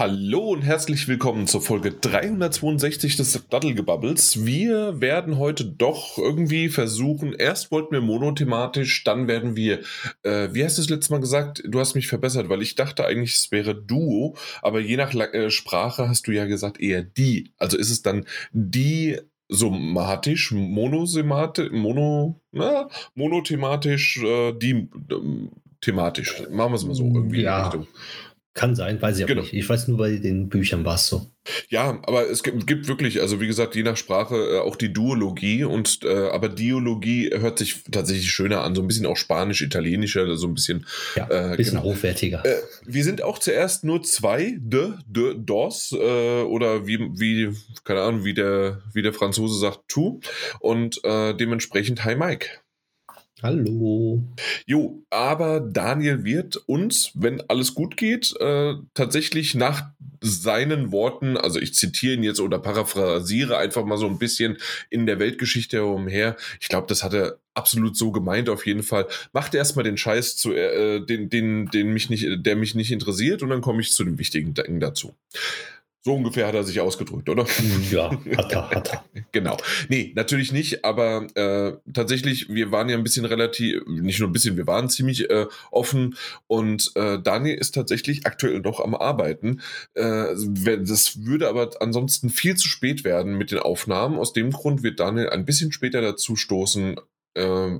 Hallo und herzlich willkommen zur Folge 362 des Daddelgebubbles. Wir werden heute doch irgendwie versuchen, erst wollten wir monothematisch, dann werden wir, äh, wie hast du es letztes Mal gesagt? Du hast mich verbessert, weil ich dachte eigentlich, es wäre Duo, aber je nach äh, Sprache hast du ja gesagt eher die. Also ist es dann die somatisch, monosematisch, mono, na, monothematisch, äh, die äh, thematisch. Machen wir es mal so irgendwie ja. in Richtung. Kann sein, weiß ich genau. auch nicht. Ich weiß nur, bei den Büchern war es so. Ja, aber es gibt, gibt, wirklich, also wie gesagt, je nach Sprache äh, auch die Duologie und äh, aber Diologie hört sich tatsächlich schöner an, so ein bisschen auch Spanisch, Italienischer, so ein bisschen. Ja, äh, bisschen genau. hochwertiger. Äh, wir sind auch zuerst nur zwei de, de, dos äh, oder wie, wie, keine Ahnung, wie der, wie der Franzose sagt, tu und äh, dementsprechend Hi Mike. Hallo. Jo, aber Daniel wird uns, wenn alles gut geht, äh, tatsächlich nach seinen Worten, also ich zitiere ihn jetzt oder paraphrasiere einfach mal so ein bisschen in der Weltgeschichte herumher. Ich glaube, das hat er absolut so gemeint auf jeden Fall. Macht erstmal den Scheiß zu, äh, den, den, den mich nicht, der mich nicht interessiert und dann komme ich zu den wichtigen Dingen dazu. So ungefähr hat er sich ausgedrückt, oder? Ja, hat er, hat er. genau. Nee, natürlich nicht, aber äh, tatsächlich, wir waren ja ein bisschen relativ, nicht nur ein bisschen, wir waren ziemlich äh, offen und äh, Daniel ist tatsächlich aktuell noch am Arbeiten. Äh, das würde aber ansonsten viel zu spät werden mit den Aufnahmen. Aus dem Grund wird Daniel ein bisschen später dazu stoßen, äh,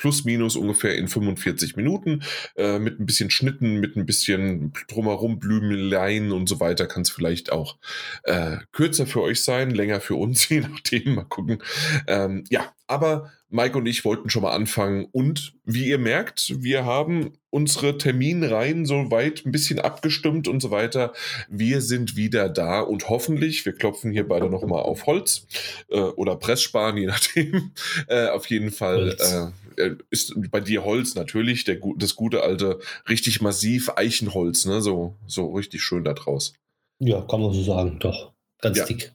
plus minus ungefähr in 45 Minuten äh, mit ein bisschen Schnitten, mit ein bisschen drumherum Blümeleien und so weiter kann es vielleicht auch äh, kürzer für euch sein, länger für uns, je nachdem, mal gucken. Ähm, ja, aber Mike und ich wollten schon mal anfangen und wie ihr merkt, wir haben unsere Terminreihen soweit ein bisschen abgestimmt und so weiter. Wir sind wieder da und hoffentlich, wir klopfen hier beide nochmal auf Holz äh, oder Presssparen, je nachdem. Äh, auf jeden Fall äh, ist bei dir Holz natürlich, der, das gute alte, richtig massiv Eichenholz, ne? so, so richtig schön da draus. Ja, kann man so sagen, doch. Ganz ja. dick.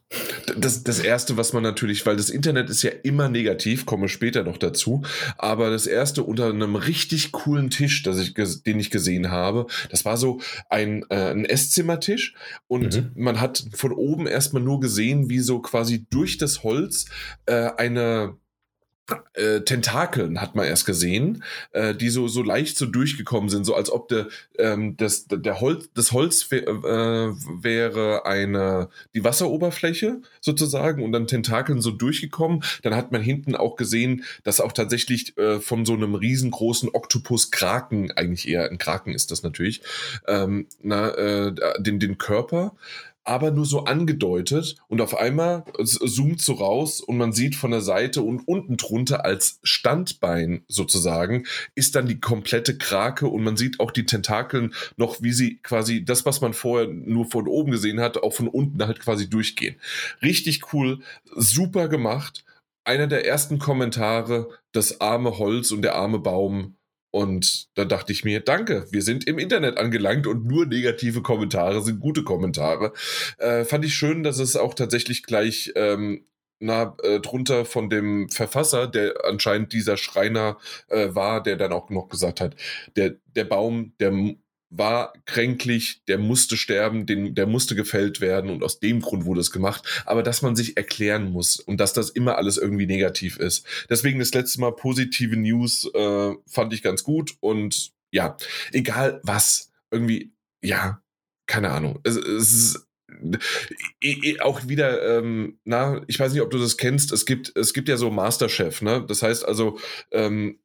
Das, das erste, was man natürlich, weil das Internet ist ja immer negativ, komme später noch dazu, aber das erste unter einem richtig coolen Tisch, das ich, den ich gesehen habe, das war so ein, äh, ein Esszimmertisch und mhm. man hat von oben erstmal nur gesehen, wie so quasi durch das Holz äh, eine äh, Tentakeln hat man erst gesehen, äh, die so, so leicht so durchgekommen sind, so als ob de, ähm, das, der Holz, das Holz äh, wäre eine, die Wasseroberfläche sozusagen und dann Tentakeln so durchgekommen. Dann hat man hinten auch gesehen, dass auch tatsächlich äh, von so einem riesengroßen Oktopus Kraken, eigentlich eher ein Kraken ist das natürlich, ähm, na, äh, den, den Körper aber nur so angedeutet und auf einmal zoomt so raus und man sieht von der Seite und unten drunter als Standbein sozusagen ist dann die komplette Krake und man sieht auch die Tentakeln noch, wie sie quasi das, was man vorher nur von oben gesehen hat, auch von unten halt quasi durchgehen. Richtig cool, super gemacht. Einer der ersten Kommentare, das arme Holz und der arme Baum und da dachte ich mir, danke, wir sind im Internet angelangt und nur negative Kommentare sind gute Kommentare. Äh, fand ich schön, dass es auch tatsächlich gleich ähm, na, äh, drunter von dem Verfasser, der anscheinend dieser Schreiner äh, war, der dann auch noch gesagt hat, der, der Baum, der war kränklich, der musste sterben, den, der musste gefällt werden und aus dem Grund wurde es gemacht. Aber dass man sich erklären muss und dass das immer alles irgendwie negativ ist. Deswegen das letzte Mal positive News äh, fand ich ganz gut und ja, egal was, irgendwie, ja, keine Ahnung. Es, es ist auch wieder, ähm, na, ich weiß nicht, ob du das kennst, es gibt, es gibt ja so Masterchef, ne? Das heißt also, ähm, äh,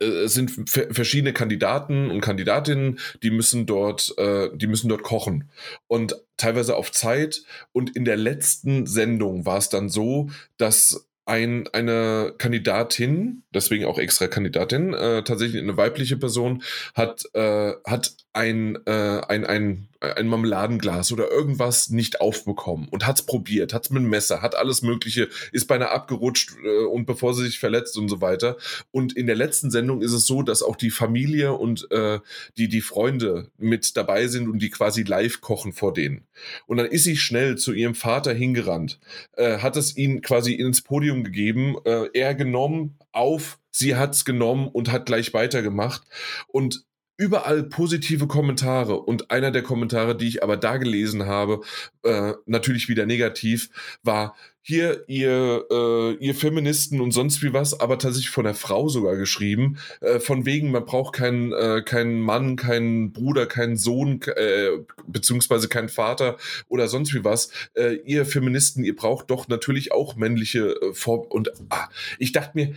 es sind verschiedene Kandidaten und Kandidatinnen, die müssen dort, äh, die müssen dort kochen und teilweise auf Zeit. Und in der letzten Sendung war es dann so, dass ein, eine Kandidatin, deswegen auch extra Kandidatin, äh, tatsächlich eine weibliche Person, hat, äh, hat ein, äh, ein, ein, ein Marmeladenglas oder irgendwas nicht aufbekommen und hat's probiert, hat's mit dem Messer, hat alles Mögliche, ist beinahe abgerutscht äh, und bevor sie sich verletzt und so weiter. Und in der letzten Sendung ist es so, dass auch die Familie und äh, die, die Freunde mit dabei sind und die quasi live kochen vor denen. Und dann ist sie schnell zu ihrem Vater hingerannt, äh, hat es ihn quasi ins Podium gegeben, äh, er genommen, auf, sie hat's genommen und hat gleich weitergemacht. Und überall positive Kommentare und einer der Kommentare, die ich aber da gelesen habe, äh, natürlich wieder negativ, war hier ihr äh, ihr Feministen und sonst wie was, aber tatsächlich von der Frau sogar geschrieben, äh, von wegen man braucht keinen äh, keinen Mann, keinen Bruder, keinen Sohn äh, beziehungsweise keinen Vater oder sonst wie was. Äh, ihr Feministen, ihr braucht doch natürlich auch männliche äh, Form und ah, ich dachte mir,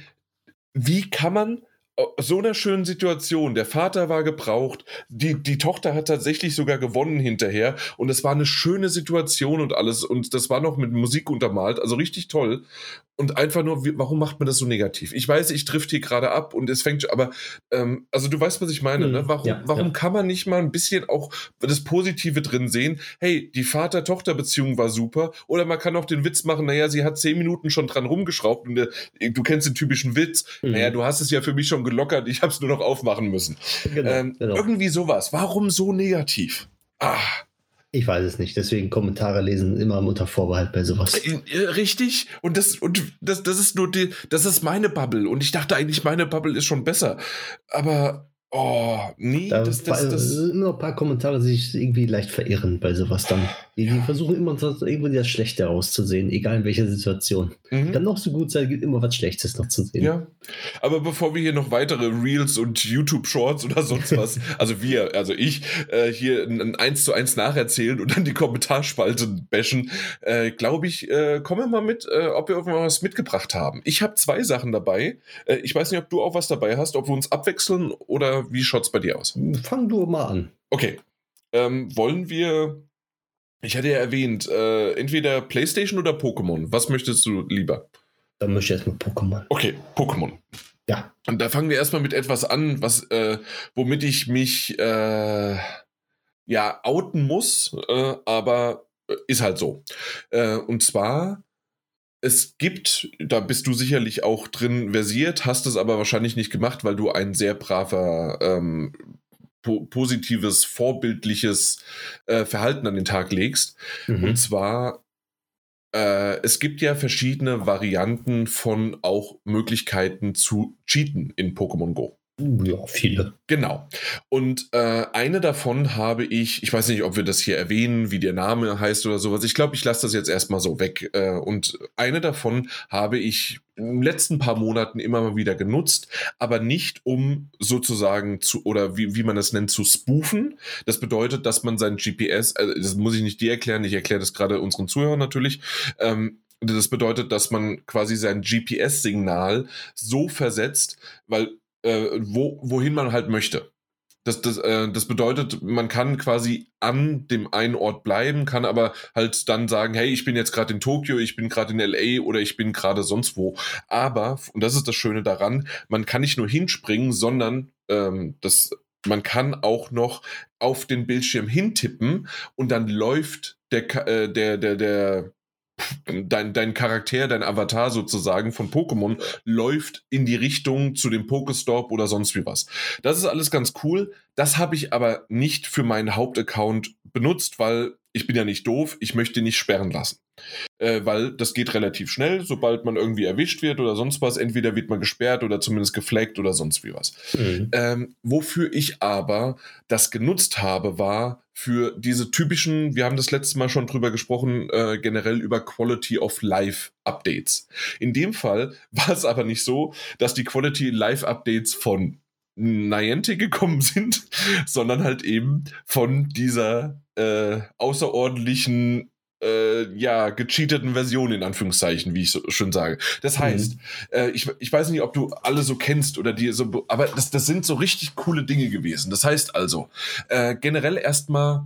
wie kann man so einer schönen Situation. Der Vater war gebraucht, die, die Tochter hat tatsächlich sogar gewonnen hinterher. Und es war eine schöne Situation und alles. Und das war noch mit Musik untermalt, also richtig toll und einfach nur, warum macht man das so negativ? Ich weiß, ich trifft hier gerade ab und es fängt, aber ähm, also du weißt, was ich meine, ne? Hm, warum, ja, warum ja. kann man nicht mal ein bisschen auch das Positive drin sehen? Hey, die Vater-Tochter-Beziehung war super. Oder man kann auch den Witz machen, naja, sie hat zehn Minuten schon dran rumgeschraubt und äh, du kennst den typischen Witz. Mhm. Naja, du hast es ja für mich schon gelockert, ich habe es nur noch aufmachen müssen. Genau, ähm, genau. Irgendwie sowas. Warum so negativ? Ah. Ich weiß es nicht, deswegen Kommentare lesen immer unter Vorbehalt bei sowas. Äh, äh, richtig, und das, und das, das ist nur die, das ist meine Bubble. Und ich dachte eigentlich, meine Bubble ist schon besser. Aber Oh, nee, da das, das, das immer ein paar Kommentare, die sich irgendwie leicht verirren bei sowas dann. Die, ja. versuchen immer irgendwie das Schlechte rauszusehen, egal in welcher Situation. Mhm. Kann noch so gut sein, gibt immer was Schlechtes noch zu sehen. Ja. Aber bevor wir hier noch weitere Reels und YouTube-Shorts oder sonst was, also wir, also ich, äh, hier ein 1 zu 1 nacherzählen und dann die Kommentarspalte bashen, äh, glaube ich, äh, kommen wir mal mit, äh, ob wir irgendwas mitgebracht haben. Ich habe zwei Sachen dabei. Äh, ich weiß nicht, ob du auch was dabei hast, ob wir uns abwechseln oder wie schaut es bei dir aus? Fang du mal an. Okay. Ähm, wollen wir. Ich hatte ja erwähnt, äh, entweder PlayStation oder Pokémon. Was möchtest du lieber? Dann möchte ich erstmal Pokémon. Okay, Pokémon. Ja. Und da fangen wir erstmal mit etwas an, was, äh, womit ich mich äh, ja outen muss, äh, aber äh, ist halt so. Äh, und zwar es gibt, da bist du sicherlich auch drin versiert, hast es aber wahrscheinlich nicht gemacht, weil du ein sehr braver, ähm, po positives, vorbildliches äh, Verhalten an den Tag legst. Mhm. Und zwar, äh, es gibt ja verschiedene Varianten von auch Möglichkeiten zu cheaten in Pokémon Go. Ja, viele. Genau. Und äh, eine davon habe ich, ich weiß nicht, ob wir das hier erwähnen, wie der Name heißt oder sowas. Ich glaube, ich lasse das jetzt erstmal so weg. Äh, und eine davon habe ich in den letzten paar Monaten immer mal wieder genutzt, aber nicht um sozusagen zu, oder wie, wie man das nennt, zu spoofen. Das bedeutet, dass man sein GPS, äh, das muss ich nicht dir erklären, ich erkläre das gerade unseren Zuhörern natürlich, ähm, das bedeutet, dass man quasi sein GPS-Signal so versetzt, weil äh, wo, wohin man halt möchte. Das, das, äh, das bedeutet, man kann quasi an dem einen Ort bleiben, kann aber halt dann sagen, hey, ich bin jetzt gerade in Tokio, ich bin gerade in LA oder ich bin gerade sonst wo. Aber, und das ist das Schöne daran, man kann nicht nur hinspringen, sondern ähm, das, man kann auch noch auf den Bildschirm hintippen und dann läuft der, äh, der, der, der, dein, dein Charakter, dein Avatar sozusagen von Pokémon läuft in die Richtung zu dem Pokestop oder sonst wie was. Das ist alles ganz cool. Das habe ich aber nicht für meinen Hauptaccount benutzt, weil ich bin ja nicht doof, ich möchte nicht sperren lassen. Äh, weil das geht relativ schnell, sobald man irgendwie erwischt wird oder sonst was. Entweder wird man gesperrt oder zumindest geflaggt oder sonst wie was. Mhm. Ähm, wofür ich aber das genutzt habe, war für diese typischen, wir haben das letzte Mal schon drüber gesprochen, äh, generell über Quality of Life Updates. In dem Fall war es aber nicht so, dass die Quality Life Updates von Niantic gekommen sind, sondern halt eben von dieser äh, außerordentlichen äh, ja, gecheateten Version in Anführungszeichen, wie ich so schön sage. Das mhm. heißt, mhm. äh, ich, ich weiß nicht, ob du alle so kennst oder die so, aber das, das sind so richtig coole Dinge gewesen. Das heißt also, äh, generell erstmal,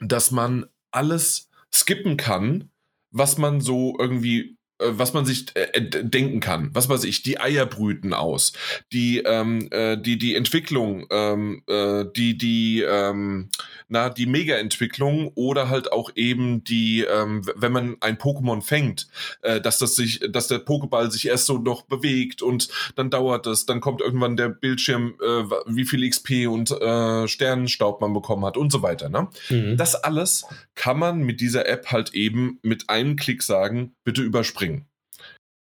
dass man alles skippen kann, was man so irgendwie was man sich äh, denken kann. Was weiß ich, die Eier brüten aus, die ähm, äh, die die Entwicklung, ähm, äh, die die ähm, na die Mega-Entwicklung oder halt auch eben die, ähm, wenn man ein Pokémon fängt, äh, dass das sich, dass der Pokéball sich erst so noch bewegt und dann dauert es, dann kommt irgendwann der Bildschirm, äh, wie viel XP und äh, Sternenstaub man bekommen hat und so weiter. Ne? Mhm. Das alles kann man mit dieser App halt eben mit einem Klick sagen, bitte überspringen.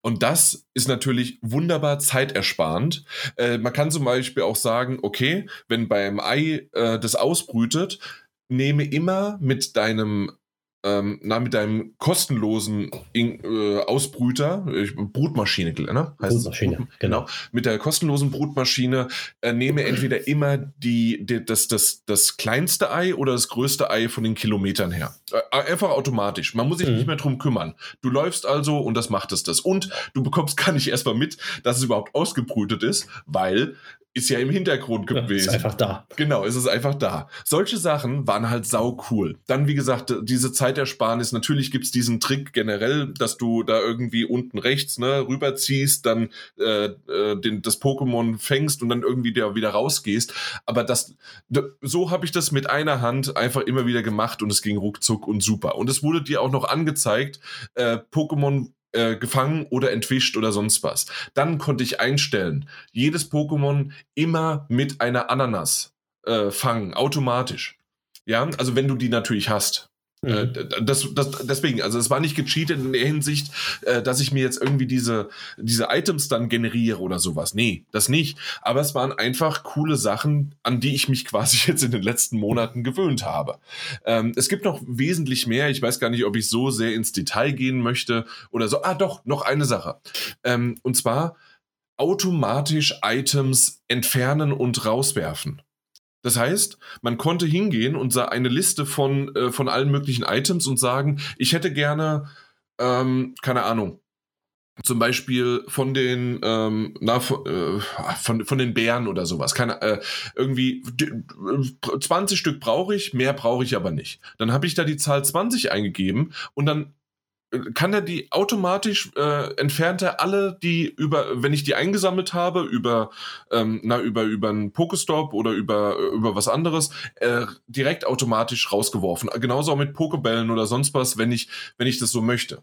Und das ist natürlich wunderbar zeitersparend. Äh, man kann zum Beispiel auch sagen, okay, wenn beim Ei äh, das ausbrütet, nehme immer mit deinem ähm, na, mit deinem kostenlosen In äh, Ausbrüter, äh, Brutmaschine, ne? Heißt Brutmaschine, Brut, genau. Mit der kostenlosen Brutmaschine äh, nehme entweder immer die, die, das, das, das kleinste Ei oder das größte Ei von den Kilometern her. Äh, einfach automatisch. Man muss sich mhm. nicht mehr drum kümmern. Du läufst also und das macht es das. Und du bekommst gar nicht erstmal mit, dass es überhaupt ausgebrütet ist, weil ist ja im Hintergrund gewesen. Ja, ist einfach da. Genau, ist es einfach da. Solche Sachen waren halt sau cool. Dann, wie gesagt, diese Zeitersparnis. Natürlich gibt's diesen Trick generell, dass du da irgendwie unten rechts ne, rüberziehst, dann äh, äh, den, das Pokémon fängst und dann irgendwie da wieder rausgehst. Aber das, so habe ich das mit einer Hand einfach immer wieder gemacht und es ging ruckzuck und super. Und es wurde dir auch noch angezeigt, äh, Pokémon äh, gefangen oder entwischt oder sonst was. Dann konnte ich einstellen, jedes Pokémon immer mit einer Ananas äh, fangen, automatisch. Ja, also wenn du die natürlich hast. Äh, mhm. Das, das, deswegen, also es war nicht gecheatet in der Hinsicht, äh, dass ich mir jetzt irgendwie diese, diese Items dann generiere oder sowas. Nee, das nicht. Aber es waren einfach coole Sachen, an die ich mich quasi jetzt in den letzten Monaten gewöhnt habe. Ähm, es gibt noch wesentlich mehr. Ich weiß gar nicht, ob ich so sehr ins Detail gehen möchte oder so. Ah, doch, noch eine Sache. Ähm, und zwar automatisch Items entfernen und rauswerfen. Das heißt, man konnte hingehen und sah eine Liste von, äh, von allen möglichen Items und sagen, ich hätte gerne, ähm, keine Ahnung, zum Beispiel von den ähm, na, von, äh, von, von den Bären oder sowas. Keine, äh, irgendwie 20 Stück brauche ich, mehr brauche ich aber nicht. Dann habe ich da die Zahl 20 eingegeben und dann kann er die automatisch äh, entfernt er alle, die über, wenn ich die eingesammelt habe, über, ähm, na, über, über einen Pokestop oder über, über was anderes, äh, direkt automatisch rausgeworfen. Genauso auch mit Pokebällen oder sonst was, wenn ich, wenn ich das so möchte.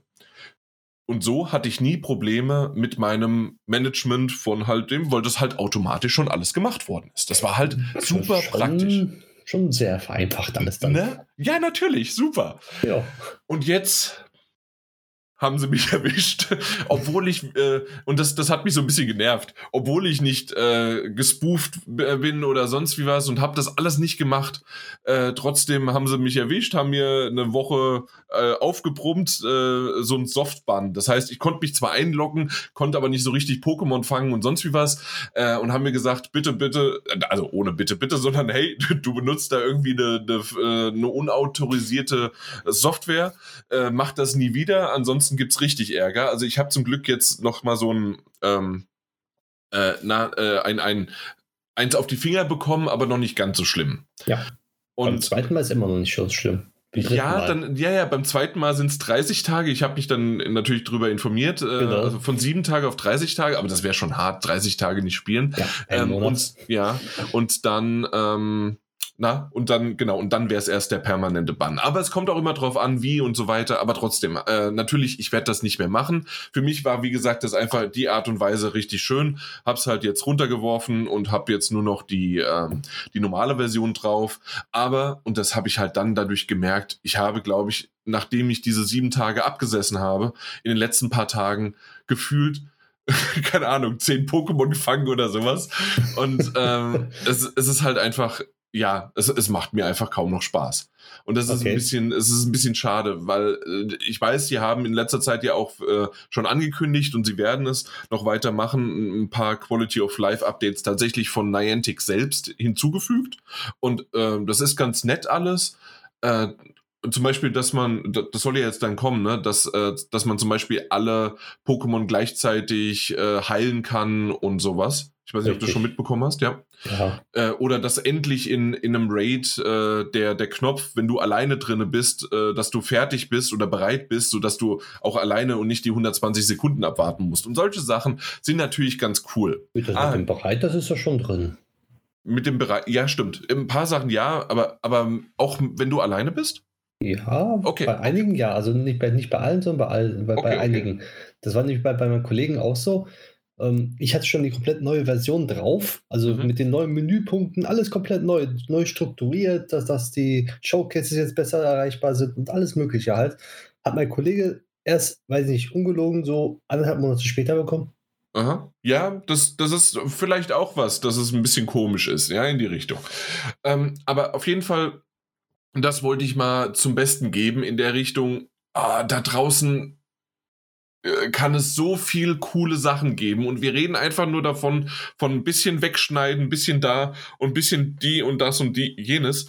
Und so hatte ich nie Probleme mit meinem Management von halt dem, weil das halt automatisch schon alles gemacht worden ist. Das war halt super schon, praktisch. Schon sehr vereinfacht alles dann. Ne? Ja, natürlich, super. Ja. Und jetzt haben sie mich erwischt, obwohl ich, äh, und das, das hat mich so ein bisschen genervt, obwohl ich nicht äh, gespooft bin oder sonst wie was und habe das alles nicht gemacht. Äh, trotzdem haben sie mich erwischt, haben mir eine Woche äh, aufgebrummt, äh, so ein Softband. Das heißt, ich konnte mich zwar einloggen, konnte aber nicht so richtig Pokémon fangen und sonst wie was äh, und haben mir gesagt, bitte, bitte, also ohne bitte, bitte, sondern hey, du benutzt da irgendwie eine, eine, äh, eine unautorisierte Software, äh, mach das nie wieder, ansonsten ansonsten gibt es richtig Ärger. Also ich habe zum Glück jetzt noch mal so ein, ähm, äh, na, äh, ein, ein, eins auf die Finger bekommen, aber noch nicht ganz so schlimm. Ja. Und beim zweiten Mal ist immer noch nicht so schlimm. Ja, Mal. dann, ja, ja, beim zweiten Mal sind es 30 Tage. Ich habe mich dann natürlich darüber informiert, äh, genau. also von sieben Tage auf 30 Tage, aber das wäre schon hart, 30 Tage nicht spielen. Ja, ähm, und, ja, und dann ähm, na, und dann, genau, und dann wäre es erst der permanente Bann. Aber es kommt auch immer drauf an, wie und so weiter. Aber trotzdem, äh, natürlich, ich werde das nicht mehr machen. Für mich war, wie gesagt, das einfach die Art und Weise richtig schön. Hab's halt jetzt runtergeworfen und hab jetzt nur noch die, ähm, die normale Version drauf. Aber, und das habe ich halt dann dadurch gemerkt, ich habe, glaube ich, nachdem ich diese sieben Tage abgesessen habe, in den letzten paar Tagen gefühlt keine Ahnung, zehn Pokémon gefangen oder sowas. Und ähm, es, es ist halt einfach, ja, es, es macht mir einfach kaum noch Spaß. Und das ist okay. ein bisschen, es ist ein bisschen schade, weil äh, ich weiß, sie haben in letzter Zeit ja auch äh, schon angekündigt und sie werden es noch weitermachen, ein paar Quality of Life Updates tatsächlich von Niantic selbst hinzugefügt. Und äh, das ist ganz nett alles. Äh, zum Beispiel, dass man, das soll ja jetzt dann kommen, ne, dass, äh, dass man zum Beispiel alle Pokémon gleichzeitig äh, heilen kann und sowas. Ich weiß nicht, Richtig. ob du schon mitbekommen hast, ja. Äh, oder dass endlich in, in einem Raid äh, der, der Knopf, wenn du alleine drinne bist, äh, dass du fertig bist oder bereit bist, sodass du auch alleine und nicht die 120 Sekunden abwarten musst. Und solche Sachen sind natürlich ganz cool. Das ah, mit dem Bereit, das ist ja schon drin. Mit dem Bereit, ja, stimmt. Ein paar Sachen ja, aber, aber auch wenn du alleine bist? Ja, okay. bei einigen ja. Also nicht bei, nicht bei allen, sondern bei, allen, bei, okay, bei einigen. Okay. Das war nämlich bei, bei meinen Kollegen auch so. Ähm, ich hatte schon die komplett neue Version drauf, also mhm. mit den neuen Menüpunkten, alles komplett neu, neu strukturiert, dass, dass die Showcases jetzt besser erreichbar sind und alles Mögliche halt. Hat mein Kollege erst, weiß ich nicht, ungelogen so anderthalb Monate später bekommen. Aha. Ja, das, das ist vielleicht auch was, dass es ein bisschen komisch ist, ja, in die Richtung. Ähm, aber auf jeden Fall, das wollte ich mal zum Besten geben in der Richtung. Ah, da draußen äh, kann es so viel coole Sachen geben und wir reden einfach nur davon, von ein bisschen wegschneiden, ein bisschen da und ein bisschen die und das und die jenes.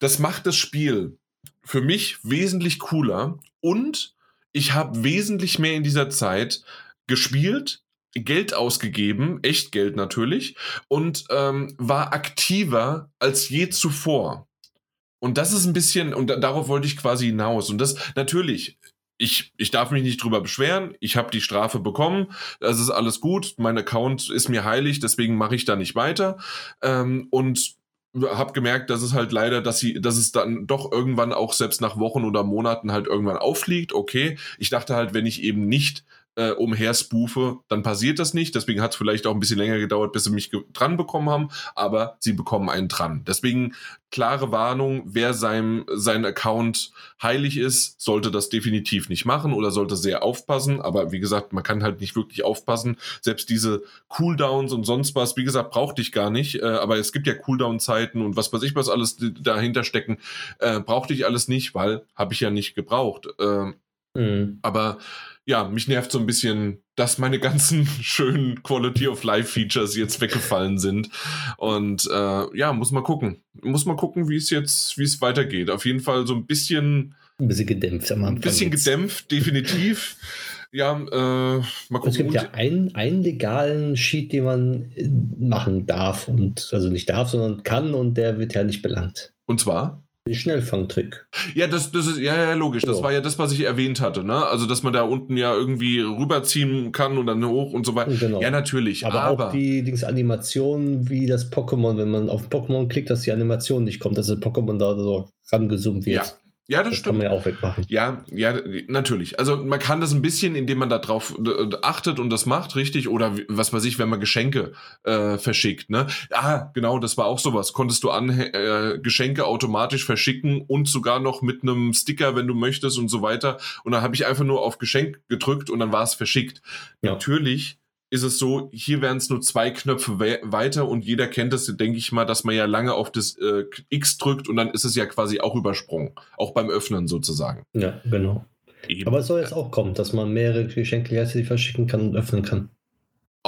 Das macht das Spiel für mich wesentlich cooler und ich habe wesentlich mehr in dieser Zeit gespielt, Geld ausgegeben, echt Geld natürlich, und ähm, war aktiver als je zuvor. Und das ist ein bisschen, und darauf wollte ich quasi hinaus. Und das natürlich, ich, ich darf mich nicht drüber beschweren. Ich habe die Strafe bekommen. Das ist alles gut. Mein Account ist mir heilig, deswegen mache ich da nicht weiter. Ähm, und habe gemerkt, dass es halt leider, dass sie, dass es dann doch irgendwann auch selbst nach Wochen oder Monaten halt irgendwann auffliegt. Okay, ich dachte halt, wenn ich eben nicht äh, umherspoofe, dann passiert das nicht. Deswegen hat es vielleicht auch ein bisschen länger gedauert, bis sie mich dran bekommen haben, aber sie bekommen einen dran. Deswegen klare Warnung, wer sein, sein Account heilig ist, sollte das definitiv nicht machen oder sollte sehr aufpassen. Aber wie gesagt, man kann halt nicht wirklich aufpassen. Selbst diese Cooldowns und sonst was, wie gesagt, brauchte ich gar nicht. Äh, aber es gibt ja Cooldown-Zeiten und was weiß ich, was alles dahinter stecken, äh, brauchte ich alles nicht, weil habe ich ja nicht gebraucht. Äh, mhm. Aber ja, mich nervt so ein bisschen, dass meine ganzen schönen Quality of Life Features jetzt weggefallen sind. Und äh, ja, muss mal gucken. Muss mal gucken, wie es jetzt, wie es weitergeht. Auf jeden Fall so ein bisschen. Ein bisschen gedämpft am Anfang. Ein bisschen jetzt. gedämpft, definitiv. ja, äh, mal gucken. Es gibt ja einen, einen legalen Sheet, den man äh, machen darf und also nicht darf, sondern kann und der wird ja nicht belangt. Und zwar? Schnellfangtrick. Ja, das, das ist ja, ja logisch. Das war ja das, was ich erwähnt hatte, ne? Also, dass man da unten ja irgendwie rüberziehen kann und dann hoch und so weiter. Genau. Ja, natürlich. Aber, aber auch die Dings Animation wie das Pokémon, wenn man auf Pokémon klickt, dass die Animation nicht kommt, dass das Pokémon da so rangezoomt wird. Ja. Ja, das, das stimmt. Kann man ja auch wegmachen. Ja, ja, natürlich. Also man kann das ein bisschen, indem man da drauf achtet und das macht, richtig? Oder was weiß ich, wenn man Geschenke äh, verschickt, ne? Ah, genau, das war auch sowas. Konntest du an, äh, Geschenke automatisch verschicken und sogar noch mit einem Sticker, wenn du möchtest und so weiter. Und dann habe ich einfach nur auf Geschenk gedrückt und dann war es verschickt. Ja. Natürlich ist es so, hier wären es nur zwei Knöpfe we weiter und jeder kennt das, denke ich mal, dass man ja lange auf das äh, X drückt und dann ist es ja quasi auch übersprungen. Auch beim Öffnen sozusagen. Ja, genau. Eben. Aber es soll jetzt auch kommen, dass man mehrere Geschenke gleichzeitig verschicken kann und öffnen kann.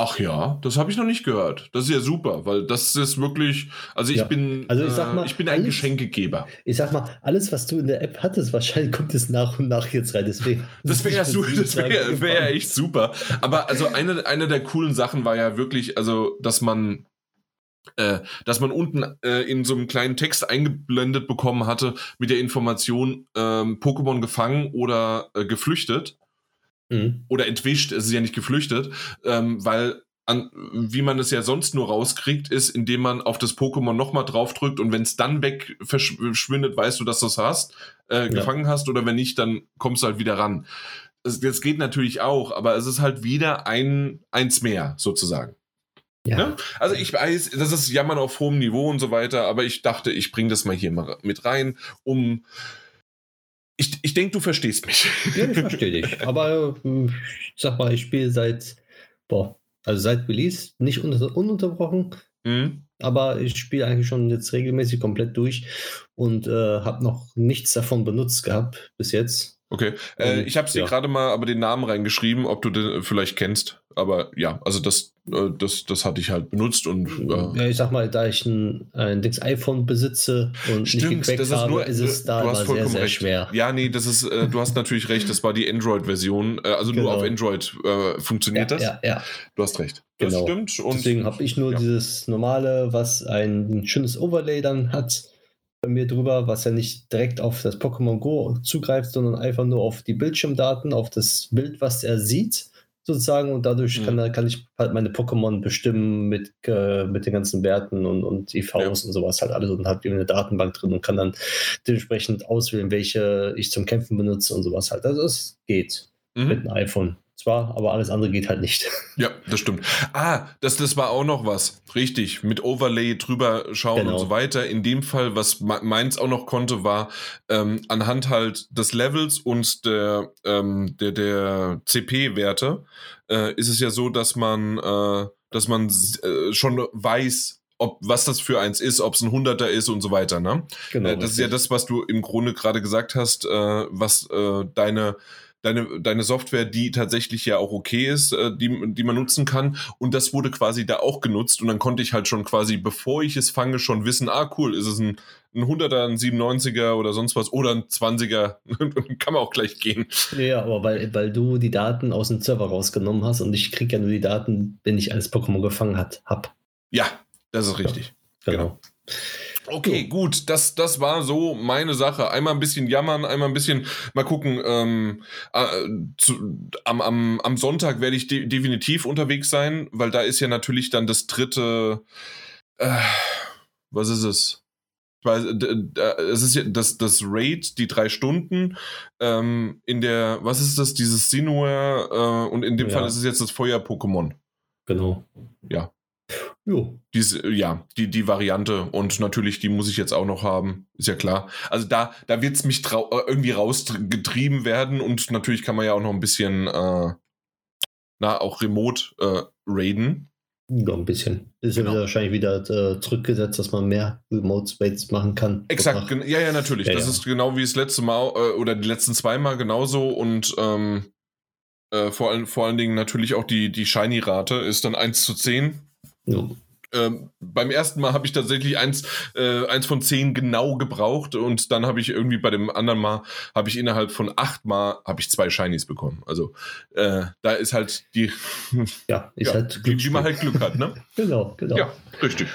Ach ja, das habe ich noch nicht gehört. Das ist ja super, weil das ist wirklich, also ich ja. bin, also ich, sag mal, äh, ich bin ein alles, Geschenkegeber. Ich sag mal, alles, was du in der App hattest, wahrscheinlich kommt es nach und nach jetzt rein. Deswegen das wäre ja, das wär, echt super. Aber also eine, eine der coolen Sachen war ja wirklich, also dass man äh, dass man unten äh, in so einem kleinen Text eingeblendet bekommen hatte mit der Information ähm, Pokémon gefangen oder äh, geflüchtet mhm. oder entwischt, es ist ja nicht geflüchtet, ähm, weil an, wie man es ja sonst nur rauskriegt, ist, indem man auf das Pokémon nochmal draufdrückt und wenn es dann weg verschwindet, weißt du, dass du es hast, äh, ja. gefangen hast oder wenn nicht, dann kommst du halt wieder ran. Das, das geht natürlich auch, aber es ist halt wieder ein eins mehr sozusagen. Ja. Ne? Also ich weiß, das ist Jammern auf hohem Niveau und so weiter, aber ich dachte, ich bringe das mal hier mal mit rein, um ich, ich denke, du verstehst mich. Ja, ich verstehe dich. Aber ich sag mal, ich spiele seit, boah, also seit Release nicht unter, ununterbrochen. Mhm. Aber ich spiele eigentlich schon jetzt regelmäßig komplett durch und äh, habe noch nichts davon benutzt gehabt bis jetzt. Okay, äh, ich habe dir ja. gerade mal aber den Namen reingeschrieben, ob du den vielleicht kennst. Aber ja, also das, äh, das, das hatte ich halt benutzt und. Äh, ja, ich sag mal, da ich ein, ein Dings iPhone besitze und Stimmt, nicht gecrackt habe, nur, ist es da sehr, sehr recht. schwer. Ja, nee, das ist, äh, du hast natürlich recht, das war die Android-Version. Äh, also genau. nur auf Android äh, funktioniert ja, das. Ja, ja. Du hast recht. Das genau. stimmt. Und Deswegen habe ich nur ja. dieses normale, was ein schönes Overlay dann hat bei mir drüber, was ja nicht direkt auf das Pokémon Go zugreift, sondern einfach nur auf die Bildschirmdaten, auf das Bild, was er sieht, sozusagen. Und dadurch mhm. kann, kann ich halt meine Pokémon bestimmen mit, äh, mit den ganzen Werten und, und IVs ja. und sowas halt alles und habe eine Datenbank drin und kann dann dementsprechend auswählen, welche ich zum Kämpfen benutze und sowas halt. Also es geht mhm. mit einem iPhone zwar, aber alles andere geht halt nicht. Ja, das stimmt. Ah, das, das war auch noch was. Richtig. Mit Overlay drüber schauen genau. und so weiter. In dem Fall, was meins auch noch konnte, war ähm, anhand halt des Levels und der, ähm, der, der CP-Werte äh, ist es ja so, dass man, äh, dass man äh, schon weiß, ob was das für eins ist, ob es ein Hunderter ist und so weiter. Ne? Genau, äh, das richtig. ist ja das, was du im Grunde gerade gesagt hast, äh, was äh, deine deine, deine Software, die tatsächlich ja auch okay ist, äh, die, die man nutzen kann. Und das wurde quasi da auch genutzt. Und dann konnte ich halt schon quasi, bevor ich es fange, schon wissen, ah cool, ist es ein, ein 100er, ein 97er oder sonst was oder ein 20er. kann man auch gleich gehen. Ja, aber weil, weil du die Daten aus dem Server rausgenommen hast und ich kriege ja nur die Daten, wenn ich alles Pokémon gefangen hat, hab. Ja, das ist richtig. Ja, genau. genau. Okay, gut, das, das war so meine Sache. Einmal ein bisschen jammern, einmal ein bisschen mal gucken. Ähm, äh, zu, am, am, am Sonntag werde ich de definitiv unterwegs sein, weil da ist ja natürlich dann das dritte. Äh, was ist es? es ist ja das, das Raid, die drei Stunden ähm, in der, was ist das, dieses Sinua äh, und in dem ja. Fall ist es jetzt das Feuer-Pokémon. Genau. Ja, Jo. Diese, ja, die, die Variante und natürlich, die muss ich jetzt auch noch haben, ist ja klar. Also da, da wird es mich äh, irgendwie rausgetrieben werden und natürlich kann man ja auch noch ein bisschen, äh, na, auch remote äh, raiden. Ja, ein bisschen. Ist genau. ja wahrscheinlich wieder äh, zurückgesetzt, dass man mehr Remote Space machen kann. Exakt, ja, ja, natürlich. Ja, das ja. ist genau wie das letzte Mal äh, oder die letzten zwei Mal genauso und ähm, äh, vor, allen, vor allen Dingen natürlich auch die, die Shiny-Rate ist dann 1 zu 10 ja. Ähm, beim ersten Mal habe ich tatsächlich eins, äh, eins von zehn genau gebraucht und dann habe ich irgendwie bei dem anderen Mal habe ich innerhalb von acht Mal habe ich zwei Shinies bekommen. Also äh, da ist halt die ja, ist ja, halt wie, wie man halt Glück hat, ne? genau, genau. Ja, richtig.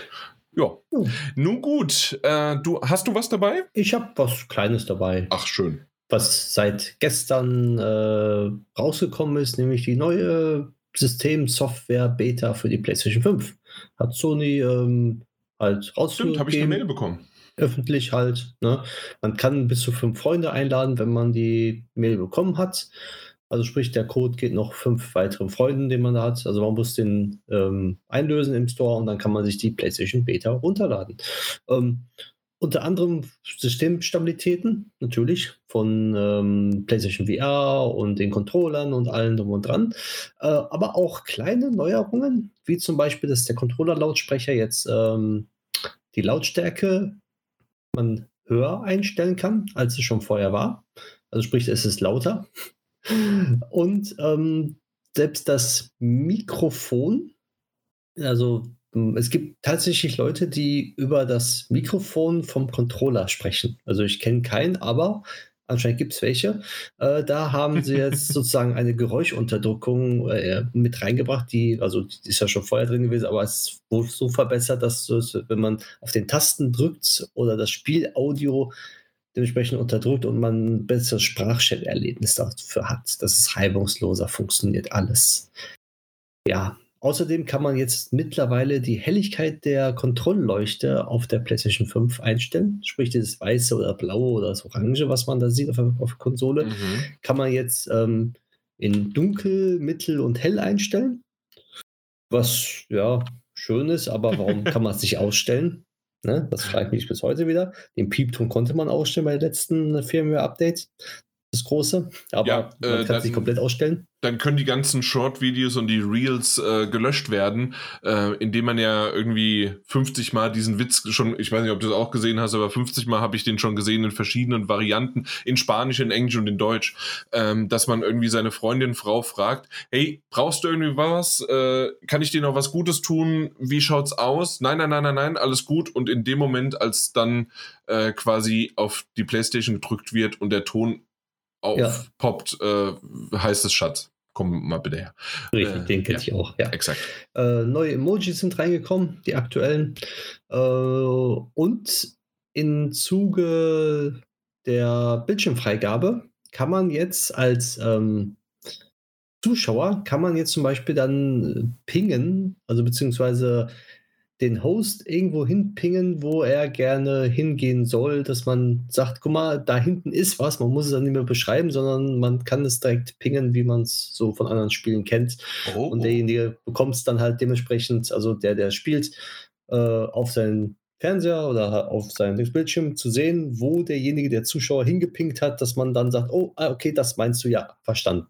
Ja. ja. Nun gut, äh, du hast du was dabei? Ich habe was Kleines dabei. Ach schön. Was seit gestern äh, rausgekommen ist, nämlich die neue System-Software Beta für die PlayStation 5. Hat Sony ähm, halt rausgegeben. Stimmt, habe ich eine Mail bekommen. Öffentlich halt. Ne? Man kann bis zu fünf Freunde einladen, wenn man die Mail bekommen hat. Also sprich, der Code geht noch fünf weiteren Freunden, den man da hat. Also man muss den ähm, einlösen im Store und dann kann man sich die PlayStation Beta runterladen. Ähm, unter anderem Systemstabilitäten, natürlich, von ähm, PlayStation VR und den Controllern und allem drum und dran. Äh, aber auch kleine Neuerungen, wie zum Beispiel, dass der Controller-Lautsprecher jetzt ähm, die Lautstärke man höher einstellen kann, als es schon vorher war. Also sprich, es ist lauter. Und ähm, selbst das Mikrofon, also es gibt tatsächlich Leute, die über das Mikrofon vom Controller sprechen. Also ich kenne keinen, aber anscheinend gibt es welche. Äh, da haben sie jetzt sozusagen eine Geräuschunterdrückung äh, mit reingebracht, die, also die ist ja schon vorher drin gewesen, aber es wurde so verbessert, dass es, wenn man auf den Tasten drückt oder das Spielaudio dementsprechend unterdrückt und man ein besseres Sprachchat-Erlebnis dafür hat. Das ist reibungsloser, funktioniert alles. Ja, Außerdem kann man jetzt mittlerweile die Helligkeit der Kontrollleuchte auf der PlayStation 5 einstellen. Sprich, dieses weiße oder blaue oder das orange, was man da sieht auf der, auf der Konsole, mhm. kann man jetzt ähm, in dunkel, mittel und hell einstellen. Was ja schön ist, aber warum kann man es nicht ausstellen? Ne? Das frage ich mich bis heute wieder. Den Piepton konnte man ausstellen bei den letzten Firmware-Updates das große, aber ja, man äh, kann es nicht komplett ausstellen. Dann können die ganzen Short-Videos und die Reels äh, gelöscht werden, äh, indem man ja irgendwie 50 Mal diesen Witz schon, ich weiß nicht, ob du das auch gesehen hast, aber 50 Mal habe ich den schon gesehen in verschiedenen Varianten, in Spanisch, in Englisch und in Deutsch, ähm, dass man irgendwie seine Freundin, Frau fragt, hey, brauchst du irgendwie was? Äh, kann ich dir noch was Gutes tun? Wie schaut's aus? Nein, nein, nein, nein, nein, alles gut. Und in dem Moment, als dann äh, quasi auf die Playstation gedrückt wird und der Ton aufpoppt, ja. äh, heißt es Schatz. Komm mal bitte her. Richtig, äh, den kenne ja, ich auch, ja. Exakt. Äh, neue Emojis sind reingekommen, die aktuellen. Äh, und im Zuge der Bildschirmfreigabe kann man jetzt als ähm, Zuschauer, kann man jetzt zum Beispiel dann pingen, also beziehungsweise den Host irgendwo hinpingen, wo er gerne hingehen soll, dass man sagt, guck mal, da hinten ist was, man muss es dann nicht mehr beschreiben, sondern man kann es direkt pingen, wie man es so von anderen Spielen kennt. Oh. Und derjenige bekommt es dann halt dementsprechend, also der, der spielt, äh, auf seinen Fernseher oder auf seinem Bildschirm zu sehen, wo derjenige, der Zuschauer hingepinkt hat, dass man dann sagt, oh, ah, okay, das meinst du ja, verstanden.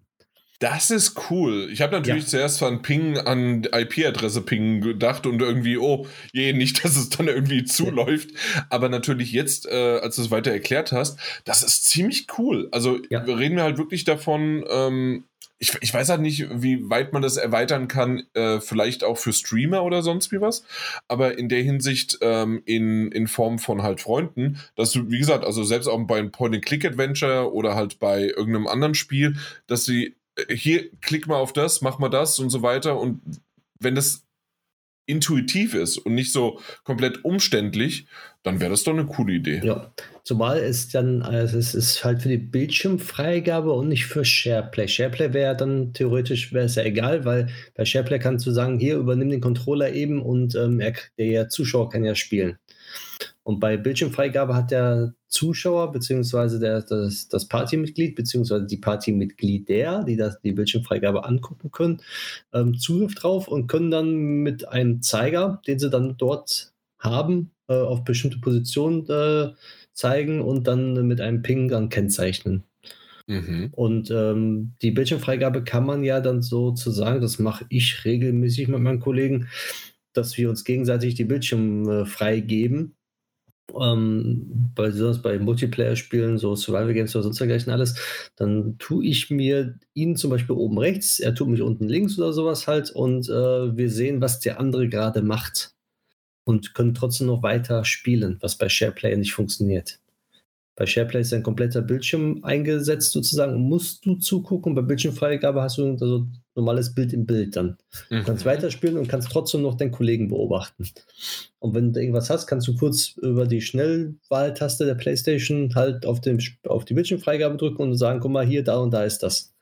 Das ist cool. Ich habe natürlich ja. zuerst von Ping an IP-Adresse Ping gedacht und irgendwie, oh, je, nicht, dass es dann irgendwie zuläuft. Aber natürlich jetzt, äh, als du es weiter erklärt hast, das ist ziemlich cool. Also ja. wir reden halt wirklich davon, ähm, ich, ich weiß halt nicht, wie weit man das erweitern kann, äh, vielleicht auch für Streamer oder sonst wie was. Aber in der Hinsicht ähm, in, in Form von halt Freunden, dass du, wie gesagt, also selbst auch bei einem Point-and-Click-Adventure oder halt bei irgendeinem anderen Spiel, dass sie hier klick mal auf das, mach mal das und so weiter. Und wenn das intuitiv ist und nicht so komplett umständlich, dann wäre das doch eine coole Idee. Ja, zumal es dann, also es ist halt für die Bildschirmfreigabe und nicht für SharePlay. SharePlay wäre dann theoretisch wäre es ja egal, weil bei SharePlay kannst du sagen, hier übernimm den Controller eben und ähm, er, der Zuschauer kann ja spielen. Und bei Bildschirmfreigabe hat der Zuschauer bzw. das, das Partymitglied bzw. die Partymitglieder, die das, die Bildschirmfreigabe angucken können, ähm, Zugriff drauf und können dann mit einem Zeiger, den sie dann dort haben, äh, auf bestimmte Positionen äh, zeigen und dann mit einem Ping dann kennzeichnen. Mhm. Und ähm, die Bildschirmfreigabe kann man ja dann sozusagen, das mache ich regelmäßig mit meinen Kollegen, dass wir uns gegenseitig die Bildschirme freigeben ähm, bei, sonst bei Multiplayer-Spielen, so Survival-Games oder sonst dergleichen alles, dann tue ich mir ihn zum Beispiel oben rechts, er tut mich unten links oder sowas halt und äh, wir sehen, was der andere gerade macht und können trotzdem noch weiter spielen, was bei SharePlay nicht funktioniert. Bei SharePlay ist ein kompletter Bildschirm eingesetzt sozusagen, musst du zugucken. Bei Bildschirmfreigabe hast du also normales Bild im Bild dann. Du kannst mhm. weiterspielen und kannst trotzdem noch deinen Kollegen beobachten. Und wenn du irgendwas hast, kannst du kurz über die Schnellwahltaste der PlayStation halt auf, dem, auf die Bildschirmfreigabe drücken und sagen, guck mal, hier, da und da ist das.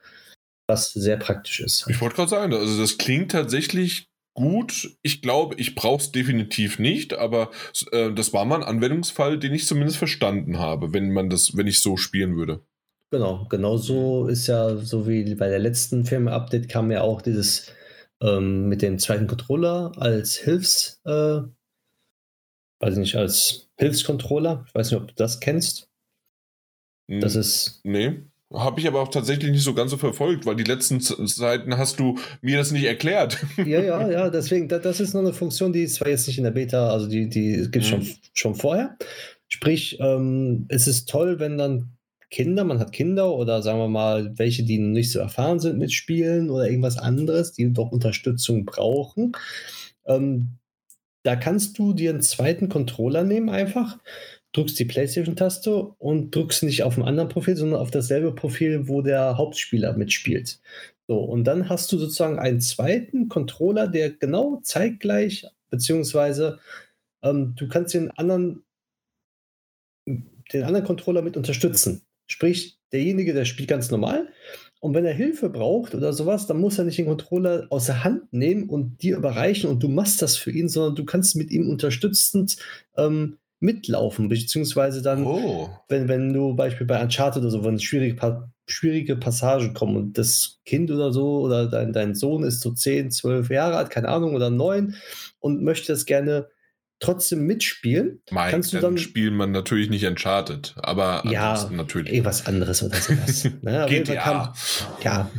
Was sehr praktisch ist. Ich wollte gerade sagen, also das klingt tatsächlich gut. Ich glaube, ich brauche es definitiv nicht, aber äh, das war mal ein Anwendungsfall, den ich zumindest verstanden habe, wenn man das, wenn ich so spielen würde. Genau, genau so ist ja, so wie bei der letzten Firmware-Update kam ja auch dieses ähm, mit dem zweiten Controller als Hilfs, äh, weiß nicht, als Hilfscontroller. Ich weiß nicht, ob du das kennst. Das ist. Nee. Habe ich aber auch tatsächlich nicht so ganz so verfolgt, weil die letzten Seiten hast du mir das nicht erklärt. Ja, ja, ja, deswegen, das ist noch eine Funktion, die ist zwar jetzt nicht in der Beta, also die, die gibt es mhm. schon, schon vorher. Sprich, ähm, es ist toll, wenn dann Kinder, man hat Kinder oder sagen wir mal welche, die nicht so erfahren sind mit Spielen oder irgendwas anderes, die doch Unterstützung brauchen. Ähm, da kannst du dir einen zweiten Controller nehmen einfach drückst die PlayStation-Taste und drückst nicht auf ein anderen Profil, sondern auf dasselbe Profil, wo der Hauptspieler mitspielt. So, und dann hast du sozusagen einen zweiten Controller, der genau zeitgleich, beziehungsweise ähm, du kannst den anderen, den anderen Controller mit unterstützen. Sprich, derjenige, der spielt ganz normal. Und wenn er Hilfe braucht oder sowas, dann muss er nicht den Controller aus der Hand nehmen und dir überreichen und du machst das für ihn, sondern du kannst mit ihm unterstützend ähm, mitlaufen, beziehungsweise dann, oh. wenn, wenn du Beispiel bei Uncharted oder so, wenn schwierige, schwierige Passagen kommen und das Kind oder so oder dein, dein Sohn ist so 10, 12 Jahre alt, keine Ahnung, oder 9 und möchte das gerne trotzdem mitspielen, Mike, kannst du dann, dann spielt man natürlich nicht Uncharted, aber ja, natürlich. Irgendwas anderes oder sowas. ne? GTA. Kann, ja,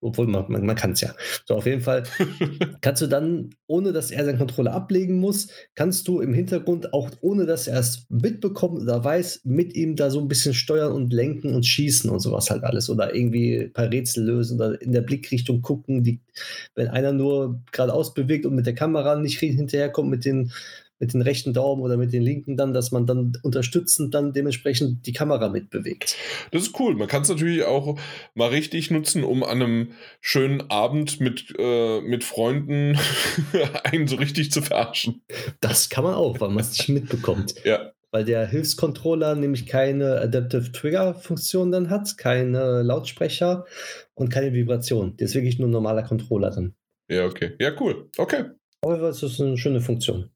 obwohl man, man, man kann es ja. So, auf jeden Fall kannst du dann, ohne dass er seinen Controller ablegen muss, kannst du im Hintergrund, auch ohne dass er es mitbekommt oder weiß, mit ihm da so ein bisschen steuern und lenken und schießen und sowas halt alles. Oder irgendwie ein paar Rätsel lösen oder in der Blickrichtung gucken. Die, wenn einer nur geradeaus bewegt und mit der Kamera nicht hinterherkommt, mit den mit den rechten Daumen oder mit den linken dann, dass man dann unterstützend dann dementsprechend die Kamera mitbewegt. Das ist cool. Man kann es natürlich auch mal richtig nutzen, um an einem schönen Abend mit, äh, mit Freunden einen so richtig zu verarschen. Das kann man auch, weil man es nicht mitbekommt. Ja. Weil der Hilfscontroller nämlich keine Adaptive Trigger Funktion dann hat, keine Lautsprecher und keine Vibration. Der ist wirklich nur ein normaler Controller dann. Ja, okay. Ja, cool. Okay. Aber es ist eine schöne Funktion.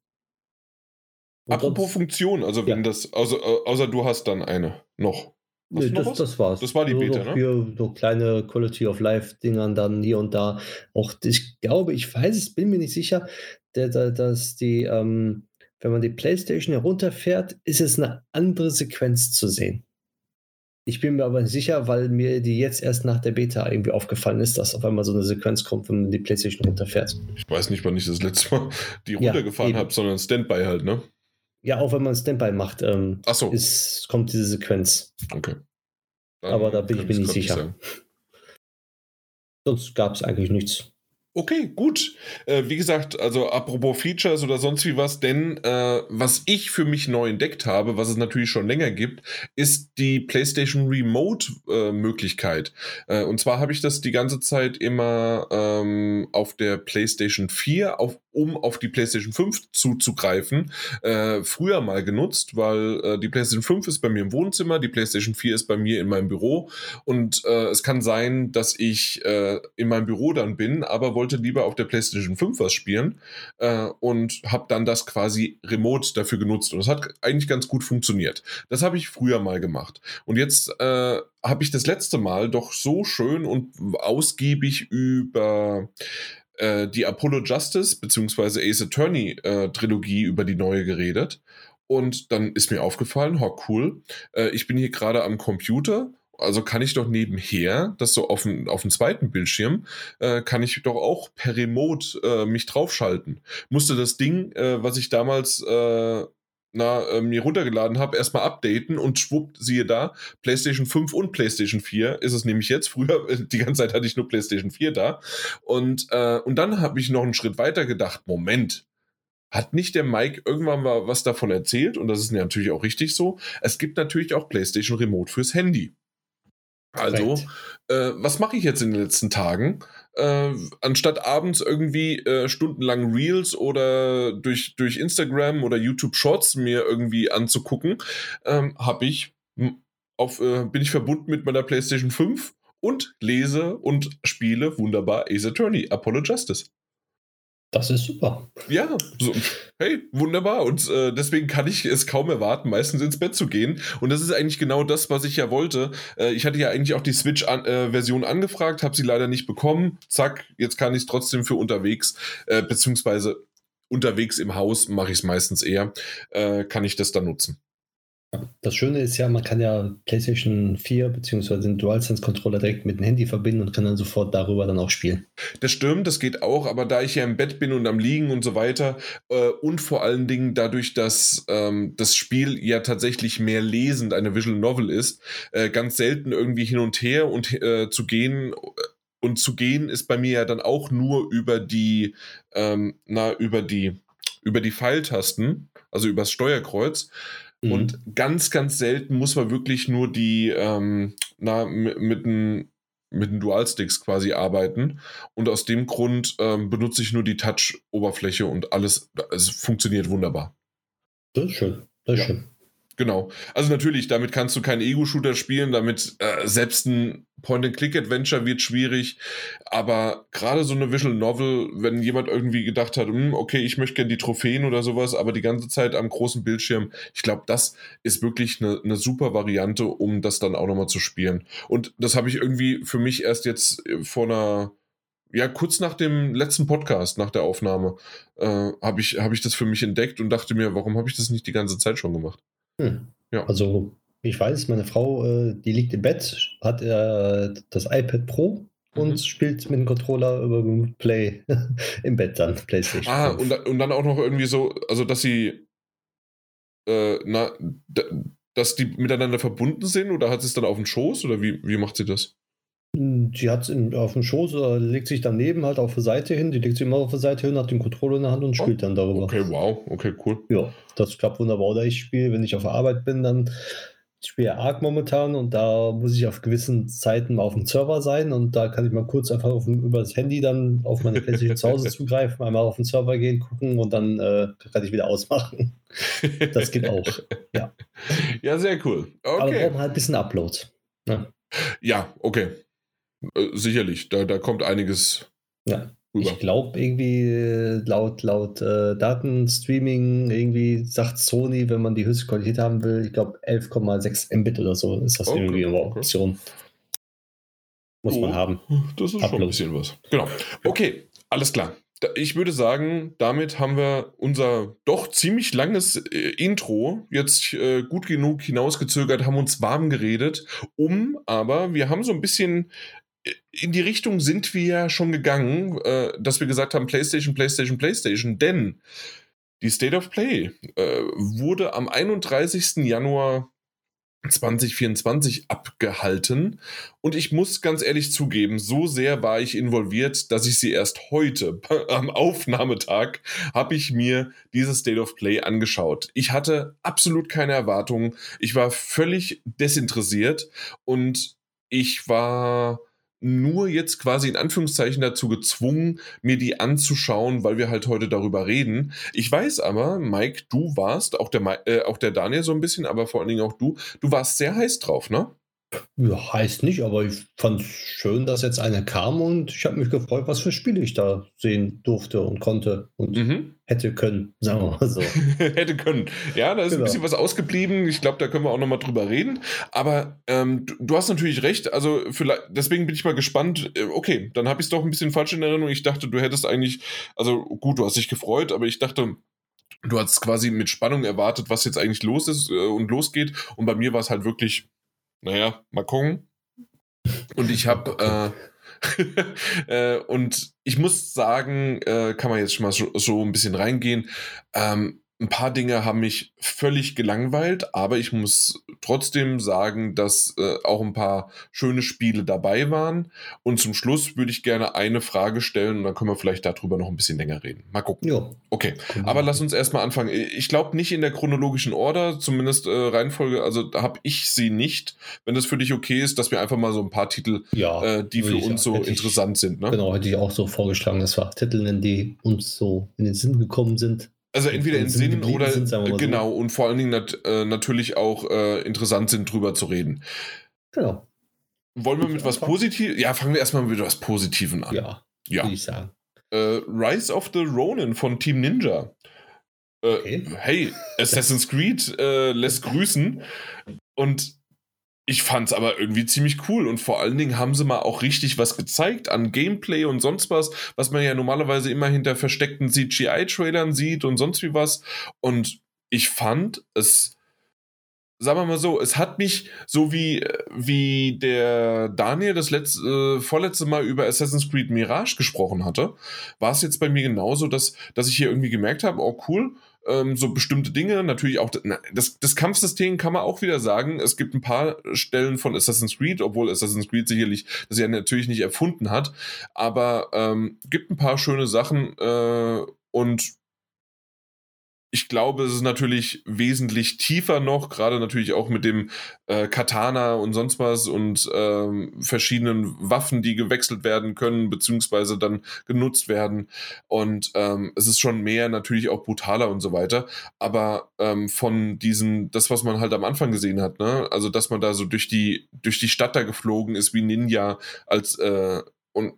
Und Apropos sonst, Funktion, also wenn ja. das, außer, außer du hast dann eine noch. Nee, das, das war's. Das war die Beta, ne? Hier so kleine Quality of Life-Dingern dann hier und da. Auch ich glaube, ich weiß es, bin mir nicht sicher, dass die, ähm, wenn man die PlayStation herunterfährt, ist es eine andere Sequenz zu sehen. Ich bin mir aber nicht sicher, weil mir die jetzt erst nach der Beta irgendwie aufgefallen ist, dass auf einmal so eine Sequenz kommt, wenn man die PlayStation runterfährt. Ich weiß nicht, wann ich das letzte Mal die runtergefahren ja, habe, sondern Standby halt, ne? Ja, auch wenn man Standby macht, ähm, Ach so. ist, kommt diese Sequenz. Okay. Dann Aber da bin ich mir nicht sicher. Sonst gab es eigentlich nichts. Okay, gut. Äh, wie gesagt, also apropos Features oder sonst wie was, denn äh, was ich für mich neu entdeckt habe, was es natürlich schon länger gibt, ist die PlayStation Remote-Möglichkeit. Äh, äh, und zwar habe ich das die ganze Zeit immer ähm, auf der PlayStation 4 auf um auf die PlayStation 5 zuzugreifen, äh, früher mal genutzt, weil äh, die PlayStation 5 ist bei mir im Wohnzimmer, die PlayStation 4 ist bei mir in meinem Büro. Und äh, es kann sein, dass ich äh, in meinem Büro dann bin, aber wollte lieber auf der PlayStation 5 was spielen äh, und habe dann das quasi remote dafür genutzt. Und das hat eigentlich ganz gut funktioniert. Das habe ich früher mal gemacht. Und jetzt äh, habe ich das letzte Mal doch so schön und ausgiebig über äh, die Apollo Justice bzw. Ace Attorney äh, Trilogie über die neue geredet. Und dann ist mir aufgefallen, ho, cool, äh, ich bin hier gerade am Computer also kann ich doch nebenher, das so auf dem, zweiten Bildschirm, äh, kann ich doch auch per Remote äh, mich draufschalten. Musste das Ding, äh, was ich damals äh, na, äh, mir runtergeladen habe, erstmal updaten und schwuppt, siehe da, PlayStation 5 und PlayStation 4 ist es nämlich jetzt. Früher, äh, die ganze Zeit hatte ich nur PlayStation 4 da. Und, äh, und dann habe ich noch einen Schritt weiter gedacht, Moment, hat nicht der Mike irgendwann mal was davon erzählt? Und das ist natürlich auch richtig so. Es gibt natürlich auch PlayStation Remote fürs Handy. Also, äh, was mache ich jetzt in den letzten Tagen? Äh, anstatt abends irgendwie äh, stundenlang Reels oder durch, durch Instagram oder YouTube Shorts mir irgendwie anzugucken, ähm, habe ich auf, äh, bin ich verbunden mit meiner PlayStation 5 und lese und spiele wunderbar Ace Attorney, Apollo Justice. Das ist super. Ja, so, hey, wunderbar. Und äh, deswegen kann ich es kaum erwarten, meistens ins Bett zu gehen. Und das ist eigentlich genau das, was ich ja wollte. Äh, ich hatte ja eigentlich auch die Switch-Version an, äh, angefragt, habe sie leider nicht bekommen. Zack, jetzt kann ich es trotzdem für unterwegs, äh, beziehungsweise unterwegs im Haus mache ich es meistens eher, äh, kann ich das dann nutzen. Das Schöne ist ja, man kann ja PlayStation 4 bzw. den DualSense-Controller direkt mit dem Handy verbinden und kann dann sofort darüber dann auch spielen. Das stimmt, das geht auch, aber da ich ja im Bett bin und am Liegen und so weiter äh, und vor allen Dingen dadurch, dass ähm, das Spiel ja tatsächlich mehr lesend eine Visual Novel ist, äh, ganz selten irgendwie hin und her und äh, zu gehen und zu gehen ist bei mir ja dann auch nur über die, ähm, na, über die, über die Pfeiltasten, also übers Steuerkreuz. Mhm. Und ganz, ganz selten muss man wirklich nur die, ähm, na, mit, den mit den Dualsticks quasi arbeiten. Und aus dem Grund ähm, benutze ich nur die Touch-Oberfläche und alles, es funktioniert wunderbar. Das ist schön. Das ist ja. schön. Genau. Also natürlich, damit kannst du keinen Ego-Shooter spielen, damit äh, selbst ein Point-and-Click-Adventure wird schwierig. Aber gerade so eine Visual Novel, wenn jemand irgendwie gedacht hat, hm, okay, ich möchte gerne die Trophäen oder sowas, aber die ganze Zeit am großen Bildschirm, ich glaube, das ist wirklich eine, eine super Variante, um das dann auch nochmal zu spielen. Und das habe ich irgendwie für mich erst jetzt äh, vor einer ja, kurz nach dem letzten Podcast, nach der Aufnahme, äh, habe ich, hab ich das für mich entdeckt und dachte mir, warum habe ich das nicht die ganze Zeit schon gemacht? Hm. Ja. Also, ich weiß, meine Frau, äh, die liegt im Bett, hat äh, das iPad Pro und mhm. spielt mit dem Controller über Play im Bett dann, PlayStation. Ah, und, und dann auch noch irgendwie so, also dass sie, äh, na, dass die miteinander verbunden sind oder hat sie es dann auf dem Schoß oder wie, wie macht sie das? Sie hat es auf dem Schoß oder legt sich daneben halt auf der Seite hin. Die legt sich immer auf der Seite hin, hat den Controller in der Hand und spielt oh, dann darüber. Okay, wow, okay, cool. Ja, das klappt wunderbar. Oder ich spiele, wenn ich auf der Arbeit bin, dann ich spiele Arc momentan und da muss ich auf gewissen Zeiten mal auf dem Server sein und da kann ich mal kurz einfach auf, über das Handy dann auf meine PlayStation zu Hause zugreifen, einmal auf den Server gehen, gucken und dann äh, kann ich wieder ausmachen. Das geht auch. Ja, ja sehr cool. Okay. Aber brauchen halt ein bisschen Upload. Ja, ja okay. Äh, sicherlich, da, da kommt einiges. Ja. Rüber. Ich glaube irgendwie äh, laut, laut äh, Datenstreaming irgendwie sagt Sony, wenn man die höchste Qualität haben will, ich glaube 11,6 Mbit oder so ist das okay, irgendwie eine Option. Muss oh, man haben. Das ist Upload. schon ein bisschen was. Genau. Okay, alles klar. Ich würde sagen, damit haben wir unser doch ziemlich langes äh, Intro jetzt äh, gut genug hinausgezögert, haben uns warm geredet, um, aber wir haben so ein bisschen in die Richtung sind wir ja schon gegangen, äh, dass wir gesagt haben, PlayStation, PlayStation, PlayStation, denn die State of Play äh, wurde am 31. Januar 2024 abgehalten. Und ich muss ganz ehrlich zugeben, so sehr war ich involviert, dass ich sie erst heute am Aufnahmetag habe ich mir dieses State of Play angeschaut. Ich hatte absolut keine Erwartungen. Ich war völlig desinteressiert und ich war nur jetzt quasi in Anführungszeichen dazu gezwungen, mir die anzuschauen, weil wir halt heute darüber reden. Ich weiß aber, Mike, du warst, auch der, äh, auch der Daniel so ein bisschen, aber vor allen Dingen auch du, du warst sehr heiß drauf, ne? Ja, heißt nicht, aber ich fand es schön, dass jetzt einer kam und ich habe mich gefreut, was für Spiele ich da sehen durfte und konnte und mhm. hätte können, sagen wir mal so. hätte können. Ja, da ist genau. ein bisschen was ausgeblieben. Ich glaube, da können wir auch nochmal drüber reden. Aber ähm, du, du, hast natürlich recht. Also vielleicht, deswegen bin ich mal gespannt. Äh, okay, dann habe ich es doch ein bisschen falsch in Erinnerung. Ich dachte, du hättest eigentlich, also gut, du hast dich gefreut, aber ich dachte, du hast quasi mit Spannung erwartet, was jetzt eigentlich los ist äh, und losgeht. Und bei mir war es halt wirklich naja, mal gucken. Und ich habe, äh, äh, und ich muss sagen, äh, kann man jetzt schon mal so, so ein bisschen reingehen. Ähm, ein paar Dinge haben mich völlig gelangweilt, aber ich muss trotzdem sagen, dass äh, auch ein paar schöne Spiele dabei waren. Und zum Schluss würde ich gerne eine Frage stellen und dann können wir vielleicht darüber noch ein bisschen länger reden. Mal gucken. Ja. Okay, aber lass uns erstmal anfangen. Ich glaube nicht in der chronologischen Order, zumindest äh, Reihenfolge, also habe ich sie nicht. Wenn das für dich okay ist, dass wir einfach mal so ein paar Titel, ja, äh, die für uns so interessant ich, sind. Ne? Genau, hätte ich auch so vorgeschlagen, dass wir Titel nennen, die uns so in den Sinn gekommen sind. Also entweder in Sinn oder sind, genau so. und vor allen Dingen nat äh, natürlich auch äh, interessant sind, drüber zu reden. Genau. Wollen wir mit was Positives? Ja, fangen wir erstmal mit was Positiven an. Ja, ja. würde ich sagen. Äh, Rise of the Ronin von Team Ninja. Äh, okay. Hey, Assassin's Creed äh, lässt grüßen. Und ich fand's aber irgendwie ziemlich cool und vor allen Dingen haben sie mal auch richtig was gezeigt an Gameplay und sonst was, was man ja normalerweise immer hinter versteckten CGI-Trailern sieht und sonst wie was. Und ich fand es, sagen wir mal so, es hat mich, so wie, wie der Daniel das letzte, äh, vorletzte Mal über Assassin's Creed Mirage gesprochen hatte, war es jetzt bei mir genauso, dass, dass ich hier irgendwie gemerkt habe, oh cool, ähm, so bestimmte Dinge. Natürlich auch das, das Kampfsystem kann man auch wieder sagen. Es gibt ein paar Stellen von Assassin's Creed, obwohl Assassin's Creed sicherlich das ja natürlich nicht erfunden hat, aber ähm, gibt ein paar schöne Sachen äh, und ich glaube, es ist natürlich wesentlich tiefer noch, gerade natürlich auch mit dem äh, Katana und sonst was und ähm, verschiedenen Waffen, die gewechselt werden können, beziehungsweise dann genutzt werden. Und ähm, es ist schon mehr natürlich auch brutaler und so weiter. Aber ähm, von diesen, das, was man halt am Anfang gesehen hat, ne, also dass man da so durch die, durch die Stadt da geflogen ist wie Ninja als äh, und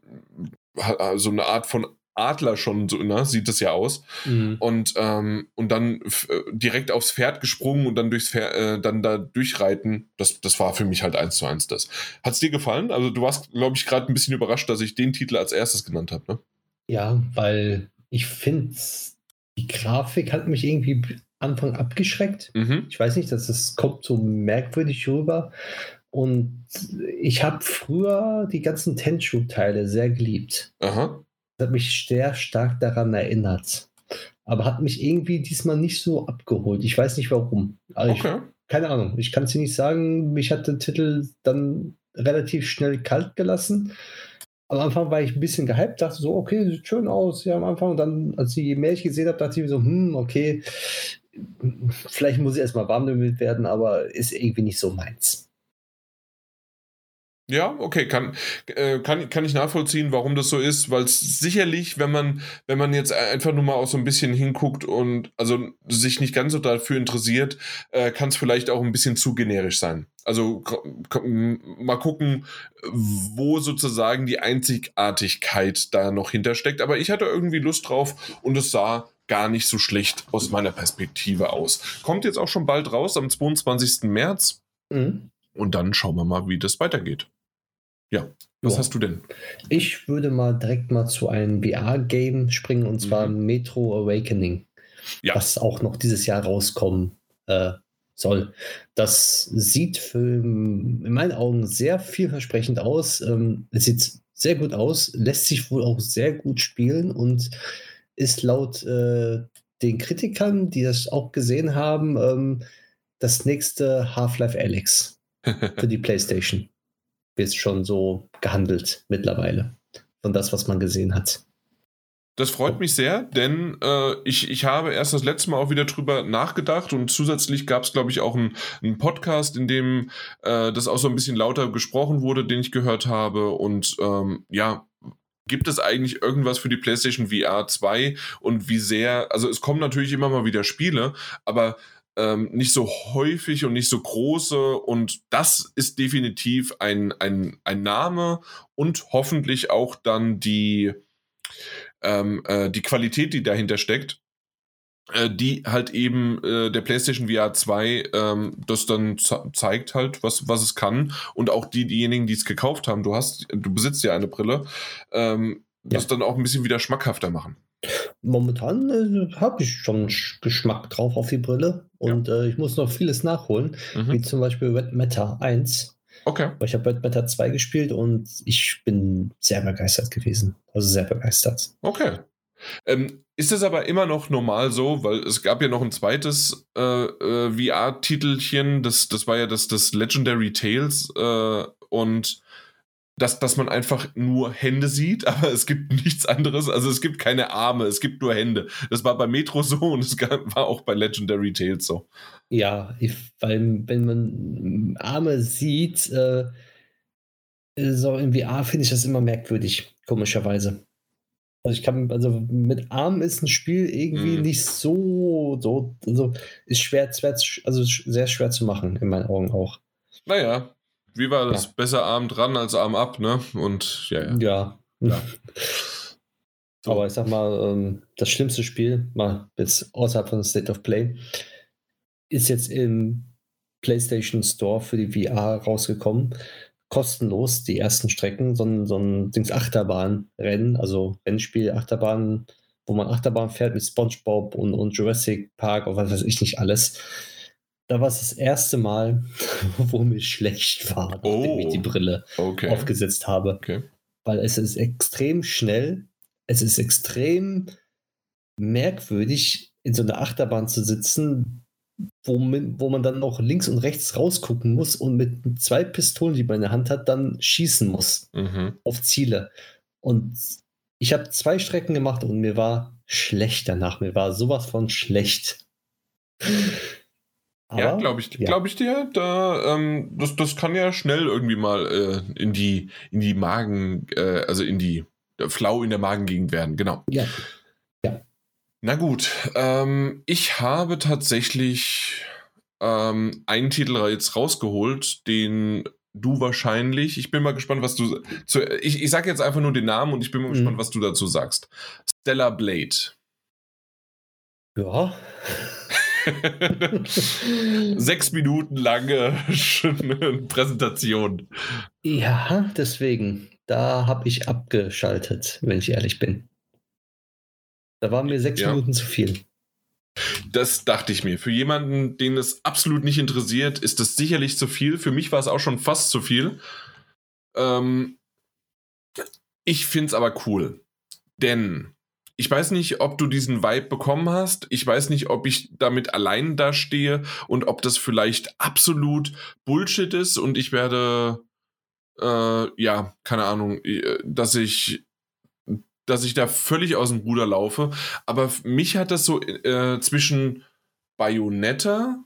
so eine Art von Adler schon so, ne, sieht es ja aus. Mhm. Und, ähm, und dann äh, direkt aufs Pferd gesprungen und dann durchs Pferd, äh, dann da durchreiten, das, das war für mich halt eins zu eins das. Hat es dir gefallen? Also du warst, glaube ich, gerade ein bisschen überrascht, dass ich den Titel als erstes genannt habe, ne? Ja, weil ich finde, die Grafik hat mich irgendwie Anfang abgeschreckt. Mhm. Ich weiß nicht, dass das kommt so merkwürdig rüber. Und ich habe früher die ganzen Tenshu-Teile sehr geliebt. Aha hat mich sehr stark daran erinnert. Aber hat mich irgendwie diesmal nicht so abgeholt. Ich weiß nicht warum. Also okay. Ich, keine Ahnung. Ich kann es dir nicht sagen. Mich hat der Titel dann relativ schnell kalt gelassen. Am Anfang war ich ein bisschen gehypt, dachte so, okay, sieht schön aus. Ja, am Anfang. Und dann, als ich je mehr ich gesehen habe, dachte ich so, hm, okay, vielleicht muss ich erstmal warm damit werden, aber ist irgendwie nicht so meins. Ja, okay, kann, äh, kann, kann ich nachvollziehen, warum das so ist, weil es sicherlich, wenn man, wenn man jetzt einfach nur mal auch so ein bisschen hinguckt und also sich nicht ganz so dafür interessiert, äh, kann es vielleicht auch ein bisschen zu generisch sein. Also mal gucken, wo sozusagen die Einzigartigkeit da noch hintersteckt. Aber ich hatte irgendwie Lust drauf und es sah gar nicht so schlecht aus meiner Perspektive aus. Kommt jetzt auch schon bald raus am 22. März. Mhm. Und dann schauen wir mal, wie das weitergeht. Ja, was hast du denn? Ich würde mal direkt mal zu einem VR-Game springen und zwar mhm. Metro Awakening. Ja. Was auch noch dieses Jahr rauskommen äh, soll. Das sieht für, in meinen Augen sehr vielversprechend aus. Ähm, es sieht sehr gut aus, lässt sich wohl auch sehr gut spielen und ist laut äh, den Kritikern, die das auch gesehen haben, ähm, das nächste Half-Life Alex für die PlayStation. Wird schon so gehandelt mittlerweile von das, was man gesehen hat. Das freut mich sehr, denn äh, ich, ich habe erst das letzte Mal auch wieder drüber nachgedacht und zusätzlich gab es, glaube ich, auch einen Podcast, in dem äh, das auch so ein bisschen lauter gesprochen wurde, den ich gehört habe. Und ähm, ja, gibt es eigentlich irgendwas für die PlayStation VR 2 und wie sehr, also es kommen natürlich immer mal wieder Spiele, aber ähm, nicht so häufig und nicht so große und das ist definitiv ein, ein, ein Name und hoffentlich auch dann die ähm, äh, die Qualität, die dahinter steckt, äh, die halt eben äh, der PlayStation VR 2 ähm, das dann zeigt halt, was, was es kann. Und auch die, diejenigen, die es gekauft haben, du hast, du besitzt ja eine Brille, ähm, ja. das dann auch ein bisschen wieder schmackhafter machen. Momentan äh, habe ich schon Geschmack drauf auf die Brille und ja. äh, ich muss noch vieles nachholen, mhm. wie zum Beispiel Red Matter 1. Okay. Ich habe Red Matter 2 gespielt und ich bin sehr begeistert gewesen. Also sehr begeistert. Okay. Ähm, ist es aber immer noch normal so, weil es gab ja noch ein zweites äh, äh, VR-Titelchen, das, das war ja das, das Legendary Tales äh, und dass, dass man einfach nur Hände sieht, aber es gibt nichts anderes. Also es gibt keine Arme, es gibt nur Hände. Das war bei Metro so und es war auch bei Legendary Tales so. Ja, weil wenn man Arme sieht, äh, so in VR finde ich das immer merkwürdig, komischerweise. Also ich kann, also mit Armen ist ein Spiel irgendwie mm. nicht so, so, also ist schwer, also sehr schwer zu machen, in meinen Augen auch. Naja, wie war das? Ja. Besser Arm dran als Arm ab, ne? Und ja, ja. Ja. ja. So. Aber ich sag mal, ähm, das schlimmste Spiel, mal bis außerhalb von State of Play, ist jetzt im PlayStation Store für die VR rausgekommen. Kostenlos, die ersten Strecken, so ein, so ein Dings Achterbahnrennen, also Rennspiel, Achterbahn, wo man Achterbahn fährt mit SpongeBob und, und Jurassic Park und was weiß ich nicht alles da war es das erste Mal, wo mir schlecht war, nachdem oh, ich die oh, Brille okay. aufgesetzt habe. Okay. Weil es ist extrem schnell, es ist extrem merkwürdig, in so einer Achterbahn zu sitzen, wo man, wo man dann noch links und rechts rausgucken muss und mit zwei Pistolen, die man in der Hand hat, dann schießen muss mhm. auf Ziele. Und ich habe zwei Strecken gemacht und mir war schlecht danach. Mir war sowas von schlecht. Aber, ja, glaube ich, ja. glaube ich dir. Da, ähm, das, das kann ja schnell irgendwie mal äh, in die, in die Magen, äh, also in die Flau in der Magengegend werden. Genau. Ja. ja. Na gut, ähm, ich habe tatsächlich ähm, einen Titel jetzt rausgeholt, den du wahrscheinlich, ich bin mal gespannt, was du, zu, ich, ich sage jetzt einfach nur den Namen und ich bin mal mhm. gespannt, was du dazu sagst. Stellar Blade. Ja. Sechs Minuten lange Präsentation. Ja, deswegen. Da habe ich abgeschaltet, wenn ich ehrlich bin. Da waren mir sechs ja. Minuten zu viel. Das dachte ich mir. Für jemanden, den es absolut nicht interessiert, ist das sicherlich zu viel. Für mich war es auch schon fast zu viel. Ähm, ich finde es aber cool. Denn ich weiß nicht, ob du diesen Vibe bekommen hast. Ich weiß nicht, ob ich damit allein da stehe und ob das vielleicht absolut Bullshit ist und ich werde, äh, ja, keine Ahnung, äh, dass ich dass ich da völlig aus dem Ruder laufe. Aber mich hat das so äh, zwischen Bayonetta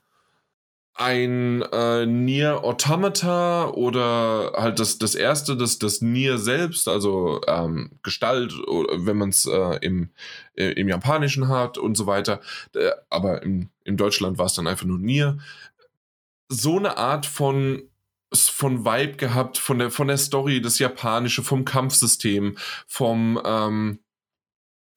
ein äh, Nier Automata oder halt das, das erste, das, das Nier selbst, also ähm, Gestalt, wenn man es äh, im, äh, im Japanischen hat und so weiter. Äh, aber im, in Deutschland war es dann einfach nur Nier. so eine Art von von Vibe gehabt, von der, von der Story, das Japanische, vom Kampfsystem, vom, ähm,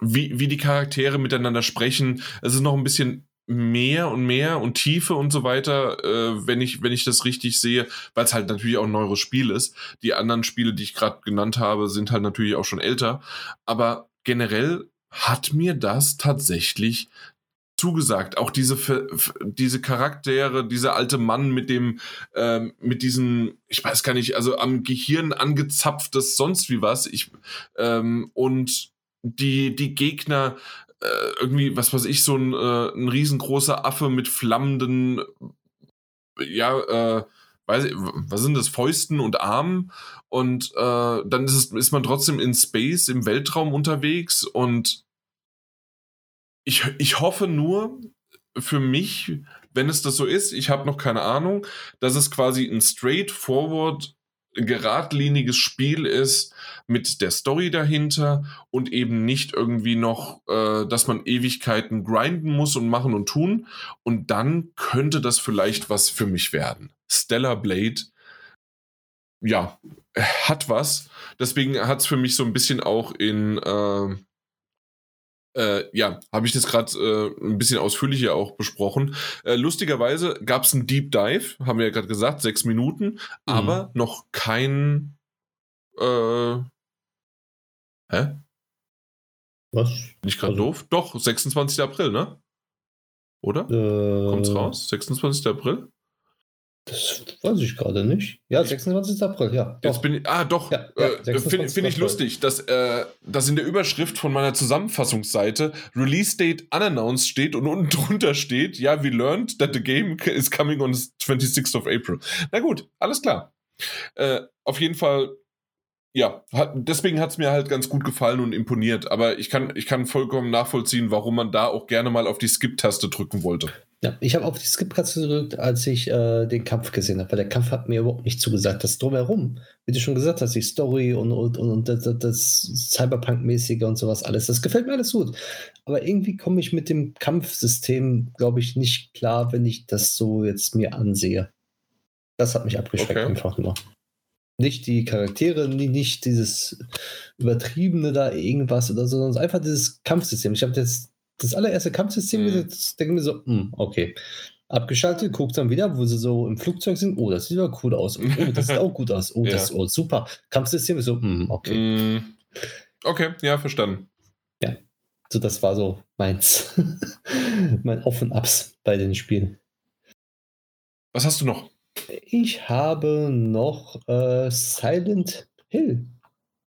wie, wie die Charaktere miteinander sprechen. Es ist noch ein bisschen mehr und mehr und Tiefe und so weiter, äh, wenn ich wenn ich das richtig sehe, weil es halt natürlich auch ein neues Spiel ist. Die anderen Spiele, die ich gerade genannt habe, sind halt natürlich auch schon älter, aber generell hat mir das tatsächlich zugesagt. Auch diese diese Charaktere, dieser alte Mann mit dem ähm, mit diesen, ich weiß gar nicht, also am Gehirn angezapftes sonst wie was. Ich ähm, und die die Gegner äh, irgendwie, was weiß ich, so ein, äh, ein riesengroßer Affe mit flammenden, ja, äh, weiß ich, was sind das, Fäusten und Armen? Und äh, dann ist, es, ist man trotzdem in Space, im Weltraum unterwegs und ich, ich hoffe nur für mich, wenn es das so ist, ich habe noch keine Ahnung, dass es quasi ein straightforward geradliniges Spiel ist mit der Story dahinter und eben nicht irgendwie noch, äh, dass man Ewigkeiten grinden muss und machen und tun. Und dann könnte das vielleicht was für mich werden. Stellar Blade, ja, hat was. Deswegen hat es für mich so ein bisschen auch in äh, äh, ja, habe ich das gerade äh, ein bisschen ausführlicher auch besprochen. Äh, lustigerweise gab es einen Deep Dive, haben wir ja gerade gesagt, sechs Minuten, mhm. aber noch kein. Äh, hä? Was? Bin ich gerade also, doof? Doch, 26. April, ne? Oder? Äh, Kommt's raus? 26. April? Das weiß ich gerade nicht. Ja, 26. April, ja. Doch. Jetzt bin ich, ah, doch. Ja, ja, äh, Finde find ich lustig, dass, äh, dass in der Überschrift von meiner Zusammenfassungsseite Release Date unannounced steht und unten drunter steht, ja, we learned that the game is coming on the 26th of April. Na gut, alles klar. Äh, auf jeden Fall ja, hat, deswegen hat es mir halt ganz gut gefallen und imponiert. Aber ich kann, ich kann vollkommen nachvollziehen, warum man da auch gerne mal auf die Skip-Taste drücken wollte. Ja, ich habe auf die Skip-Taste gedrückt, als ich äh, den Kampf gesehen habe, weil der Kampf hat mir überhaupt nicht zugesagt. Das drumherum, wie du schon gesagt hast, die Story und, und, und, und das, das Cyberpunk-mäßige und sowas alles, das gefällt mir alles gut. Aber irgendwie komme ich mit dem Kampfsystem, glaube ich, nicht klar, wenn ich das so jetzt mir ansehe. Das hat mich abgeschreckt okay. einfach nur. Nicht die Charaktere, nicht dieses übertriebene da irgendwas oder so, sondern einfach dieses Kampfsystem. Ich habe das, das allererste Kampfsystem mhm. denke mir so, mh, hm, okay. Abgeschaltet, guckt dann wieder, wo sie so im Flugzeug sind. Oh, das sieht aber cool aus. Oh, das sieht auch gut aus. Oh, ja. das oh, super. Kampfsystem ist so, mh, hm, okay. Mm, okay, ja, verstanden. Ja, so das war so meins. mein Auf und Abs bei den Spielen. Was hast du noch? Ich habe noch äh, Silent Hill.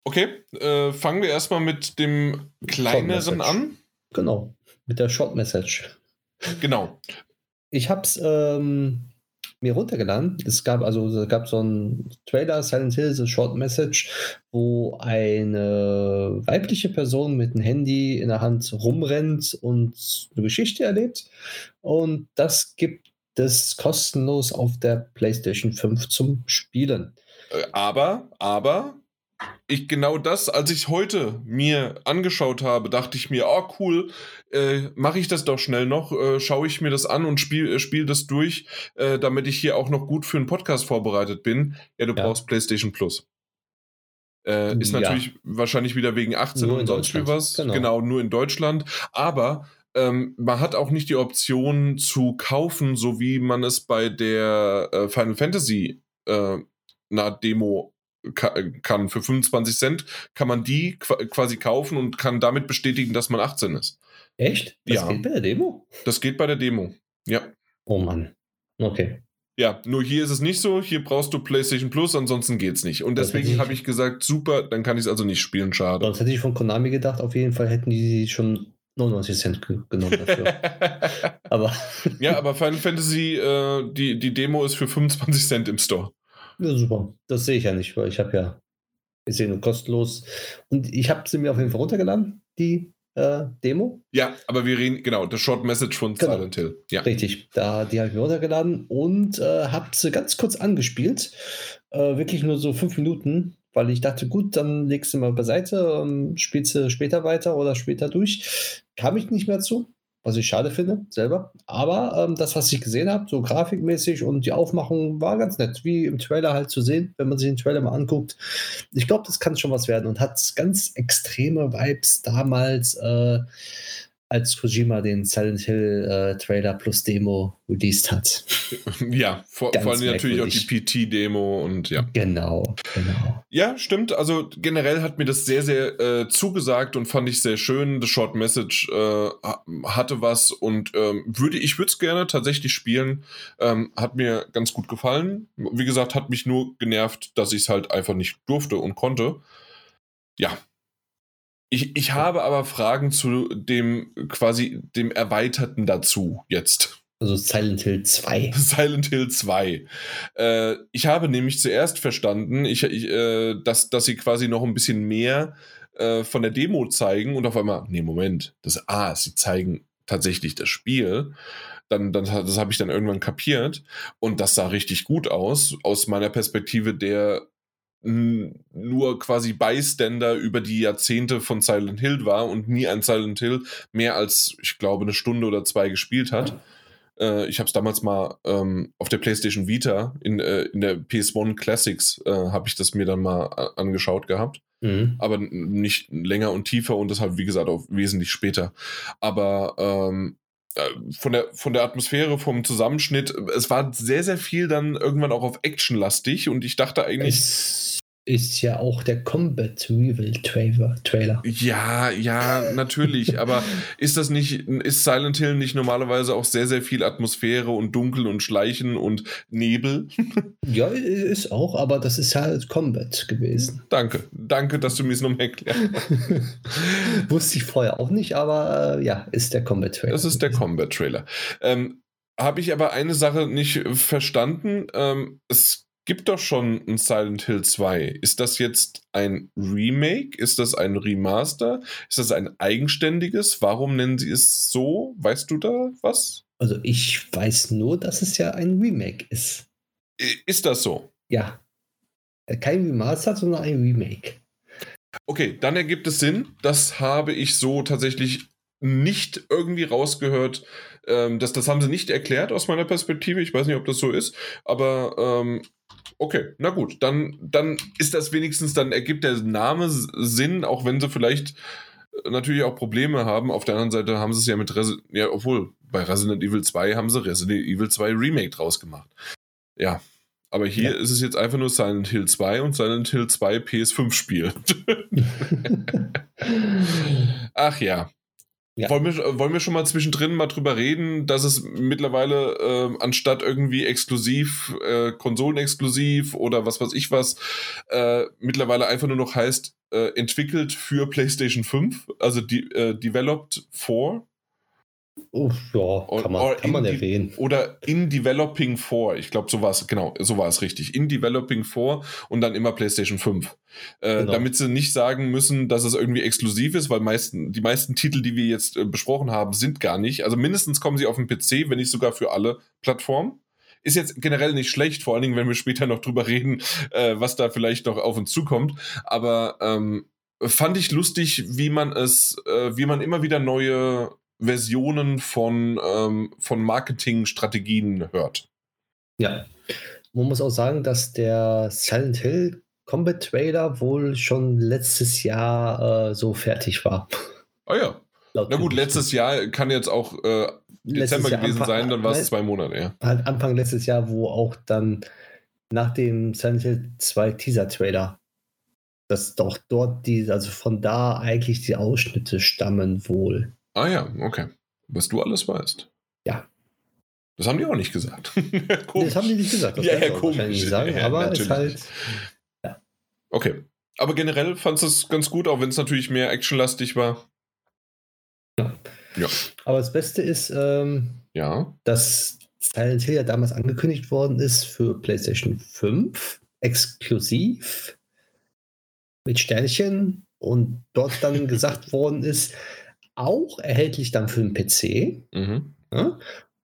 Okay, äh, fangen wir erstmal mit dem kleineren an. Genau, mit der Short Message. Genau. Ich habe es ähm, mir runtergeladen. Es gab also es gab so einen Trailer, Silent Hill, so Short Message, wo eine weibliche Person mit einem Handy in der Hand rumrennt und eine Geschichte erlebt. Und das gibt das kostenlos auf der PlayStation 5 zum Spielen. Äh, aber, aber, ich genau das, als ich heute mir angeschaut habe, dachte ich mir, oh cool, äh, mache ich das doch schnell noch, äh, schaue ich mir das an und spiele äh, spiel das durch, äh, damit ich hier auch noch gut für einen Podcast vorbereitet bin. Ja, du ja. brauchst PlayStation Plus. Äh, ist natürlich ja. wahrscheinlich wieder wegen 18 nur und sonst wie was. Genau. genau, nur in Deutschland. Aber ähm, man hat auch nicht die Option zu kaufen, so wie man es bei der äh, Final Fantasy äh, na, Demo kann. Für 25 Cent kann man die quasi kaufen und kann damit bestätigen, dass man 18 ist. Echt? Das ja. geht bei der Demo? Das geht bei der Demo, ja. Oh Mann. Okay. Ja, nur hier ist es nicht so. Hier brauchst du PlayStation Plus, ansonsten geht's nicht. Und deswegen habe ich gesagt, super, dann kann ich es also nicht spielen, schade. Sonst hätte ich von Konami gedacht, auf jeden Fall hätten die schon 99 Cent genommen dafür. aber ja, aber Final Fantasy, äh, die, die Demo ist für 25 Cent im Store. Ja, super. Das sehe ich ja nicht, weil ich habe ja gesehen und kostenlos. Und ich habe sie mir auf jeden Fall runtergeladen, die äh, Demo. Ja, aber wir reden, genau, das Short Message von genau. Silent Hill. Ja. Richtig, da, die habe ich mir runtergeladen und äh, habe sie ganz kurz angespielt. Äh, wirklich nur so fünf Minuten weil ich dachte, gut, dann legst du mal beiseite, und spielst du später weiter oder später durch. Kam ich nicht mehr zu. Was ich schade finde, selber. Aber ähm, das, was ich gesehen habe, so grafikmäßig und die Aufmachung war ganz nett, wie im Trailer halt zu sehen, wenn man sich den Trailer mal anguckt. Ich glaube, das kann schon was werden und hat ganz extreme Vibes damals. Äh, als Kojima den Silent Hill äh, Trailer plus Demo released hat. Ja, vor, vor allem natürlich auch die PT-Demo und ja. Genau, genau. Ja, stimmt. Also generell hat mir das sehr, sehr äh, zugesagt und fand ich sehr schön. The Short Message äh, hatte was und ähm, würde ich würde es gerne tatsächlich spielen. Ähm, hat mir ganz gut gefallen. Wie gesagt, hat mich nur genervt, dass ich es halt einfach nicht durfte und konnte. Ja, ich, ich habe aber Fragen zu dem quasi dem Erweiterten dazu jetzt. Also Silent Hill 2. Silent Hill 2. Äh, ich habe nämlich zuerst verstanden, ich, ich, äh, dass, dass sie quasi noch ein bisschen mehr äh, von der Demo zeigen und auf einmal, nee, Moment, das ah, sie zeigen tatsächlich das Spiel. Dann, dann, das habe ich dann irgendwann kapiert und das sah richtig gut aus, aus meiner Perspektive der nur quasi Bystander über die Jahrzehnte von Silent Hill war und nie ein Silent Hill mehr als, ich glaube, eine Stunde oder zwei gespielt hat. Äh, ich habe es damals mal ähm, auf der PlayStation Vita in, äh, in der PS1 Classics äh, habe ich das mir dann mal äh, angeschaut gehabt. Mhm. Aber nicht länger und tiefer und deshalb, wie gesagt, auch wesentlich später. Aber ähm, äh, von der, von der Atmosphäre, vom Zusammenschnitt, es war sehr, sehr viel dann irgendwann auch auf Action lastig und ich dachte eigentlich. Es ist ja auch der Combat Reveal Trailer. Ja, ja, natürlich. aber ist das nicht, ist Silent Hill nicht normalerweise auch sehr, sehr viel Atmosphäre und Dunkel und Schleichen und Nebel? ja, ist auch, aber das ist halt Combat gewesen. Danke, danke, dass du mir es nochmal erklärt hast. Wusste ich vorher auch nicht, aber äh, ja, ist der Combat Trailer. Das ist der Combat Trailer. Ähm, habe ich aber eine Sache nicht verstanden. Ähm, es gibt doch schon ein Silent Hill 2. Ist das jetzt ein Remake? Ist das ein Remaster? Ist das ein eigenständiges? Warum nennen sie es so? Weißt du da was? Also ich weiß nur, dass es ja ein Remake ist. Ist das so? Ja. Kein Remaster, sondern ein Remake. Okay, dann ergibt es Sinn. Das habe ich so tatsächlich nicht irgendwie rausgehört. Ähm, das, das haben sie nicht erklärt aus meiner Perspektive. Ich weiß nicht, ob das so ist. Aber ähm, Okay, na gut, dann, dann ist das wenigstens, dann ergibt der Name Sinn, auch wenn sie vielleicht äh, natürlich auch Probleme haben. Auf der anderen Seite haben sie es ja mit Resident, ja, obwohl bei Resident Evil 2 haben sie Resident Evil 2 Remake draus gemacht. Ja, aber hier ja. ist es jetzt einfach nur Silent Hill 2 und Silent Hill 2 PS5 Spiel. Ach ja. Ja. Wollen, wir, wollen wir schon mal zwischendrin mal drüber reden, dass es mittlerweile äh, anstatt irgendwie exklusiv, äh, konsolenexklusiv oder was weiß ich was, äh, mittlerweile einfach nur noch heißt, äh, entwickelt für PlayStation 5, also die, äh, developed for Oh, ja, kann man, kann man erwähnen. Oder in Developing 4. Ich glaube, so war es, genau, so war es richtig. In Developing 4 und dann immer PlayStation 5. Äh, genau. Damit sie nicht sagen müssen, dass es irgendwie exklusiv ist, weil meisten, die meisten Titel, die wir jetzt äh, besprochen haben, sind gar nicht. Also mindestens kommen sie auf den PC, wenn nicht sogar für alle Plattformen. Ist jetzt generell nicht schlecht, vor allen Dingen, wenn wir später noch drüber reden, äh, was da vielleicht noch auf uns zukommt. Aber ähm, fand ich lustig, wie man es, äh, wie man immer wieder neue Versionen von, ähm, von Marketingstrategien hört. Ja, man muss auch sagen, dass der Silent Hill Combat Trailer wohl schon letztes Jahr äh, so fertig war. Ah ja. Laut Na gut, letztes Jahr kann jetzt auch äh, Dezember Jahr gewesen Anfang, sein, dann war es zwei Monate, ja. Halt Anfang letztes Jahr, wo auch dann nach dem Silent Hill 2 Teaser-Trailer, dass doch dort die, also von da eigentlich die Ausschnitte stammen wohl. Ah ja, okay. Was du alles weißt. Ja. Das haben die auch nicht gesagt. das haben die nicht gesagt. Das ja, ja, komisch. Nicht sagen, ja, aber es halt. Ja. Okay. Aber generell fandest du es ganz gut, auch wenn es natürlich mehr actionlastig war. Ja. ja. Aber das Beste ist, ähm, ja. dass Silent Hill ja damals angekündigt worden ist für PlayStation 5, exklusiv, mit Sternchen und dort dann gesagt worden ist, auch erhältlich dann für den PC. Mhm. Ja?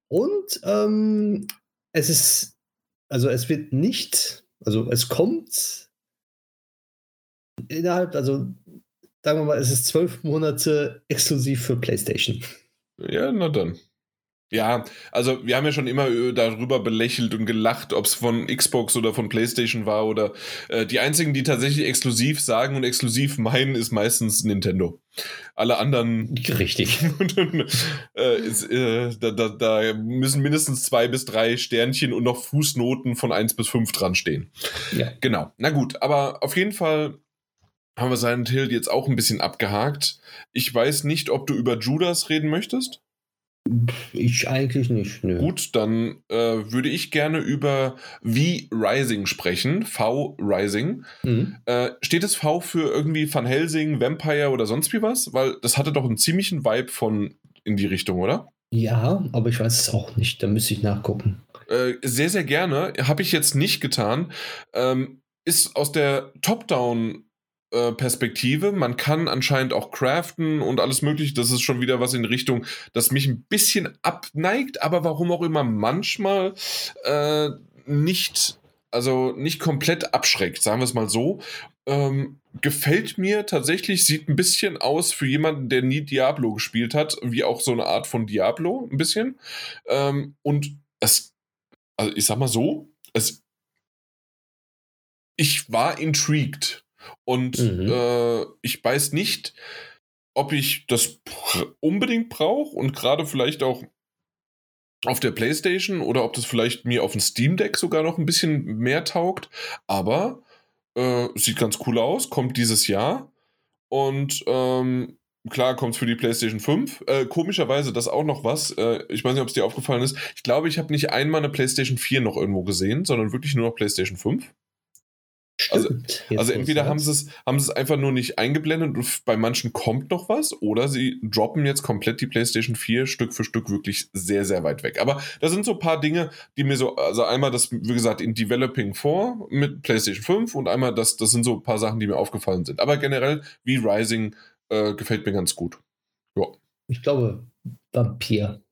Und ähm, es ist, also es wird nicht, also es kommt innerhalb, also sagen wir mal, es ist zwölf Monate exklusiv für PlayStation. Ja, na dann. Ja, also wir haben ja schon immer äh, darüber belächelt und gelacht, ob es von Xbox oder von PlayStation war oder äh, die einzigen, die tatsächlich exklusiv sagen und exklusiv meinen, ist meistens Nintendo. Alle anderen. Richtig. äh, ist, äh, da, da, da, müssen mindestens zwei bis drei Sternchen und noch Fußnoten von eins bis fünf dran stehen. Ja. Genau. Na gut, aber auf jeden Fall haben wir Silent Hill jetzt auch ein bisschen abgehakt. Ich weiß nicht, ob du über Judas reden möchtest. Ich eigentlich nicht. Nö. Gut, dann äh, würde ich gerne über V Rising sprechen. V Rising. Mhm. Äh, steht das V für irgendwie Van Helsing, Vampire oder sonst wie was? Weil das hatte doch einen ziemlichen Vibe von in die Richtung, oder? Ja, aber ich weiß es auch nicht. Da müsste ich nachgucken. Äh, sehr, sehr gerne. Habe ich jetzt nicht getan. Ähm, ist aus der Top-Down äh, Perspektive. Man kann anscheinend auch craften und alles mögliche. Das ist schon wieder was in Richtung, das mich ein bisschen abneigt, aber warum auch immer manchmal äh, nicht, also nicht komplett abschreckt, sagen wir es mal so. Ähm, gefällt mir tatsächlich, sieht ein bisschen aus für jemanden, der nie Diablo gespielt hat, wie auch so eine Art von Diablo, ein bisschen. Ähm, und es, also ich sag mal so, es, ich war intrigued und mhm. äh, ich weiß nicht, ob ich das unbedingt brauche und gerade vielleicht auch auf der PlayStation oder ob das vielleicht mir auf dem Steam Deck sogar noch ein bisschen mehr taugt. Aber äh, sieht ganz cool aus, kommt dieses Jahr und ähm, klar kommt es für die PlayStation 5. Äh, komischerweise, das auch noch was. Äh, ich weiß nicht, ob es dir aufgefallen ist. Ich glaube, ich habe nicht einmal eine PlayStation 4 noch irgendwo gesehen, sondern wirklich nur noch PlayStation 5. Also, also entweder haben sie, es, haben sie es einfach nur nicht eingeblendet und bei manchen kommt noch was oder sie droppen jetzt komplett die PlayStation 4 Stück für Stück wirklich sehr, sehr weit weg. Aber da sind so ein paar Dinge, die mir so, also einmal das, wie gesagt, in Developing 4 mit PlayStation 5 und einmal das, das sind so ein paar Sachen, die mir aufgefallen sind. Aber generell, wie Rising äh, gefällt mir ganz gut. Ja. Ich glaube, Vampir.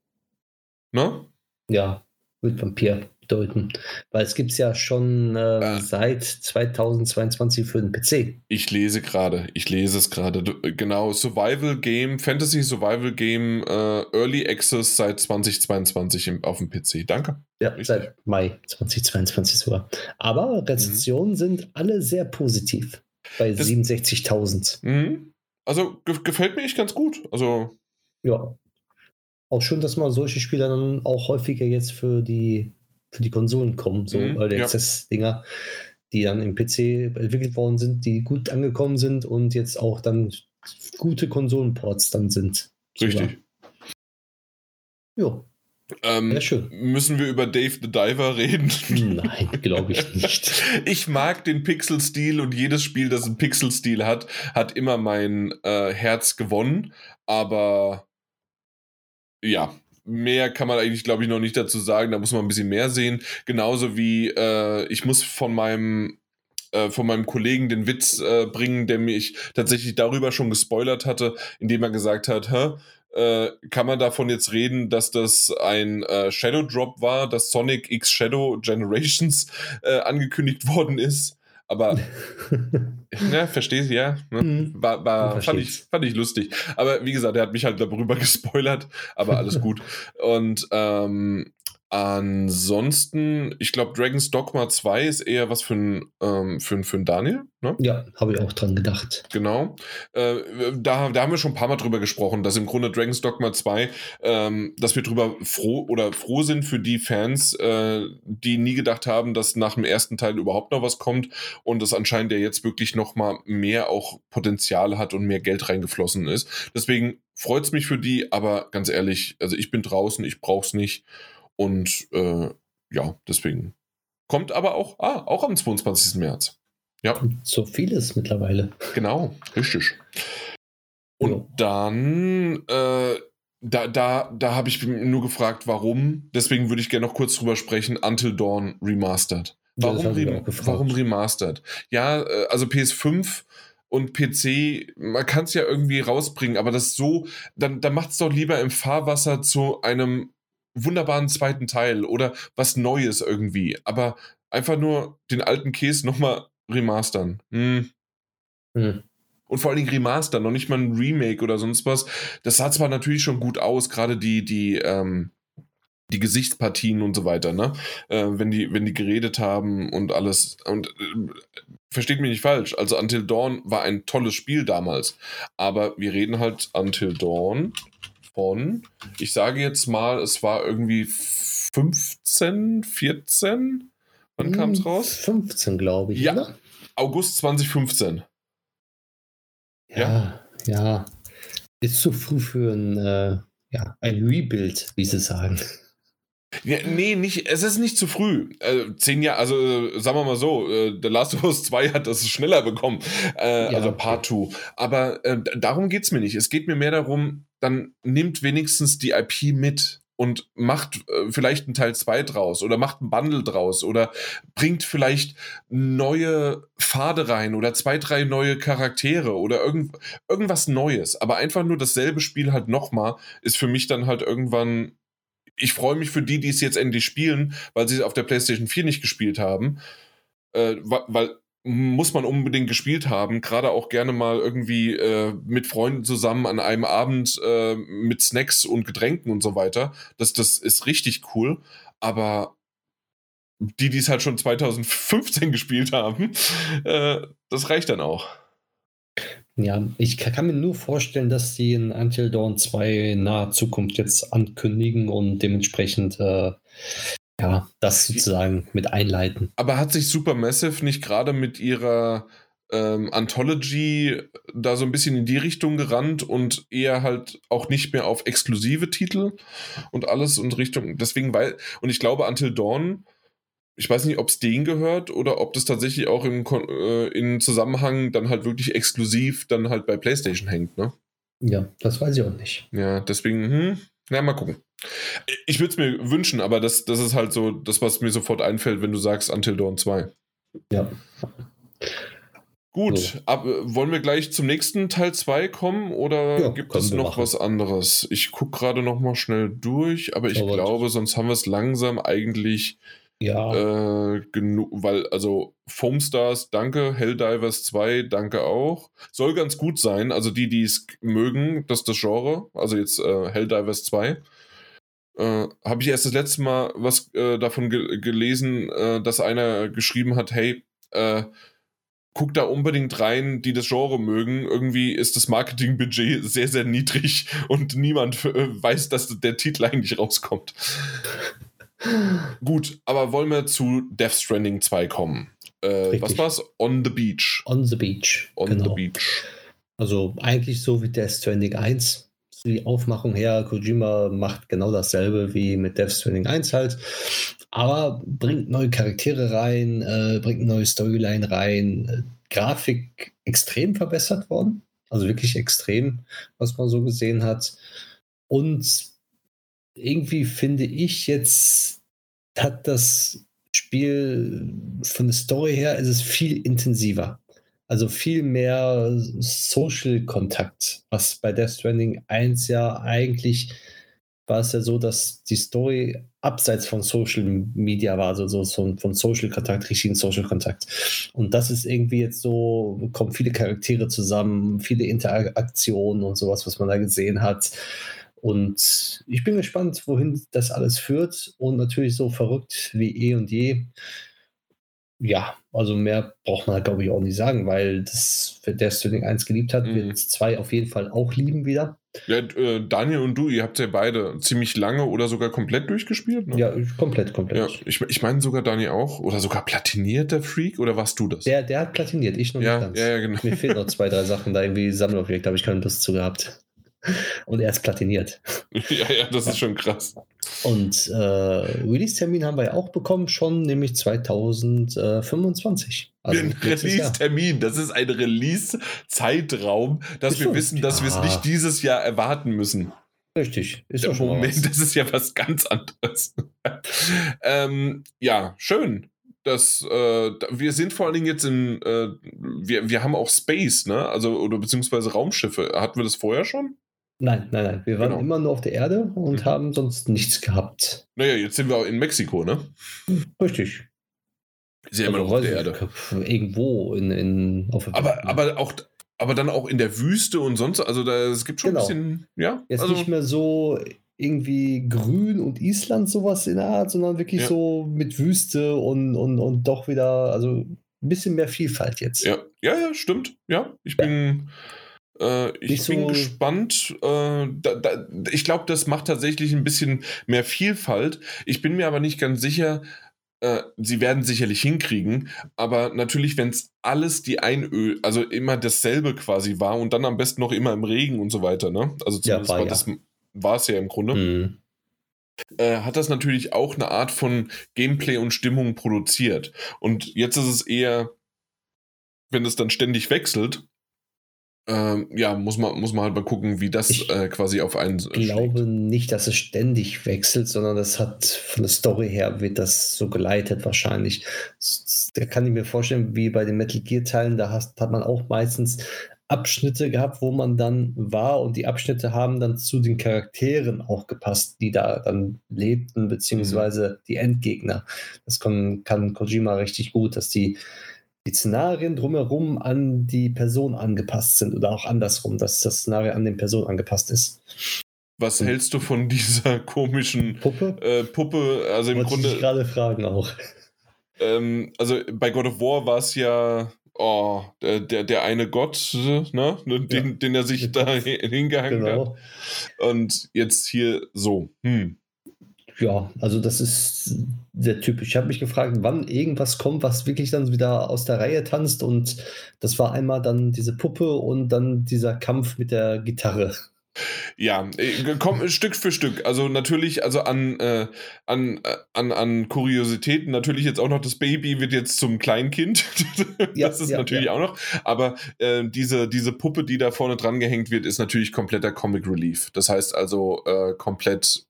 Ne? Ja, mit Vampir bedeuten. Weil es gibt es ja schon äh, ah. seit 2022 für den PC. Ich lese gerade, ich lese es gerade. Genau, Survival Game, Fantasy Survival Game äh, Early Access seit 2022 im, auf dem PC. Danke. Ja, Richtig. seit Mai 2022 sogar. Aber Rezensionen mhm. sind alle sehr positiv bei 67.000. Mhm. Also ge gefällt mir echt ganz gut. Also. Ja. Auch schön, dass man solche Spiele dann auch häufiger jetzt für die für die Konsolen kommen, so mhm, Early Access-Dinger, die dann im PC entwickelt worden sind, die gut angekommen sind und jetzt auch dann gute Konsolenports dann sind. Richtig. Ja. Ähm, ja, schön. Müssen wir über Dave the Diver reden? Nein, glaube ich nicht. ich mag den Pixel-Stil und jedes Spiel, das einen Pixel-Stil hat, hat immer mein äh, Herz gewonnen. Aber ja, mehr kann man eigentlich, glaube ich, noch nicht dazu sagen. Da muss man ein bisschen mehr sehen. Genauso wie äh, ich muss von meinem äh, von meinem Kollegen den Witz äh, bringen, der mich tatsächlich darüber schon gespoilert hatte, indem er gesagt hat, Hä, äh, kann man davon jetzt reden, dass das ein äh, Shadow Drop war, dass Sonic X Shadow Generations äh, angekündigt worden ist? Aber, ja, verstehst du, ja. Ne? Mhm. War, war, fand, ich, fand ich lustig. Aber wie gesagt, er hat mich halt darüber gespoilert, aber alles gut. Und ähm, Ansonsten, ich glaube, Dragon's Dogma 2 ist eher was für einen ähm, für, für Daniel. Ne? Ja, habe ich auch dran gedacht. Genau. Äh, da, da haben wir schon ein paar Mal drüber gesprochen, dass im Grunde Dragon's Dogma 2, ähm, dass wir drüber froh oder froh sind für die Fans, äh, die nie gedacht haben, dass nach dem ersten Teil überhaupt noch was kommt und es anscheinend ja jetzt wirklich noch mal mehr auch Potenzial hat und mehr Geld reingeflossen ist. Deswegen freut es mich für die, aber ganz ehrlich, also ich bin draußen, ich brauche es nicht. Und äh, ja, deswegen. Kommt aber auch, ah, auch am 22. März. Ja. So vieles mittlerweile. Genau, richtig. Und ja. dann, äh, da, da, da habe ich nur gefragt, warum. Deswegen würde ich gerne noch kurz drüber sprechen. Until Dawn Remastered. Warum, rem warum Remastered? Ja, äh, also PS5 und PC, man kann es ja irgendwie rausbringen, aber das so, dann, dann macht es doch lieber im Fahrwasser zu einem wunderbaren zweiten Teil oder was Neues irgendwie. Aber einfach nur den alten Käse nochmal remastern. Hm. Hm. Und vor allen Dingen Remaster, noch nicht mal ein Remake oder sonst was. Das sah zwar natürlich schon gut aus, gerade die, die, ähm, die Gesichtspartien und so weiter, ne? Äh, wenn, die, wenn die geredet haben und alles. Und äh, versteht mich nicht falsch, also Until Dawn war ein tolles Spiel damals. Aber wir reden halt Until Dawn von, ich sage jetzt mal, es war irgendwie 15, 14. Wann kam es raus? 15, glaube ich. Ja, oder? August 2015. Ja, ja, ja. Ist zu früh für ein, äh, ja, ein Rebuild, wie sie sagen. Ja, nee, nicht, es ist nicht zu früh. Äh, zehn Jahre, also sagen wir mal so, äh, The Last of Us 2 hat das schneller bekommen, äh, ja, also Part 2. Aber äh, darum geht's mir nicht. Es geht mir mehr darum, dann nimmt wenigstens die IP mit und macht äh, vielleicht einen Teil 2 draus oder macht ein Bundle draus oder bringt vielleicht neue Pfade rein oder zwei, drei neue Charaktere oder irgend, irgendwas Neues. Aber einfach nur dasselbe Spiel halt nochmal ist für mich dann halt irgendwann ich freue mich für die, die es jetzt endlich spielen, weil sie es auf der PlayStation 4 nicht gespielt haben. Äh, weil muss man unbedingt gespielt haben, gerade auch gerne mal irgendwie äh, mit Freunden zusammen an einem Abend äh, mit Snacks und Getränken und so weiter. Das, das ist richtig cool. Aber die, die es halt schon 2015 gespielt haben, äh, das reicht dann auch. Ja, ich kann mir nur vorstellen, dass sie in Until Dawn 2 in naher Zukunft jetzt ankündigen und dementsprechend äh, ja, das sozusagen mit einleiten. Aber hat sich Supermassive nicht gerade mit ihrer ähm, Anthology da so ein bisschen in die Richtung gerannt und eher halt auch nicht mehr auf exklusive Titel und alles und Richtung, deswegen, weil, und ich glaube, Until Dawn ich weiß nicht, ob es denen gehört oder ob das tatsächlich auch im, äh, in Zusammenhang dann halt wirklich exklusiv dann halt bei PlayStation hängt, ne? Ja, das weiß ich auch nicht. Ja, deswegen, hm, na, mal gucken. Ich würde es mir wünschen, aber das, das ist halt so das, was mir sofort einfällt, wenn du sagst Until Dawn 2. Ja. Gut, so. ab, wollen wir gleich zum nächsten Teil 2 kommen oder ja, gibt es noch machen. was anderes? Ich gucke gerade noch mal schnell durch, aber ich aber glaube, sonst haben wir es langsam eigentlich ja. Äh, genug, weil, also Foamstars, danke, Helldivers 2, danke auch. Soll ganz gut sein, also die, die es mögen, das das Genre, also jetzt äh, Helldivers 2. Äh, Habe ich erst das letzte Mal was äh, davon ge gelesen, äh, dass einer geschrieben hat, hey, äh, guck da unbedingt rein, die das Genre mögen. Irgendwie ist das Marketingbudget sehr, sehr niedrig und niemand weiß, dass der Titel eigentlich rauskommt. Gut, aber wollen wir zu Death Stranding 2 kommen? Äh, was war's? On the Beach. On the Beach. On genau. the Beach. Also eigentlich so wie Death Stranding 1. Die Aufmachung her, Kojima macht genau dasselbe wie mit Death Stranding 1 halt. Aber bringt neue Charaktere rein, äh, bringt neue Storyline rein. Grafik extrem verbessert worden. Also wirklich extrem, was man so gesehen hat. Und irgendwie finde ich jetzt, hat das Spiel von der Story her ist es viel intensiver. Also viel mehr Social-Kontakt, was bei Death Stranding 1 ja eigentlich war es ja so, dass die Story abseits von Social Media war, also so, so von Social Kontakt, richtigen Social Kontakt. Und das ist irgendwie jetzt so, kommen viele Charaktere zusammen, viele Interaktionen und sowas, was man da gesehen hat. Und ich bin gespannt, wohin das alles führt. Und natürlich so verrückt wie eh und je. Ja, also mehr braucht man, glaube ich, auch nicht sagen, weil das, wer Destiny 1 geliebt hat, mhm. wird 2 auf jeden Fall auch lieben wieder. Ja, äh, Daniel und du, ihr habt ja beide ziemlich lange oder sogar komplett durchgespielt. Ne? Ja, komplett, komplett. Ja, ich, ich meine sogar Daniel auch. Oder sogar platiniert, der Freak? Oder warst du das? Der, der hat platiniert, ich noch ja, nicht ganz. Ja, ja, genau. Mir fehlen noch zwei, drei Sachen, da irgendwie Sammelobjekte habe ich keine Lust zu gehabt. Und er ist platiniert. Ja, ja, das ist schon krass. Und äh, Release-Termin haben wir ja auch bekommen, schon nämlich 2025. Also ein Release-Termin, das ist ein Release-Zeitraum, dass ist wir wissen, dass wir es nicht dieses Jahr erwarten müssen. Richtig, ist ja schon Moment, das ist ja was ganz anderes. ähm, ja, schön. Das, äh, wir sind vor allen Dingen jetzt in, äh, wir, wir haben auch Space, ne? Also, oder beziehungsweise Raumschiffe. Hatten wir das vorher schon? Nein, nein, nein. Wir waren genau. immer nur auf der Erde und mhm. haben sonst nichts gehabt. Naja, jetzt sind wir auch in Mexiko, ne? Richtig. Ist ja immer also, noch auf der Erde. Irgendwo in, in auf der aber, aber auch aber dann auch in der Wüste und sonst, also da, es gibt schon genau. ein bisschen, ja. Jetzt also, nicht mehr so irgendwie grün und Island sowas in der Art, sondern wirklich ja. so mit Wüste und, und, und doch wieder, also ein bisschen mehr Vielfalt jetzt. Ja, ja, ja stimmt. Ja, ich ja. bin. Äh, ich bin so gespannt. Äh, da, da, ich glaube, das macht tatsächlich ein bisschen mehr Vielfalt. Ich bin mir aber nicht ganz sicher, äh, sie werden sicherlich hinkriegen, aber natürlich, wenn es alles die Einöl, also immer dasselbe quasi war und dann am besten noch immer im Regen und so weiter, ne? Also zumindest ja, war, war ja. das war es ja im Grunde. Mhm. Äh, hat das natürlich auch eine Art von Gameplay und Stimmung produziert. Und jetzt ist es eher, wenn es dann ständig wechselt, ähm, ja, muss man, muss man halt mal gucken, wie das ich äh, quasi auf einen. Ich glaube nicht, dass es ständig wechselt, sondern das hat von der Story her wird das so geleitet wahrscheinlich. Da kann ich mir vorstellen, wie bei den Metal Gear Teilen, da hast, hat man auch meistens Abschnitte gehabt, wo man dann war und die Abschnitte haben dann zu den Charakteren auch gepasst, die da dann lebten, beziehungsweise mhm. die Endgegner. Das kann, kann Kojima richtig gut, dass die die Szenarien drumherum an die Person angepasst sind oder auch andersrum, dass das Szenario an den Person angepasst ist. Was hältst du von dieser komischen Puppe? Äh, Puppe, also im Wollte Grunde. Ich gerade fragen auch. Ähm, also bei God of War war es ja, oh, der, der, der eine Gott, ne, den, ja. den er sich da hingehangen genau. hat. Und jetzt hier so, hm. Ja, also das ist sehr typisch. Ich habe mich gefragt, wann irgendwas kommt, was wirklich dann wieder aus der Reihe tanzt. Und das war einmal dann diese Puppe und dann dieser Kampf mit der Gitarre. Ja, äh, komm Stück für Stück. Also natürlich, also an, äh, an, äh, an, an Kuriositäten, natürlich jetzt auch noch das Baby wird jetzt zum Kleinkind. Ja, das ist ja, natürlich ja. auch noch. Aber äh, diese, diese Puppe, die da vorne dran gehängt wird, ist natürlich kompletter Comic Relief. Das heißt also äh, komplett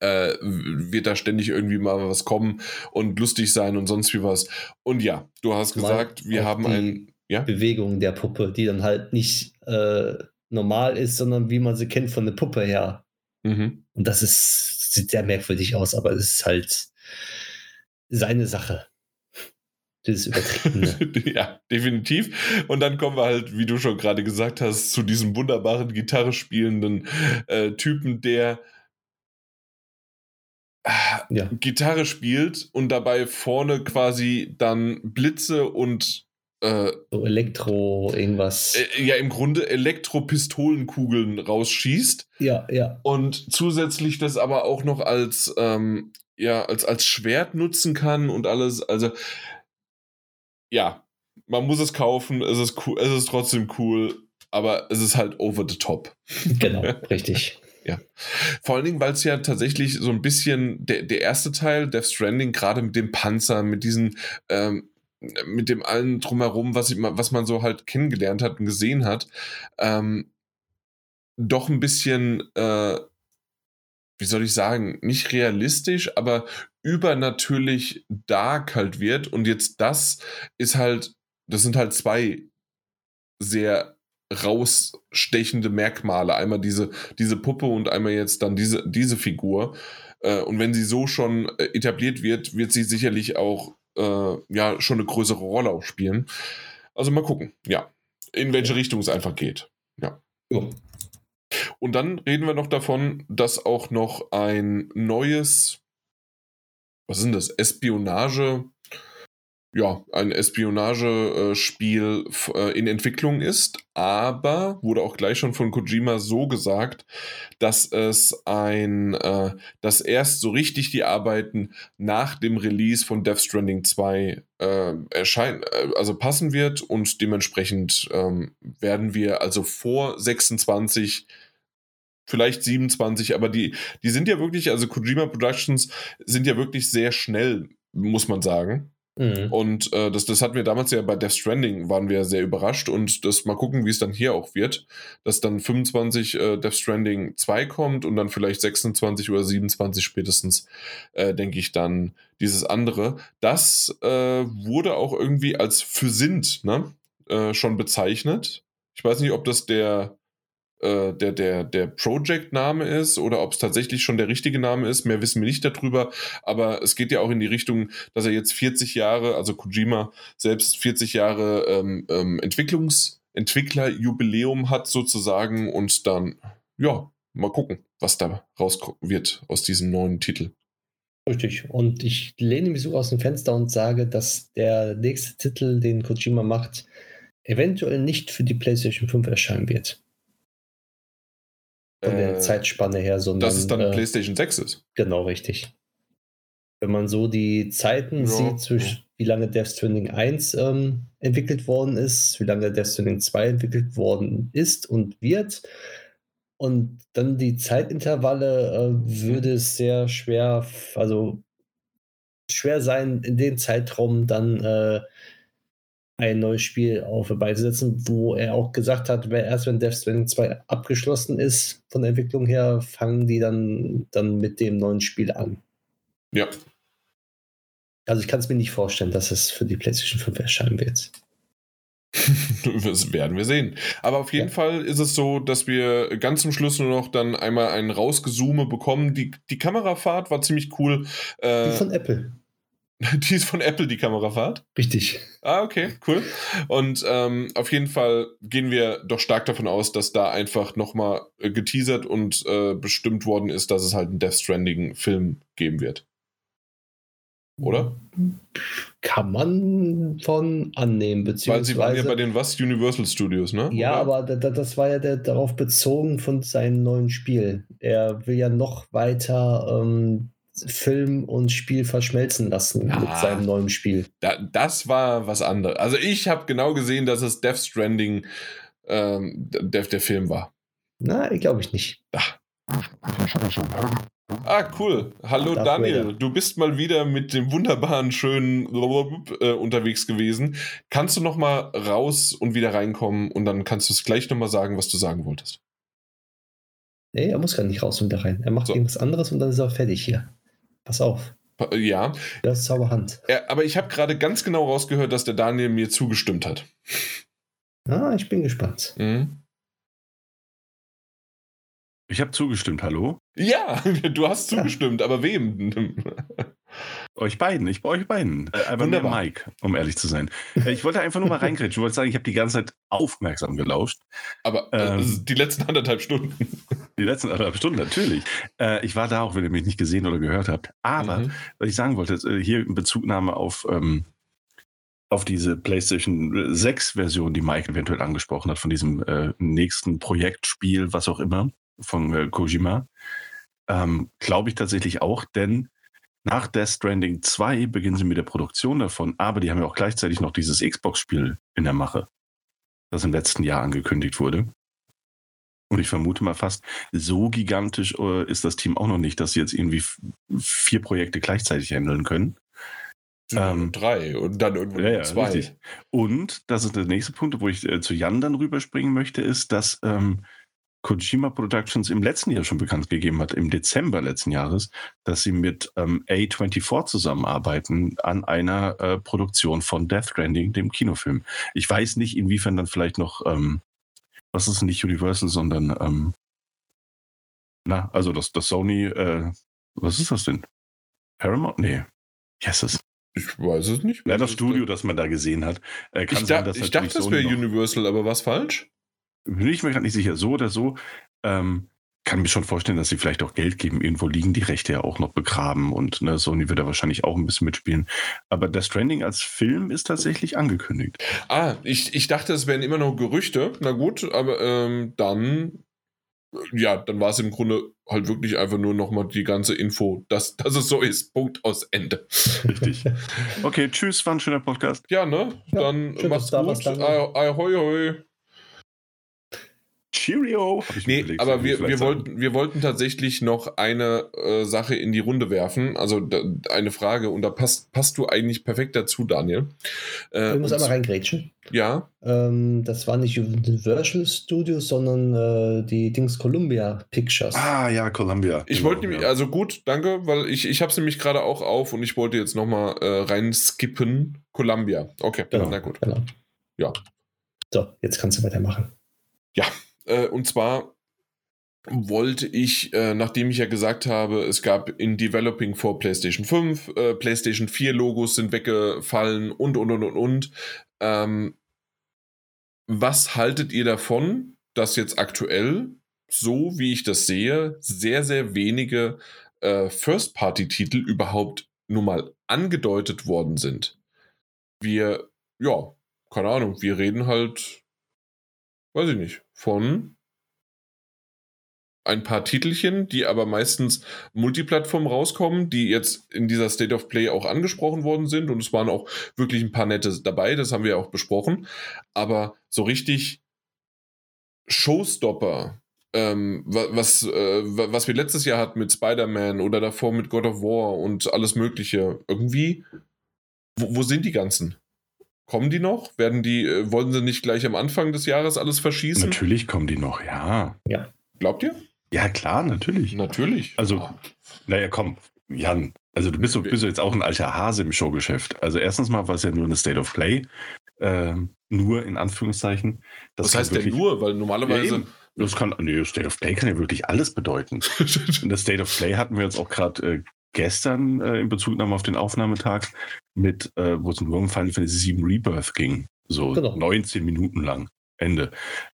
äh, wird da ständig irgendwie mal was kommen und lustig sein und sonst wie was. Und ja, du hast gesagt, wir haben ein. Ja? Bewegung der Puppe, die dann halt nicht äh, normal ist, sondern wie man sie kennt von der Puppe her. Mhm. Und das ist, sieht sehr merkwürdig aus, aber es ist halt seine Sache. Das ist übertrieben. ja, definitiv. Und dann kommen wir halt, wie du schon gerade gesagt hast, zu diesem wunderbaren Gitarre spielenden äh, Typen, der ja. Gitarre spielt und dabei vorne quasi dann Blitze und äh, so Elektro irgendwas. Äh, ja, im Grunde Elektropistolenkugeln rausschießt. Ja, ja. Und zusätzlich das aber auch noch als, ähm, ja, als, als Schwert nutzen kann und alles. Also, ja, man muss es kaufen, es ist cool, es ist trotzdem cool, aber es ist halt over the top. Genau, richtig. Ja. Vor allen Dingen, weil es ja tatsächlich so ein bisschen der, der erste Teil, Death Stranding, gerade mit dem Panzer, mit diesen, ähm, mit dem allen drumherum, was, ich, was man so halt kennengelernt hat und gesehen hat, ähm, doch ein bisschen, äh, wie soll ich sagen, nicht realistisch, aber übernatürlich dark halt wird. Und jetzt das ist halt, das sind halt zwei sehr rausstechende Merkmale. Einmal diese, diese Puppe und einmal jetzt dann diese, diese Figur. Äh, und wenn sie so schon äh, etabliert wird, wird sie sicherlich auch äh, ja schon eine größere Rolle auch spielen. Also mal gucken, ja, in welche Richtung es einfach geht. Ja. ja. Und dann reden wir noch davon, dass auch noch ein neues, was sind das, Espionage, ja, ein Espionagespiel äh, in Entwicklung ist, aber wurde auch gleich schon von Kojima so gesagt, dass es ein, äh, dass erst so richtig die Arbeiten nach dem Release von Death Stranding 2 äh, erscheinen, äh, also passen wird und dementsprechend ähm, werden wir also vor 26 vielleicht 27, aber die, die sind ja wirklich, also Kojima Productions sind ja wirklich sehr schnell, muss man sagen. Mhm. Und äh, das, das hatten wir damals ja bei Death Stranding, waren wir sehr überrascht und das mal gucken, wie es dann hier auch wird, dass dann 25 äh, Death Stranding 2 kommt und dann vielleicht 26 oder 27 spätestens, äh, denke ich, dann dieses andere. Das äh, wurde auch irgendwie als für sind ne? Äh, schon bezeichnet. Ich weiß nicht, ob das der äh, der, der, der Project-Name ist oder ob es tatsächlich schon der richtige Name ist. Mehr wissen wir nicht darüber. Aber es geht ja auch in die Richtung, dass er jetzt 40 Jahre, also Kojima selbst 40 Jahre ähm, ähm, Entwicklungs- Entwicklerjubiläum hat sozusagen und dann, ja, mal gucken, was da raus wird aus diesem neuen Titel. Richtig. Und ich lehne mich so aus dem Fenster und sage, dass der nächste Titel, den Kojima macht, eventuell nicht für die PlayStation 5 erscheinen wird. Von der äh, Zeitspanne her, sondern. Dass es dann äh, PlayStation 6 ist. Genau, richtig. Wenn man so die Zeiten ja, sieht, zwischen wie lange Death Stranding 1 ähm, entwickelt worden ist, wie lange Death Stranding 2 entwickelt worden ist und wird, und dann die Zeitintervalle äh, würde es sehr schwer, also schwer sein, in dem Zeitraum dann äh, ein neues Spiel auf beizusetzen, wo er auch gesagt hat, erst wenn Death Stranding 2 abgeschlossen ist, von der Entwicklung her, fangen die dann, dann mit dem neuen Spiel an. Ja. Also ich kann es mir nicht vorstellen, dass es für die PlayStation 5 erscheinen wird. das werden wir sehen. Aber auf jeden ja. Fall ist es so, dass wir ganz zum Schluss nur noch dann einmal ein Rausgezoome bekommen. Die, die Kamerafahrt war ziemlich cool. Äh, die von Apple. Die ist von Apple, die Kamerafahrt? Richtig. Ah, okay, cool. Und ähm, auf jeden Fall gehen wir doch stark davon aus, dass da einfach nochmal äh, geteasert und äh, bestimmt worden ist, dass es halt einen Death Stranding-Film geben wird. Oder? Kann man von annehmen, beziehungsweise. Weil sie waren ja bei den was? Universal Studios, ne? Ja, Oder? aber da, das war ja der, darauf bezogen von seinem neuen Spiel. Er will ja noch weiter ähm, Film und Spiel verschmelzen lassen ja, mit seinem neuen Spiel. Da, das war was anderes. Also ich habe genau gesehen, dass es Death Stranding ähm, der, der Film war. Na, glaube ich nicht. Ach. Ah, cool. Hallo Darth Daniel, Vader. du bist mal wieder mit dem wunderbaren, schönen äh, unterwegs gewesen. Kannst du noch mal raus und wieder reinkommen und dann kannst du es gleich noch mal sagen, was du sagen wolltest. Nee, er muss gar nicht raus und wieder rein. Er macht so. irgendwas anderes und dann ist er fertig hier. Pass auf. Ja. Das ist Zauberhand. Ja, aber ich habe gerade ganz genau rausgehört, dass der Daniel mir zugestimmt hat. Ah, ich bin gespannt. Mhm. Ich habe zugestimmt, hallo? Ja, du hast zugestimmt, ja. aber wem? Euch beiden, ich bei euch beiden. Äh, aber mehr Mike, um ehrlich zu sein. Äh, ich wollte einfach nur mal reingrätschen. Ich wollte sagen, ich habe die ganze Zeit aufmerksam gelauscht. Aber äh, ähm, die letzten anderthalb Stunden. Die letzten anderthalb Stunden, natürlich. Äh, ich war da auch, wenn ihr mich nicht gesehen oder gehört habt. Aber, mhm. was ich sagen wollte, äh, hier in Bezugnahme auf, ähm, auf diese PlayStation 6-Version, die Mike eventuell angesprochen hat, von diesem äh, nächsten Projektspiel, was auch immer von Kojima. Ähm, Glaube ich tatsächlich auch, denn nach Death Stranding 2 beginnen sie mit der Produktion davon, aber die haben ja auch gleichzeitig noch dieses Xbox-Spiel in der Mache, das im letzten Jahr angekündigt wurde. Und ich vermute mal fast, so gigantisch äh, ist das Team auch noch nicht, dass sie jetzt irgendwie vier Projekte gleichzeitig handeln können. Ähm, drei und dann irgendwo ja, zwei. Richtig. Und das ist der nächste Punkt, wo ich äh, zu Jan dann rüberspringen möchte, ist, dass ähm, Kojima Productions im letzten Jahr schon bekannt gegeben hat, im Dezember letzten Jahres, dass sie mit ähm, A24 zusammenarbeiten an einer äh, Produktion von Death Stranding, dem Kinofilm. Ich weiß nicht, inwiefern dann vielleicht noch, ähm, was ist nicht Universal, sondern, ähm, na, also das, das Sony, äh, was ist das denn? Paramount? Nee. Yes, es. Ich weiß es nicht. Ja, das Studio, das man da gesehen hat. Äh, kann ich, sein, dass ich dachte, das wäre Universal, aber was falsch? Bin ich mir gerade nicht sicher, so oder so. Ähm, kann mir schon vorstellen, dass sie vielleicht auch Geld geben. Irgendwo liegen die Rechte ja auch noch begraben und ne, Sony wird da wahrscheinlich auch ein bisschen mitspielen. Aber das Stranding als Film ist tatsächlich angekündigt. Ah, ich, ich dachte, es wären immer noch Gerüchte. Na gut, aber ähm, dann, ja, dann war es im Grunde halt wirklich einfach nur nochmal die ganze Info, dass, dass es so ist. Punkt aus Ende. Richtig. Okay, tschüss, war ein schöner Podcast. Ja, ne? Ja, dann mach's gut. Ahoi, hoi. Cheerio. Nee, überlegt, aber wir, wir, wollten, wir wollten tatsächlich noch eine äh, Sache in die Runde werfen. Also da, eine Frage, und da passt, passt du eigentlich perfekt dazu, Daniel. Äh, ich muss einmal reingrätschen. Ja. Ähm, das war nicht Universal Studios, sondern äh, die Dings Columbia Pictures. Ah, ja, Columbia. Ich genau, wollte nämlich, ja. also gut, danke, weil ich, ich habe es nämlich gerade auch auf und ich wollte jetzt nochmal äh, reinskippen. Columbia. Okay, genau, na gut. Genau. Ja. So, jetzt kannst du weitermachen. Ja, äh, und zwar wollte ich, äh, nachdem ich ja gesagt habe, es gab in Developing for PlayStation 5, äh, PlayStation 4 Logos sind weggefallen und, und, und, und, und, ähm, was haltet ihr davon, dass jetzt aktuell, so wie ich das sehe, sehr, sehr wenige äh, First-Party-Titel überhaupt nur mal angedeutet worden sind? Wir, ja, keine Ahnung, wir reden halt, weiß ich nicht, von ein paar Titelchen, die aber meistens Multiplattform rauskommen, die jetzt in dieser State of Play auch angesprochen worden sind und es waren auch wirklich ein paar nette dabei, das haben wir auch besprochen, aber so richtig Showstopper, ähm, was, äh, was wir letztes Jahr hatten mit Spider-Man oder davor mit God of War und alles Mögliche, irgendwie, wo, wo sind die ganzen? Kommen die noch? Werden die, äh, wollen sie nicht gleich am Anfang des Jahres alles verschießen? Natürlich kommen die noch, ja. Ja. Glaubt ihr? Ja, klar, natürlich. Natürlich. Also, ah. naja, komm, Jan, also du bist, bist jetzt auch ein alter Hase im Showgeschäft. Also erstens mal war es ja nur eine State of Play. Äh, nur in Anführungszeichen. Das Was heißt wirklich, denn nur? Weil normalerweise. Ja, das kann, nee, State of Play kann ja wirklich alles bedeuten. in der State of Play hatten wir jetzt auch gerade äh, gestern äh, in Bezugnahme auf den Aufnahmetag mit, äh, wo es um Final Fantasy VII Rebirth ging. So genau. 19 Minuten lang. Ende.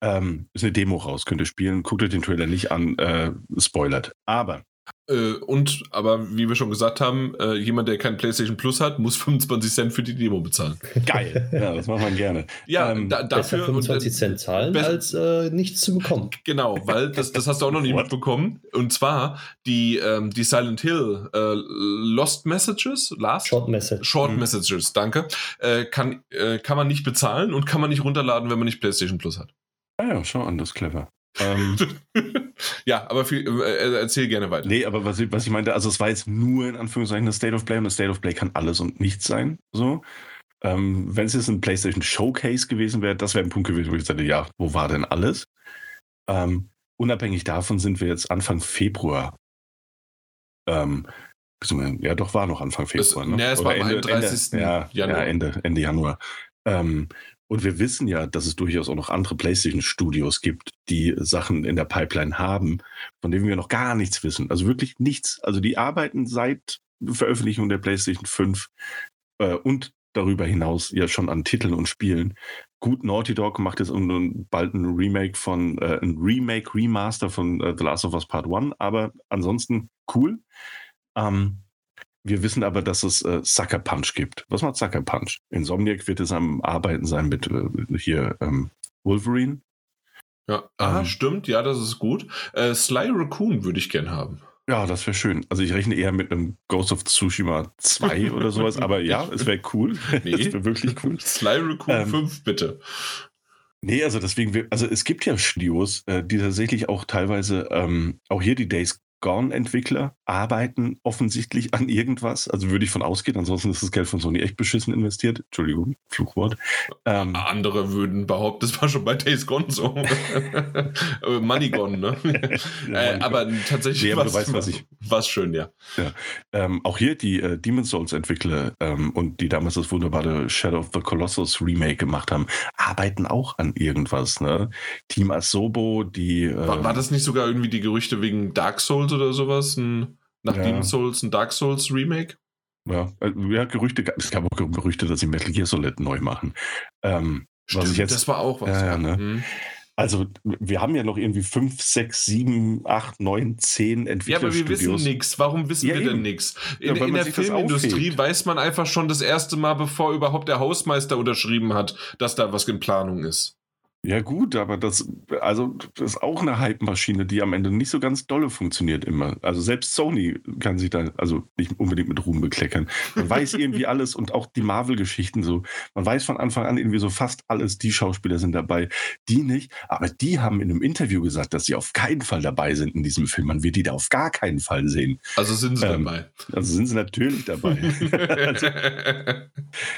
Ähm, ist eine Demo raus, könnt ihr spielen. Guckt euch den Trailer nicht an, äh, spoilert. Aber äh, und, aber wie wir schon gesagt haben, äh, jemand, der kein PlayStation Plus hat, muss 25 Cent für die Demo bezahlen. Geil, ja, das macht man gerne. Ja, ähm, da, dafür. 25 und, äh, Cent zahlen, als äh, nichts zu bekommen. Genau, weil das, das hast du auch noch nicht mitbekommen. Und zwar die, ähm, die Silent Hill äh, Lost Messages, Last? Short Messages. Short mhm. Messages, danke. Äh, kann, kann man nicht bezahlen und kann man nicht runterladen, wenn man nicht PlayStation Plus hat. Ah ja, schau an, das ist clever. Ähm, ja, aber viel, äh, erzähl gerne weiter. Nee, aber was ich, was ich meinte, also es war jetzt nur in Anführungszeichen das State of Play und das State of Play kann alles und nichts sein. So. Ähm, Wenn es jetzt ein PlayStation Showcase gewesen wäre, das wäre ein Punkt gewesen, wo ich sagte, ja, wo war denn alles? Ähm, unabhängig davon sind wir jetzt Anfang Februar. Ähm, ja, doch, war noch Anfang Februar. Es, ne? Ja, es Oder war am 31. Ende, ja, Januar. Ja, Ende, Ende Januar. Ähm, und wir wissen ja, dass es durchaus auch noch andere PlayStation-Studios gibt, die Sachen in der Pipeline haben, von denen wir noch gar nichts wissen. Also wirklich nichts. Also die arbeiten seit Veröffentlichung der PlayStation 5 äh, und darüber hinaus ja schon an Titeln und Spielen. Gut, Naughty Dog macht jetzt bald ein Remake von, äh, ein Remake, Remaster von äh, The Last of Us Part 1, aber ansonsten cool. Ähm, wir wissen aber, dass es äh, Sucker Punch gibt. Was macht Sucker Punch? Insomniac wird es am Arbeiten sein mit äh, hier ähm, Wolverine. Ja, ah, ähm, stimmt, ja, das ist gut. Äh, Sly Raccoon würde ich gern haben. Ja, das wäre schön. Also ich rechne eher mit einem Ghost of Tsushima 2 oder sowas, aber ja, es wäre cool. Nee. Das wäre wirklich cool. Sly Raccoon ähm, 5, bitte. Nee, also deswegen, also es gibt ja Studios, äh, die tatsächlich auch teilweise, ähm, auch hier die Days Gone-Entwickler arbeiten offensichtlich an irgendwas. Also würde ich von ausgehen, ansonsten ist das Geld von Sony echt beschissen investiert. Entschuldigung, Fluchwort. Ähm, Andere würden behaupten, das war schon bei Days Gone so. Money Gone, ne? äh, aber tatsächlich nee, was, was ich. Was schön, ja. ja. Ähm, auch hier die äh, Demon's Souls-Entwickler ähm, und die damals das wunderbare Shadow of the Colossus Remake gemacht haben, arbeiten auch an irgendwas. Ne? Team Asobo, die. War, war ähm, das nicht sogar irgendwie die Gerüchte wegen Dark Souls oder sowas, ein, nach ja. Demon's Souls ein Dark Souls Remake. Ja, äh, ja, Gerüchte, es gab auch Gerüchte, dass sie Metal Gear Solid neu machen. Ähm, Stimmt, jetzt, das war auch was. Ja, ne? mhm. Also, wir haben ja noch irgendwie 5, 6, 7, 8, 9, 10 Entwicklerstudios. Ja, aber wir wissen nichts. Warum wissen ja, wir denn nichts? In, ja, in der Filmindustrie weiß man einfach schon das erste Mal, bevor überhaupt der Hausmeister unterschrieben hat, dass da was in Planung ist. Ja, gut, aber das, also, das ist auch eine Hype-Maschine, die am Ende nicht so ganz dolle funktioniert immer. Also selbst Sony kann sich da, also nicht unbedingt mit Ruhm bekleckern. Man weiß irgendwie alles und auch die Marvel-Geschichten so. Man weiß von Anfang an irgendwie so fast alles, die Schauspieler sind dabei, die nicht. Aber die haben in einem Interview gesagt, dass sie auf keinen Fall dabei sind in diesem Film. Man wird die da auf gar keinen Fall sehen. Also sind sie ähm, dabei. Also sind sie natürlich dabei. also,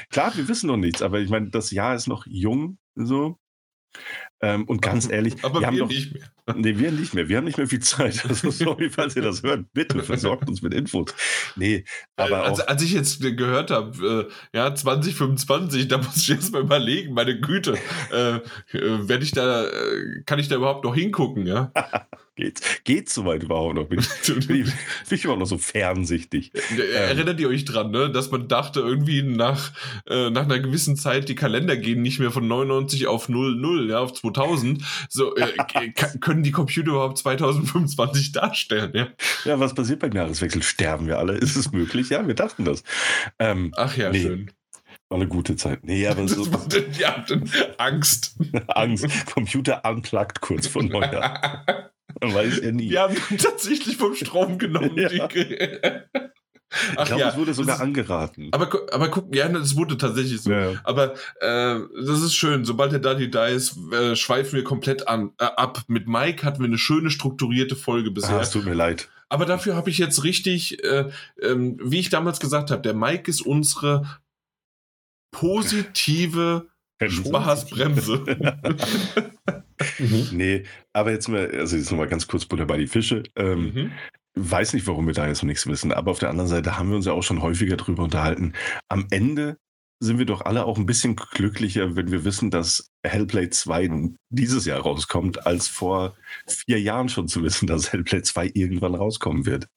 klar, wir wissen noch nichts, aber ich meine, das Jahr ist noch jung, so. Ähm, und ganz ehrlich, aber wir, haben wir doch, nicht mehr. Nee, wir nicht mehr. Wir haben nicht mehr viel Zeit. Also, sorry, falls ihr das hört. Bitte versorgt uns mit Infos. Nee, aber. Also, als ich jetzt gehört habe, äh, ja, 2025, da muss ich erst mal überlegen, meine Güte, äh, äh, werde ich da, äh, kann ich da überhaupt noch hingucken, ja? geht's, geht's soweit überhaupt noch? Bin ich, bin, ich, bin ich immer noch so fernsichtig. Ähm, erinnert ihr euch dran, ne? dass man dachte, irgendwie nach, äh, nach einer gewissen Zeit die Kalender gehen nicht mehr von 99 auf 00, ja, auf 2000. So, äh, können die Computer überhaupt 2025 darstellen? Ja? ja, was passiert beim Jahreswechsel? Sterben wir alle? Ist es möglich? Ja, wir dachten das. Ähm, Ach ja, nee. schön. War eine gute Zeit. Nee, aber so. ja, Angst. Angst. Computer unplugged kurz vor Neujahr. Man weiß ja nie. Wir haben tatsächlich vom Strom genommen. Ja. Ach, ich glaube, ja, es wurde sogar ist, angeraten. Aber, aber guck, ja, das wurde tatsächlich so. Ja. Aber äh, das ist schön. Sobald der Daddy da ist, äh, schweifen wir komplett an, äh, ab. Mit Mike hatten wir eine schöne strukturierte Folge bisher. Ah, es tut mir leid. Aber dafür habe ich jetzt richtig, äh, ähm, wie ich damals gesagt habe, der Mike ist unsere positive Spaßbremse. mhm. Nee, aber jetzt mal, also jetzt nochmal ganz kurz Butter bei die Fische. Ähm, mhm. Weiß nicht, warum wir da jetzt noch nichts wissen, aber auf der anderen Seite haben wir uns ja auch schon häufiger drüber unterhalten. Am Ende sind wir doch alle auch ein bisschen glücklicher, wenn wir wissen, dass Hellblade 2 dieses Jahr rauskommt, als vor vier Jahren schon zu wissen, dass Hellblade 2 irgendwann rauskommen wird.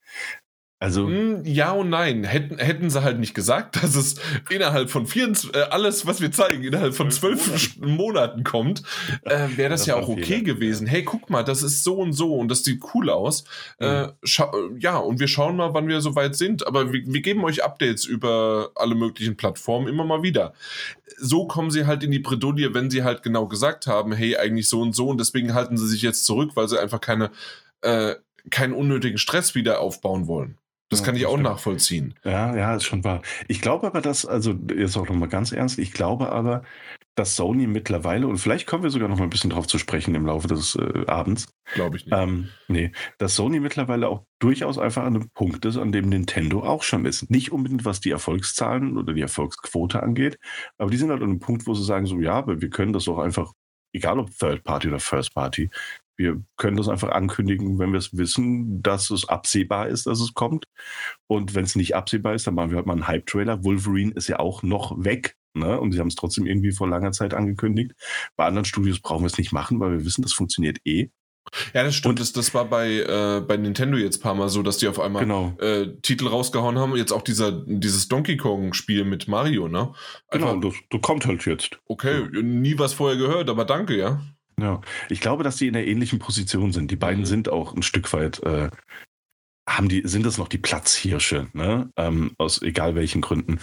Also hm, ja und nein. Hätten, hätten sie halt nicht gesagt, dass es innerhalb von 24, äh, alles, was wir zeigen, innerhalb von zwölf Monaten kommt, äh, wäre das, das, ja auch okay Fehler. gewesen. Hey, guck mal, das ist so und so und das sieht cool aus. Mhm. Äh, ja, und wir schauen mal, wann wir soweit sind. Aber wir, wir geben euch Updates über alle möglichen Plattformen immer mal wieder. So kommen sie halt in die Bredouille, wenn sie halt genau gesagt haben, hey, eigentlich so und so und deswegen halten sie sich jetzt zurück, weil sie einfach keine, äh, keinen unnötigen Stress wieder aufbauen wollen. Das kann ich auch nachvollziehen. Ja, ja, ist schon wahr. Ich glaube aber, dass, also jetzt auch nochmal ganz ernst, ich glaube aber, dass Sony mittlerweile, und vielleicht kommen wir sogar noch mal ein bisschen drauf zu sprechen im Laufe des äh, Abends. Glaube ich nicht. Ähm, nee, dass Sony mittlerweile auch durchaus einfach an einem Punkt ist, an dem Nintendo auch schon ist. Nicht unbedingt, was die Erfolgszahlen oder die Erfolgsquote angeht, aber die sind halt an einem Punkt, wo sie sagen, so ja, aber wir können das auch einfach, egal ob Third Party oder First Party, wir können das einfach ankündigen, wenn wir es wissen, dass es absehbar ist, dass es kommt. Und wenn es nicht absehbar ist, dann machen wir halt mal einen Hype-Trailer. Wolverine ist ja auch noch weg. Ne? Und sie haben es trotzdem irgendwie vor langer Zeit angekündigt. Bei anderen Studios brauchen wir es nicht machen, weil wir wissen, das funktioniert eh. Ja, das stimmt. Und das, das war bei, äh, bei Nintendo jetzt ein paar Mal so, dass die auf einmal genau. äh, Titel rausgehauen haben. Jetzt auch dieser, dieses Donkey Kong-Spiel mit Mario, ne? Einfach, genau, das, das kommt halt jetzt. Okay, ja. nie was vorher gehört, aber danke, ja. Ja, ich glaube, dass die in einer ähnlichen Position sind. Die beiden mhm. sind auch ein Stück weit, äh, haben die, sind das noch die Platzhirsche, ne? Ähm, aus egal welchen Gründen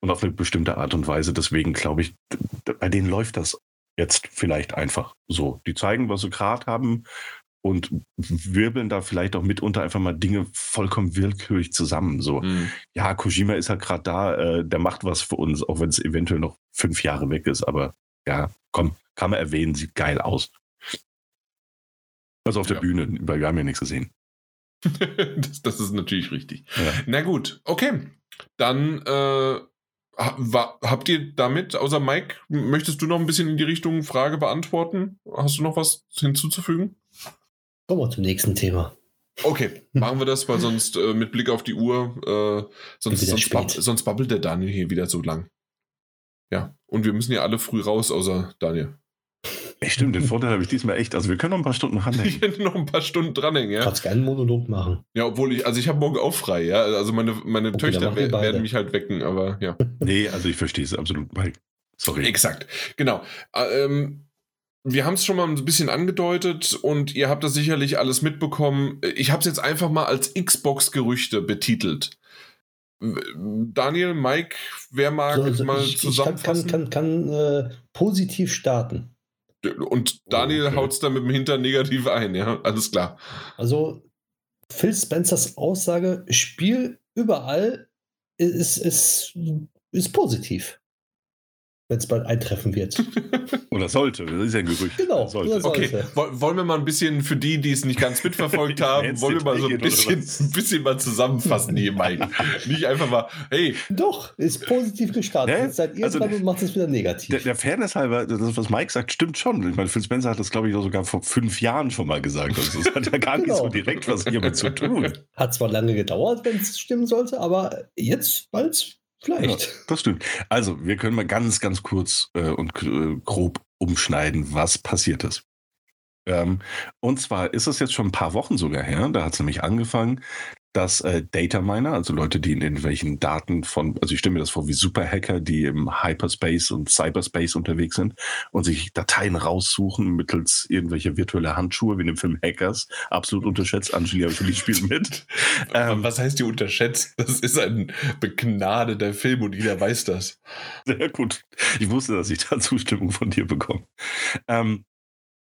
und auf eine bestimmte Art und Weise. Deswegen glaube ich, bei denen läuft das jetzt vielleicht einfach so. Die zeigen, was sie gerade haben und wirbeln da vielleicht auch mitunter einfach mal Dinge vollkommen willkürlich zusammen. So, mhm. ja, Kojima ist halt gerade da, äh, der macht was für uns, auch wenn es eventuell noch fünf Jahre weg ist, aber ja, komm, kann man erwähnen, sieht geil aus. Also auf der ja. Bühne, weil wir haben ja nichts gesehen. das, das, ist natürlich richtig. Ja. Na gut, okay. Dann äh, habt ihr damit, außer Mike, möchtest du noch ein bisschen in die Richtung Frage beantworten? Hast du noch was hinzuzufügen? Kommen wir zum nächsten Thema. Okay, machen wir das, weil sonst äh, mit Blick auf die Uhr, äh, sonst, sonst, bub sonst babbelt der Daniel hier wieder so lang. Ja, und wir müssen ja alle früh raus, außer Daniel. Echt, stimmt, den Vorteil habe ich diesmal echt. Also wir können noch ein paar Stunden dranhängen. Ich noch ein paar Stunden dranhängen, ja. Kannst gerne einen Monolog machen. Ja, obwohl ich, also ich habe morgen auch frei, ja. Also meine, meine okay, Töchter werden mich halt wecken, aber ja. nee, also ich verstehe es absolut. Sorry. Exakt, genau. Ähm, wir haben es schon mal ein bisschen angedeutet und ihr habt das sicherlich alles mitbekommen. Ich habe es jetzt einfach mal als Xbox-Gerüchte betitelt. Daniel, Mike, wer mag so, also mal ich, zusammenfassen? Ich kann, kann, kann, kann äh, positiv starten. Und Daniel okay. haut es da mit dem Hintern negativ ein, ja, alles klar. Also Phil Spencers Aussage, Spiel überall ist, ist, ist positiv wenn es bald eintreffen wird. Oder sollte, das ist ja ein Gerücht. Genau, sollte. Okay, wollen wir mal ein bisschen für die, die es nicht ganz mitverfolgt haben, wollen wir mal so ein bisschen, ein bisschen mal zusammenfassen hier, Mike. nicht einfach mal, hey. Doch, ist positiv gestartet. Ja, Jetzt seid ihr also, dran und macht es wieder negativ. Der, der Fairness halber, das, was Mike sagt, stimmt schon. Ich meine, Phil Spencer hat das, glaube ich, sogar vor fünf Jahren schon mal gesagt. Also das hat ja gar genau. nicht so genau. direkt was hiermit zu tun. Hat zwar lange gedauert, wenn es stimmen sollte, aber jetzt bald Vielleicht. Ja, das stimmt. Also, wir können mal ganz, ganz kurz äh, und äh, grob umschneiden, was passiert ist. Ähm, und zwar ist es jetzt schon ein paar Wochen sogar her, da hat es nämlich angefangen, dass äh, Data Miner, also Leute, die in irgendwelchen Daten von, also ich stelle mir das vor wie Superhacker, die im Hyperspace und Cyberspace unterwegs sind und sich Dateien raussuchen mittels irgendwelcher virtueller Handschuhe, wie in dem Film Hackers. Absolut unterschätzt. Angelina Jolie spielt mit. ähm, Was heißt die unterschätzt? Das ist ein begnadeter Film und jeder weiß das. Sehr gut. Ich wusste, dass ich da Zustimmung von dir bekomme. Ähm,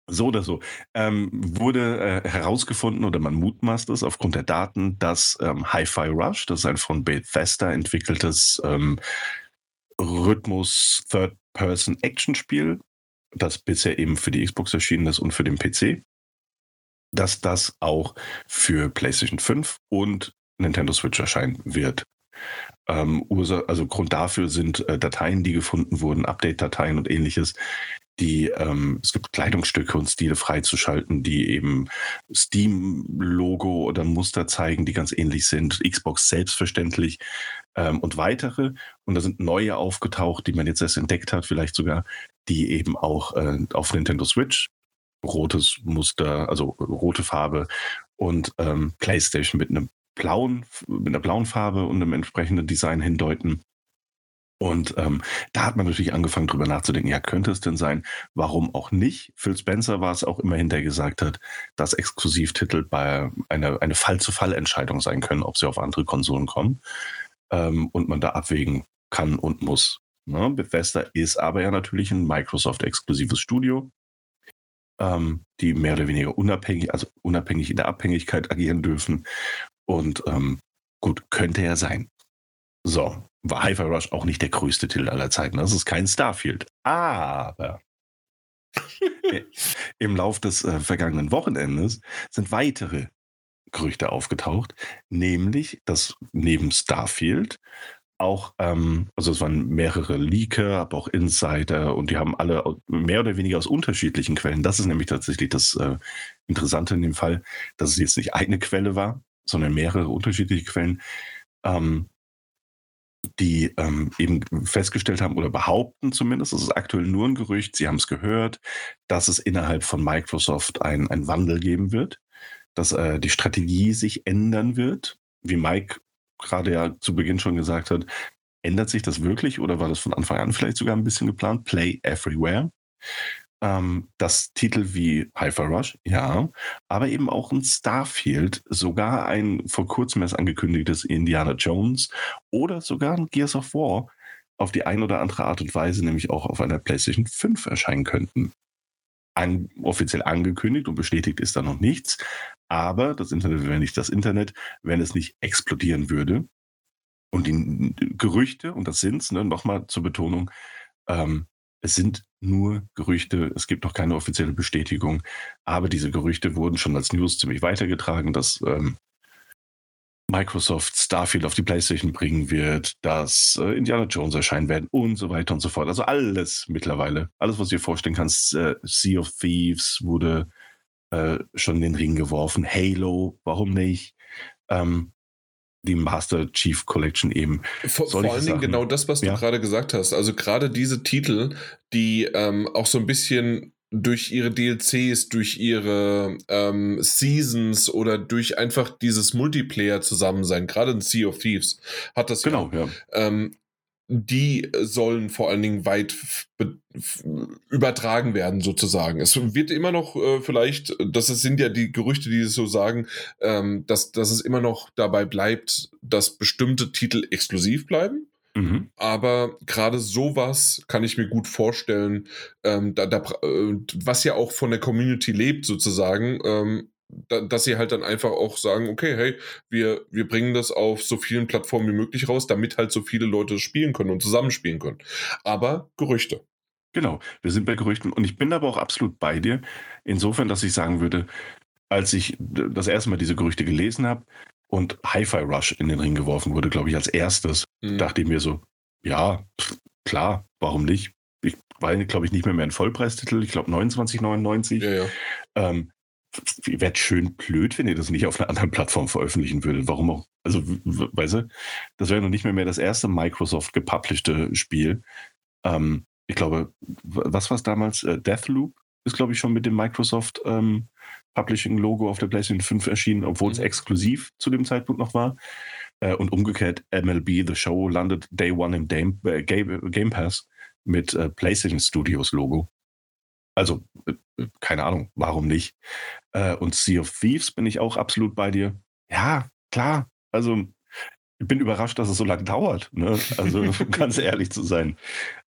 so oder so. Ähm, wurde äh, herausgefunden oder man mutmaßt es aufgrund der Daten, dass ähm, Hi-Fi Rush, das ist ein von Bethesda entwickeltes ähm, Rhythmus Third-Person-Action-Spiel, das bisher eben für die Xbox erschienen ist und für den PC, dass das auch für PlayStation 5 und Nintendo Switch erscheinen wird. Ähm, also Grund dafür sind äh, Dateien, die gefunden wurden, Update-Dateien und ähnliches, die ähm, es gibt Kleidungsstücke und Stile freizuschalten, die eben Steam-Logo oder Muster zeigen, die ganz ähnlich sind, Xbox selbstverständlich ähm, und weitere. Und da sind neue aufgetaucht, die man jetzt erst entdeckt hat, vielleicht sogar, die eben auch äh, auf Nintendo Switch rotes Muster, also rote Farbe und ähm, PlayStation mit einem blauen, mit einer blauen Farbe und einem entsprechenden Design hindeuten. Und ähm, da hat man natürlich angefangen, drüber nachzudenken, ja, könnte es denn sein, warum auch nicht? Phil Spencer war es auch immerhin, der gesagt hat, dass Exklusivtitel bei einer eine Fall-zu-Fall-Entscheidung sein können, ob sie auf andere Konsolen kommen ähm, und man da abwägen kann und muss. Ne? Bethesda ist aber ja natürlich ein Microsoft-exklusives Studio, ähm, die mehr oder weniger unabhängig, also unabhängig in der Abhängigkeit agieren dürfen. Und ähm, gut, könnte ja sein. So, war Hi-Fi Rush auch nicht der größte Titel aller Zeiten. Das ist kein Starfield. Aber im Lauf des äh, vergangenen Wochenendes sind weitere Gerüchte aufgetaucht, nämlich, dass neben Starfield auch, ähm, also es waren mehrere Leaker, aber auch Insider und die haben alle mehr oder weniger aus unterschiedlichen Quellen. Das ist nämlich tatsächlich das äh, Interessante in dem Fall, dass es jetzt nicht eine Quelle war, sondern mehrere unterschiedliche Quellen. Ähm, die ähm, eben festgestellt haben oder behaupten zumindest, das ist aktuell nur ein Gerücht, sie haben es gehört, dass es innerhalb von Microsoft einen Wandel geben wird, dass äh, die Strategie sich ändern wird. Wie Mike gerade ja zu Beginn schon gesagt hat, ändert sich das wirklich oder war das von Anfang an vielleicht sogar ein bisschen geplant? Play Everywhere ähm, das Titel wie Hi-Fi Rush, ja, aber eben auch ein Starfield, sogar ein vor kurzem erst angekündigtes Indiana Jones oder sogar ein Gears of War auf die eine oder andere Art und Weise nämlich auch auf einer PlayStation 5 erscheinen könnten. An, offiziell angekündigt und bestätigt ist da noch nichts, aber das Internet wäre nicht das Internet, wenn es nicht explodieren würde. Und die Gerüchte, und das sind es, ne, nochmal zur Betonung, ähm, es sind nur Gerüchte, es gibt noch keine offizielle Bestätigung, aber diese Gerüchte wurden schon als News ziemlich weitergetragen, dass ähm, Microsoft Starfield auf die PlayStation bringen wird, dass äh, Indiana Jones erscheinen werden und so weiter und so fort. Also alles mittlerweile, alles, was du dir vorstellen kannst. Äh, sea of Thieves wurde äh, schon in den Ring geworfen. Halo, warum nicht? Ähm, die Master Chief Collection eben. Vor, vor allen Dingen genau das, was ja. du gerade gesagt hast. Also gerade diese Titel, die ähm, auch so ein bisschen durch ihre DLCs, durch ihre ähm, Seasons oder durch einfach dieses Multiplayer zusammen sein, gerade in Sea of Thieves hat das genau, ja, ja. Ähm, die sollen vor allen Dingen weit übertragen werden, sozusagen. Es wird immer noch äh, vielleicht, das sind ja die Gerüchte, die so sagen, ähm, dass, dass es immer noch dabei bleibt, dass bestimmte Titel exklusiv bleiben. Mhm. Aber gerade sowas kann ich mir gut vorstellen, ähm, da, da, äh, was ja auch von der Community lebt, sozusagen, ähm, da, dass sie halt dann einfach auch sagen, okay, hey, wir, wir bringen das auf so vielen Plattformen wie möglich raus, damit halt so viele Leute spielen können und zusammenspielen können. Aber Gerüchte. Genau, wir sind bei Gerüchten und ich bin aber auch absolut bei dir. Insofern, dass ich sagen würde, als ich das erste Mal diese Gerüchte gelesen habe und Hi-Fi Rush in den Ring geworfen wurde, glaube ich, als erstes, mhm. dachte ich mir so, ja, klar, warum nicht? Ich war, glaube ich, nicht mehr, mehr ein Vollpreistitel, ich glaube 29,99. Ja, ja. Ähm, wäre schön blöd, wenn ihr das nicht auf einer anderen Plattform veröffentlichen würdet. Warum auch? Also, weißt du, das wäre noch nicht mehr, mehr das erste Microsoft gepublished Spiel. Ähm, ich glaube, was war es damals? Äh, Deathloop ist, glaube ich, schon mit dem Microsoft ähm, Publishing-Logo auf der PlayStation 5 erschienen, obwohl es mhm. exklusiv zu dem Zeitpunkt noch war. Äh, und umgekehrt, MLB The Show landet Day One im Game, äh, Game Pass mit äh, PlayStation Studios Logo. Also, äh, keine Ahnung, warum nicht? Äh, und Sea of Thieves bin ich auch absolut bei dir. Ja, klar. Also, ich bin überrascht, dass es so lange dauert. Ne? Also, ganz ehrlich zu sein.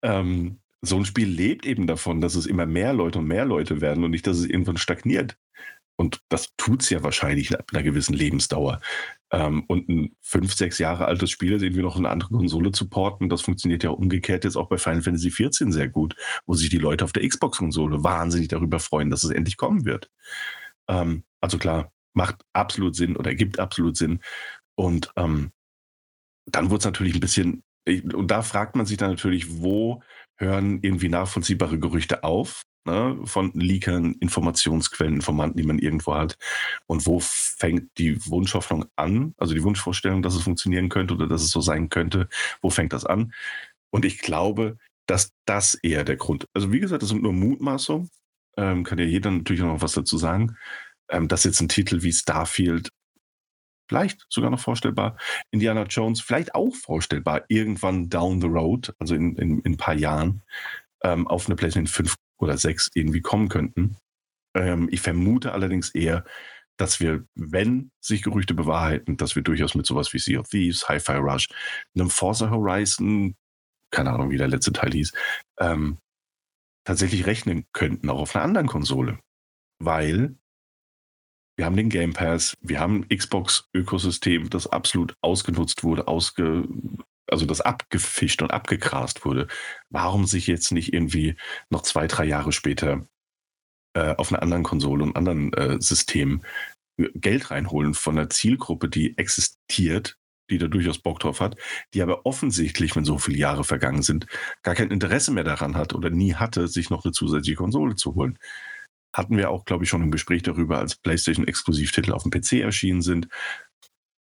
Ähm, so ein Spiel lebt eben davon, dass es immer mehr Leute und mehr Leute werden und nicht, dass es irgendwann stagniert. Und das tut es ja wahrscheinlich ab einer gewissen Lebensdauer. Ähm, und ein fünf, sechs Jahre altes Spiel irgendwie noch eine andere Konsole zu porten, das funktioniert ja umgekehrt jetzt auch bei Final Fantasy XIV sehr gut, wo sich die Leute auf der Xbox-Konsole wahnsinnig darüber freuen, dass es endlich kommen wird. Ähm, also klar, macht absolut Sinn oder gibt absolut Sinn. Und ähm, dann wurde es natürlich ein bisschen, und da fragt man sich dann natürlich, wo hören irgendwie nachvollziehbare Gerüchte auf ne, von Leakern, Informationsquellen, Informanten, die man irgendwo hat. Und wo fängt die Wunschhoffnung an, also die Wunschvorstellung, dass es funktionieren könnte oder dass es so sein könnte, wo fängt das an? Und ich glaube, dass das eher der Grund. Also wie gesagt, das sind nur Mutmaßungen. Ähm, kann ja jeder natürlich noch was dazu sagen. Ähm, dass jetzt ein Titel wie Starfield vielleicht sogar noch vorstellbar. Indiana Jones vielleicht auch vorstellbar, irgendwann down the road, also in, in, in ein paar Jahren, ähm, auf eine PlayStation 5 oder 6 irgendwie kommen könnten. Ähm, ich vermute allerdings eher, dass wir, wenn sich Gerüchte bewahrheiten, dass wir durchaus mit sowas wie Sea of Thieves, Hi-Fi Rush, einem Forza Horizon, keine Ahnung, wie der letzte Teil hieß, ähm, tatsächlich rechnen könnten, auch auf einer anderen Konsole. Weil wir haben den Game Pass, wir haben ein Xbox-Ökosystem, das absolut ausgenutzt wurde, ausge, also das abgefischt und abgegrast wurde. Warum sich jetzt nicht irgendwie noch zwei, drei Jahre später äh, auf einer anderen Konsole und anderen äh, System Geld reinholen von einer Zielgruppe, die existiert, die da durchaus Bock drauf hat, die aber offensichtlich, wenn so viele Jahre vergangen sind, gar kein Interesse mehr daran hat oder nie hatte, sich noch eine zusätzliche Konsole zu holen hatten wir auch, glaube ich, schon im Gespräch darüber, als PlayStation-Exklusivtitel auf dem PC erschienen sind.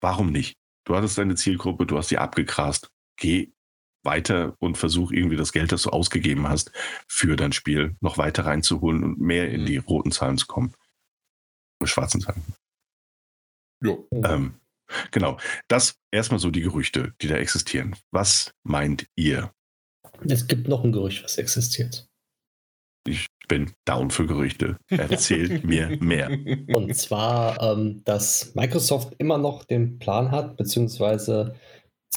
Warum nicht? Du hattest deine Zielgruppe, du hast sie abgegrast. Geh weiter und versuch irgendwie das Geld, das du ausgegeben hast, für dein Spiel noch weiter reinzuholen und mehr in mhm. die roten Zahlen zu kommen. Schwarzen Zahlen. Jo. Ähm, genau. Das erstmal so die Gerüchte, die da existieren. Was meint ihr? Es gibt noch ein Gerücht, was existiert. Ich bin down für Gerüchte. Erzählt mir mehr. Und zwar, ähm, dass Microsoft immer noch den Plan hat, beziehungsweise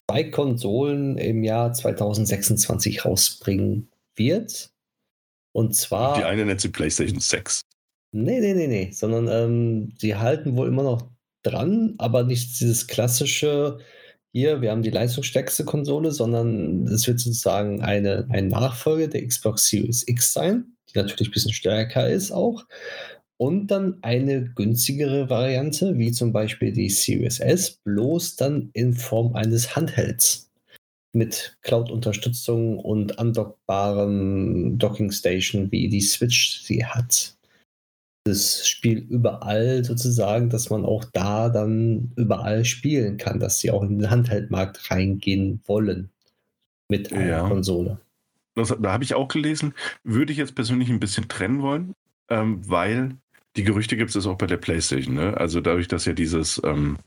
zwei Konsolen im Jahr 2026 rausbringen wird. Und zwar. Die eine nennt sie PlayStation 6. Nee, nee, nee, nee. Sondern ähm, sie halten wohl immer noch dran, aber nicht dieses klassische hier, wir haben die leistungsstärkste Konsole, sondern es wird sozusagen eine, ein Nachfolger der Xbox Series X sein die natürlich ein bisschen stärker ist auch. Und dann eine günstigere Variante, wie zum Beispiel die Series S, bloß dann in Form eines Handhelds mit Cloud-Unterstützung und andockbarem Docking-Station, wie die Switch sie hat. Das Spiel überall sozusagen, dass man auch da dann überall spielen kann, dass sie auch in den Handheldmarkt reingehen wollen mit einer ja. Konsole das, da habe ich auch gelesen, würde ich jetzt persönlich ein bisschen trennen wollen, ähm, weil die Gerüchte gibt es auch bei der PlayStation. Ne? Also dadurch, dass ja dieses, ähm,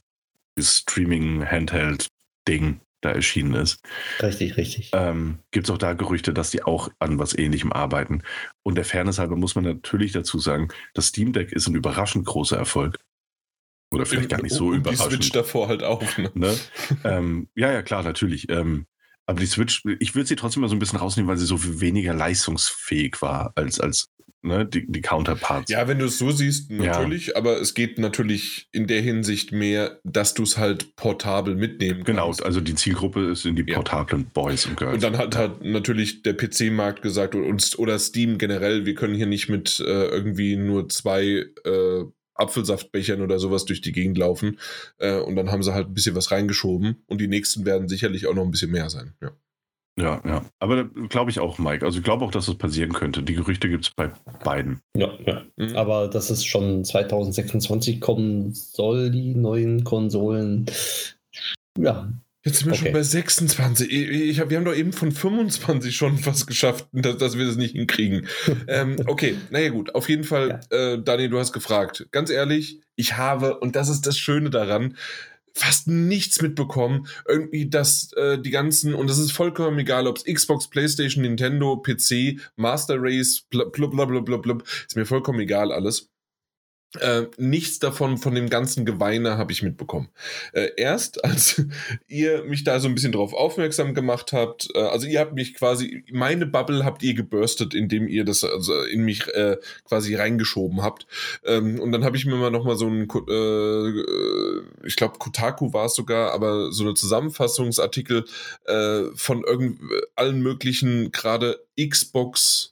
dieses Streaming-Handheld-Ding da erschienen ist. Richtig, richtig. Ähm, Gibt es auch da Gerüchte, dass die auch an was Ähnlichem arbeiten. Und der Fairness halber muss man natürlich dazu sagen, das Steam Deck ist ein überraschend großer Erfolg. Oder vielleicht gar nicht so und überraschend. Die Switch davor halt auch. Ne? Ne? ähm, ja, ja, klar, natürlich. Ähm, aber die Switch, ich würde sie trotzdem mal so ein bisschen rausnehmen, weil sie so viel weniger leistungsfähig war als, als ne, die, die Counterparts. Ja, wenn du es so siehst, natürlich, ja. aber es geht natürlich in der Hinsicht mehr, dass du es halt portabel mitnehmen genau, kannst. Genau, also die Zielgruppe sind die portablen ja. Boys und Girls. Und dann hat halt natürlich der PC-Markt gesagt und, oder Steam generell, wir können hier nicht mit äh, irgendwie nur zwei äh, Apfelsaftbechern oder sowas durch die Gegend laufen. Äh, und dann haben sie halt ein bisschen was reingeschoben. Und die nächsten werden sicherlich auch noch ein bisschen mehr sein. Ja. Ja, ja. Aber glaube ich auch, Mike. Also ich glaube auch, dass das passieren könnte. Die Gerüchte gibt es bei beiden. Ja, ja. Mhm. Aber dass es schon 2026 kommen soll, die neuen Konsolen, ja, Jetzt sind wir okay. schon bei 26. Ich, hab, wir haben doch eben von 25 schon was geschafft, dass, dass wir das nicht hinkriegen. ähm, okay, naja gut, auf jeden Fall, ja. äh, Dani, du hast gefragt. Ganz ehrlich, ich habe, und das ist das Schöne daran, fast nichts mitbekommen. Irgendwie, dass äh, die ganzen, und das ist vollkommen egal, ob es Xbox, PlayStation, Nintendo, PC, Master Race, blablabla, ist mir vollkommen egal alles. Äh, nichts davon, von dem ganzen Geweine habe ich mitbekommen. Äh, erst als ihr mich da so ein bisschen drauf aufmerksam gemacht habt, äh, also ihr habt mich quasi, meine Bubble habt ihr gebürstet, indem ihr das also in mich äh, quasi reingeschoben habt. Ähm, und dann habe ich mir mal nochmal so ein, äh, ich glaube Kotaku war es sogar, aber so eine Zusammenfassungsartikel von allen möglichen, gerade Xbox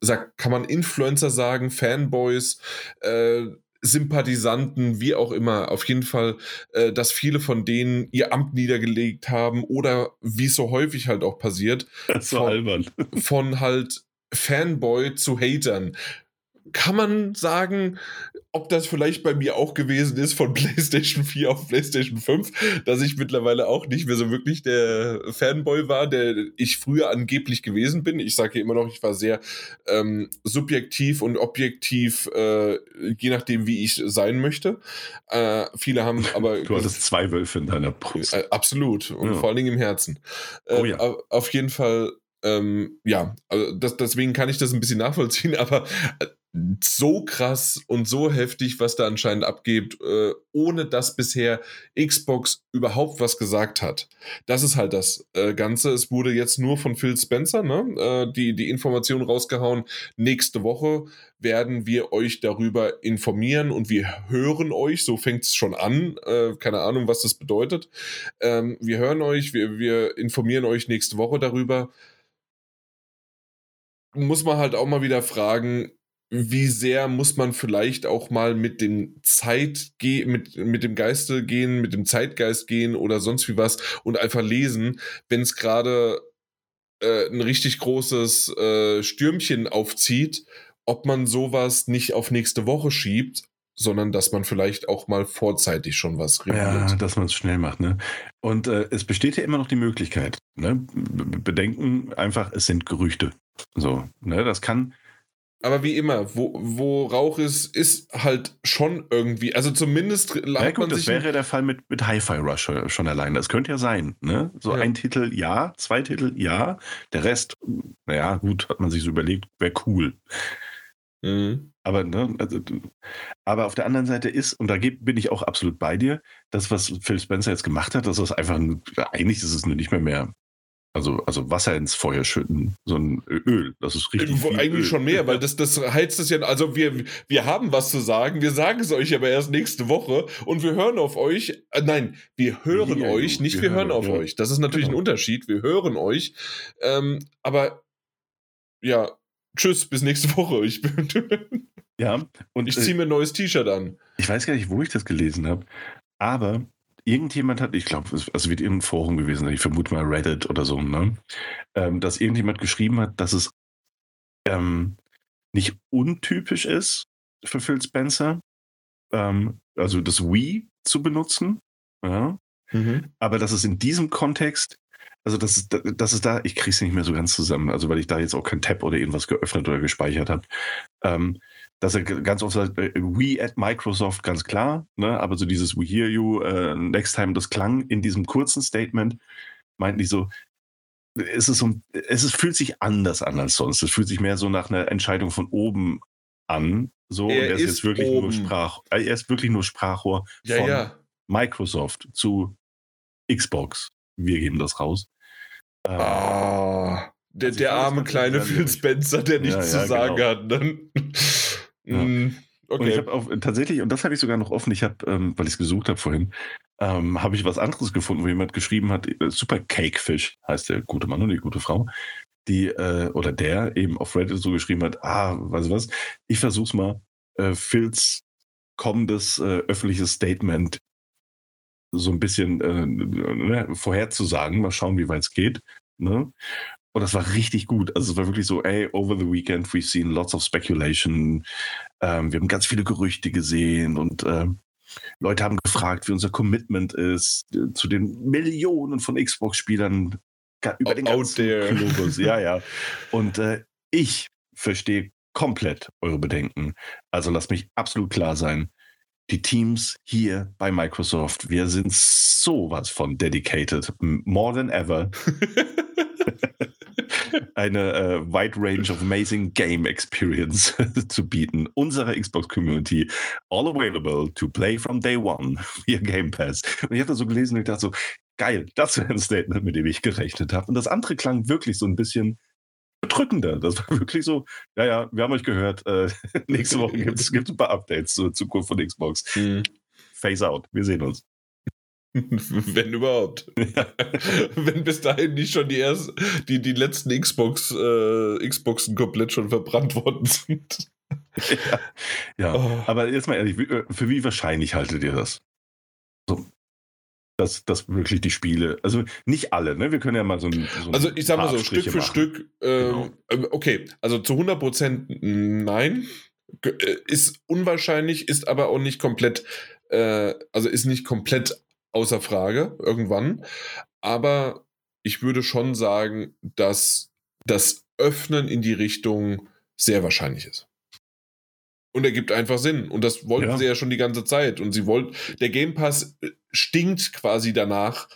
sag, kann man Influencer sagen, Fanboys, äh, Sympathisanten, wie auch immer. Auf jeden Fall, äh, dass viele von denen ihr Amt niedergelegt haben oder wie es so häufig halt auch passiert. so von, albern. Von halt Fanboy zu Hatern kann man sagen, ob das vielleicht bei mir auch gewesen ist von PlayStation 4 auf PlayStation 5, dass ich mittlerweile auch nicht mehr so wirklich der Fanboy war, der ich früher angeblich gewesen bin. Ich sage ja immer noch, ich war sehr ähm, subjektiv und objektiv, äh, je nachdem, wie ich sein möchte. Äh, viele haben aber. Du hattest zwei Wölfe in deiner Brust. Äh, absolut. Und ja. vor allen Dingen im Herzen. oh ja. Äh, auf jeden Fall ähm, ja, also das, deswegen kann ich das ein bisschen nachvollziehen, aber äh, so krass und so heftig, was da anscheinend abgeht, äh, ohne dass bisher Xbox überhaupt was gesagt hat. Das ist halt das äh, Ganze. Es wurde jetzt nur von Phil Spencer ne, äh, die, die Information rausgehauen. Nächste Woche werden wir euch darüber informieren und wir hören euch. So fängt es schon an. Keine Ahnung, was das bedeutet. Ähm, wir hören euch, wir, wir informieren euch nächste Woche darüber muss man halt auch mal wieder fragen, wie sehr muss man vielleicht auch mal mit dem Zeit mit, mit dem Geiste gehen, mit dem Zeitgeist gehen oder sonst wie was und einfach lesen, wenn es gerade äh, ein richtig großes äh, Stürmchen aufzieht, ob man sowas nicht auf nächste Woche schiebt, sondern dass man vielleicht auch mal vorzeitig schon was reguliert. Ja, dass man es schnell macht. Ne? Und äh, es besteht ja immer noch die Möglichkeit. Ne? Bedenken einfach, es sind Gerüchte. So, ne? Das kann aber wie immer, wo, wo Rauch ist, ist halt schon irgendwie, also zumindest ja, gut, das wäre der Fall mit, mit Hi-Fi Rush schon allein. Das könnte ja sein, ne? So ja. ein Titel ja, zwei Titel ja, der Rest, naja, gut, hat man sich so überlegt, wäre cool. Mhm. Aber, ne, also, aber auf der anderen Seite ist, und da bin ich auch absolut bei dir, das, was Phil Spencer jetzt gemacht hat, das ist einfach, eigentlich ist es nur nicht mehr mehr also, also Wasser ins Feuer schütten, so ein Öl, das ist richtig. Irgendwo eigentlich Öl. schon mehr, weil das, das heizt es ja. Also wir, wir haben was zu sagen, wir sagen es euch aber erst nächste Woche und wir hören auf euch. Äh, nein, wir hören ja, euch, nicht wir, wir hören, auf ja. euch. Das ist natürlich genau. ein Unterschied. Wir hören euch. Ähm, aber ja, tschüss, bis nächste Woche. Ich bin. ja, und ich ziehe mir ein neues T-Shirt an. Ich weiß gar nicht, wo ich das gelesen habe, aber irgendjemand hat, ich glaube, es also wird irgendein Forum gewesen sein, ich vermute mal Reddit oder so, ne? Ähm, dass irgendjemand geschrieben hat, dass es ähm, nicht untypisch ist für Phil Spencer, ähm, also das Wii zu benutzen, ja? Mhm. aber dass es in diesem Kontext, also das ist, das ist da, ich kriege es nicht mehr so ganz zusammen, also weil ich da jetzt auch kein Tab oder irgendwas geöffnet oder gespeichert habe, ähm, dass er ganz oft sagt, äh, we at Microsoft, ganz klar, ne? aber so dieses we hear you, uh, next time, das klang in diesem kurzen Statement, meinten die so, es ist so, es ist, fühlt sich anders an als sonst. Es fühlt sich mehr so nach einer Entscheidung von oben an. So, er, er ist, jetzt wirklich oben. nur Sprach, äh, er ist wirklich nur Sprachrohr ja, von ja. Microsoft zu Xbox. Wir geben das raus. Ah, der, also der arme kleine Phil Spencer, der nichts ja, zu sagen genau. hat. Ne? Ja. Mm, okay. Und ich habe auch tatsächlich, und das habe ich sogar noch offen, ich habe, ähm, weil ich es gesucht habe vorhin, ähm, habe ich was anderes gefunden, wo jemand geschrieben hat, äh, Super Cakefish heißt der gute Mann und die gute Frau, die, äh, oder der eben auf Reddit so geschrieben hat, ah, weißt du was, ich versuch's mal, äh, Phils kommendes äh, öffentliches Statement so ein bisschen äh, ne, vorherzusagen, mal schauen, wie weit es geht. Ne? Und das war richtig gut. Also es war wirklich so, ey, over the weekend we've seen lots of speculation. Ähm, wir haben ganz viele Gerüchte gesehen und ähm, Leute haben gefragt, wie unser Commitment ist äh, zu den Millionen von Xbox-Spielern über den ganzen Globus. Ja, ja. Und äh, ich verstehe komplett eure Bedenken. Also lasst mich absolut klar sein. Die Teams hier bei Microsoft, wir sind sowas von dedicated, more than ever. eine äh, wide range of amazing game experience zu bieten. Unsere Xbox Community, all available to play from day one via Game Pass. Und ich habe das so gelesen und ich dachte so, geil, das wäre ein Statement, mit dem ich gerechnet habe. Und das andere klang wirklich so ein bisschen bedrückender. Das war wirklich so, ja, ja, wir haben euch gehört, äh, nächste Woche gibt es ein paar Updates zur Zukunft von Xbox. Mhm. Phase out, wir sehen uns. Wenn überhaupt. Ja. Wenn bis dahin nicht schon die ersten, die, die letzten Xbox, äh, Xboxen komplett schon verbrannt worden sind. Ja, ja. Oh. aber jetzt mal ehrlich, äh, für wie wahrscheinlich haltet ihr das? So, dass, dass wirklich die Spiele, also nicht alle, ne? Wir können ja mal so ein. So also ich sag mal so, Stück für machen. Stück, ähm, genau. Ähm, okay, also zu 100 Prozent nein. Äh, ist unwahrscheinlich, ist aber auch nicht komplett, äh, also ist nicht komplett außer Frage irgendwann. Aber ich würde schon sagen, dass das Öffnen in die Richtung sehr wahrscheinlich ist. Und er gibt einfach Sinn. Und das wollten ja. sie ja schon die ganze Zeit. Und sie wollten, der Game Pass äh, stinkt quasi danach,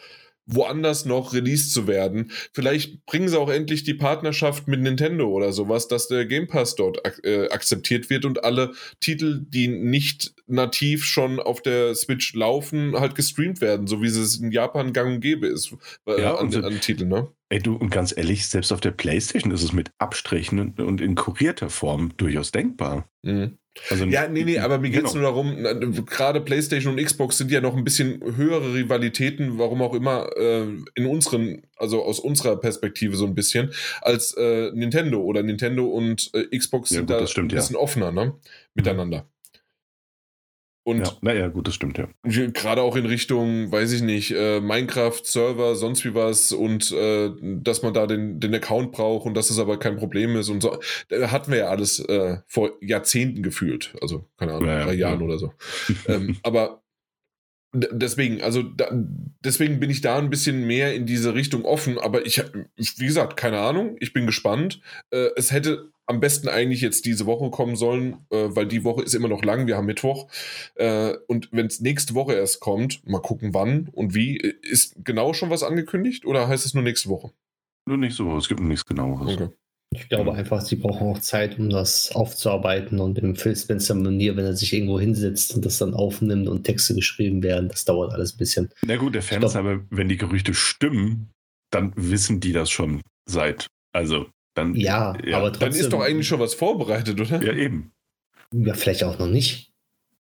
woanders noch released zu werden. Vielleicht bringen sie auch endlich die Partnerschaft mit Nintendo oder sowas, dass der Game Pass dort ak äh, akzeptiert wird und alle Titel, die nicht nativ schon auf der Switch laufen, halt gestreamt werden, so wie es in Japan gang und gäbe ist äh, ja, an, an Titeln, ne? Ey, du, und ganz ehrlich, selbst auf der Playstation ist es mit Abstrichen und, und in kurierter Form durchaus denkbar. Mhm. Also, ja, nee, nee, aber mir geht es genau. nur darum, gerade PlayStation und Xbox sind ja noch ein bisschen höhere Rivalitäten, warum auch immer, äh, in unseren, also aus unserer Perspektive so ein bisschen, als äh, Nintendo oder Nintendo und äh, Xbox ja, sind gut, da stimmt, ein bisschen ja. offener, ne? Miteinander. Und ja, naja, gut, das stimmt, ja. Gerade auch in Richtung, weiß ich nicht, äh, Minecraft-Server, sonst wie was und äh, dass man da den, den Account braucht und dass es aber kein Problem ist und so. Da hatten wir ja alles äh, vor Jahrzehnten gefühlt. Also, keine Ahnung, ja, drei ja, Jahren oder so. ähm, aber deswegen, also da, deswegen bin ich da ein bisschen mehr in diese Richtung offen, aber ich, wie gesagt, keine Ahnung, ich bin gespannt. Äh, es hätte am besten eigentlich jetzt diese Woche kommen sollen, äh, weil die Woche ist immer noch lang, wir haben Mittwoch. Äh, und wenn es nächste Woche erst kommt, mal gucken wann und wie. Ist genau schon was angekündigt oder heißt es nur nächste Woche? Nur nächste Woche, es gibt nichts genaueres. Okay. Ich glaube einfach, sie brauchen auch Zeit, um das aufzuarbeiten und im Phil Spencer Manier, wenn er sich irgendwo hinsetzt und das dann aufnimmt und Texte geschrieben werden, das dauert alles ein bisschen. Na gut, der Fan ist aber, wenn die Gerüchte stimmen, dann wissen die das schon seit, also dann, ja, ja, aber trotzdem. Dann ist doch eigentlich schon was vorbereitet, oder? Ja, eben. Ja, vielleicht auch noch nicht.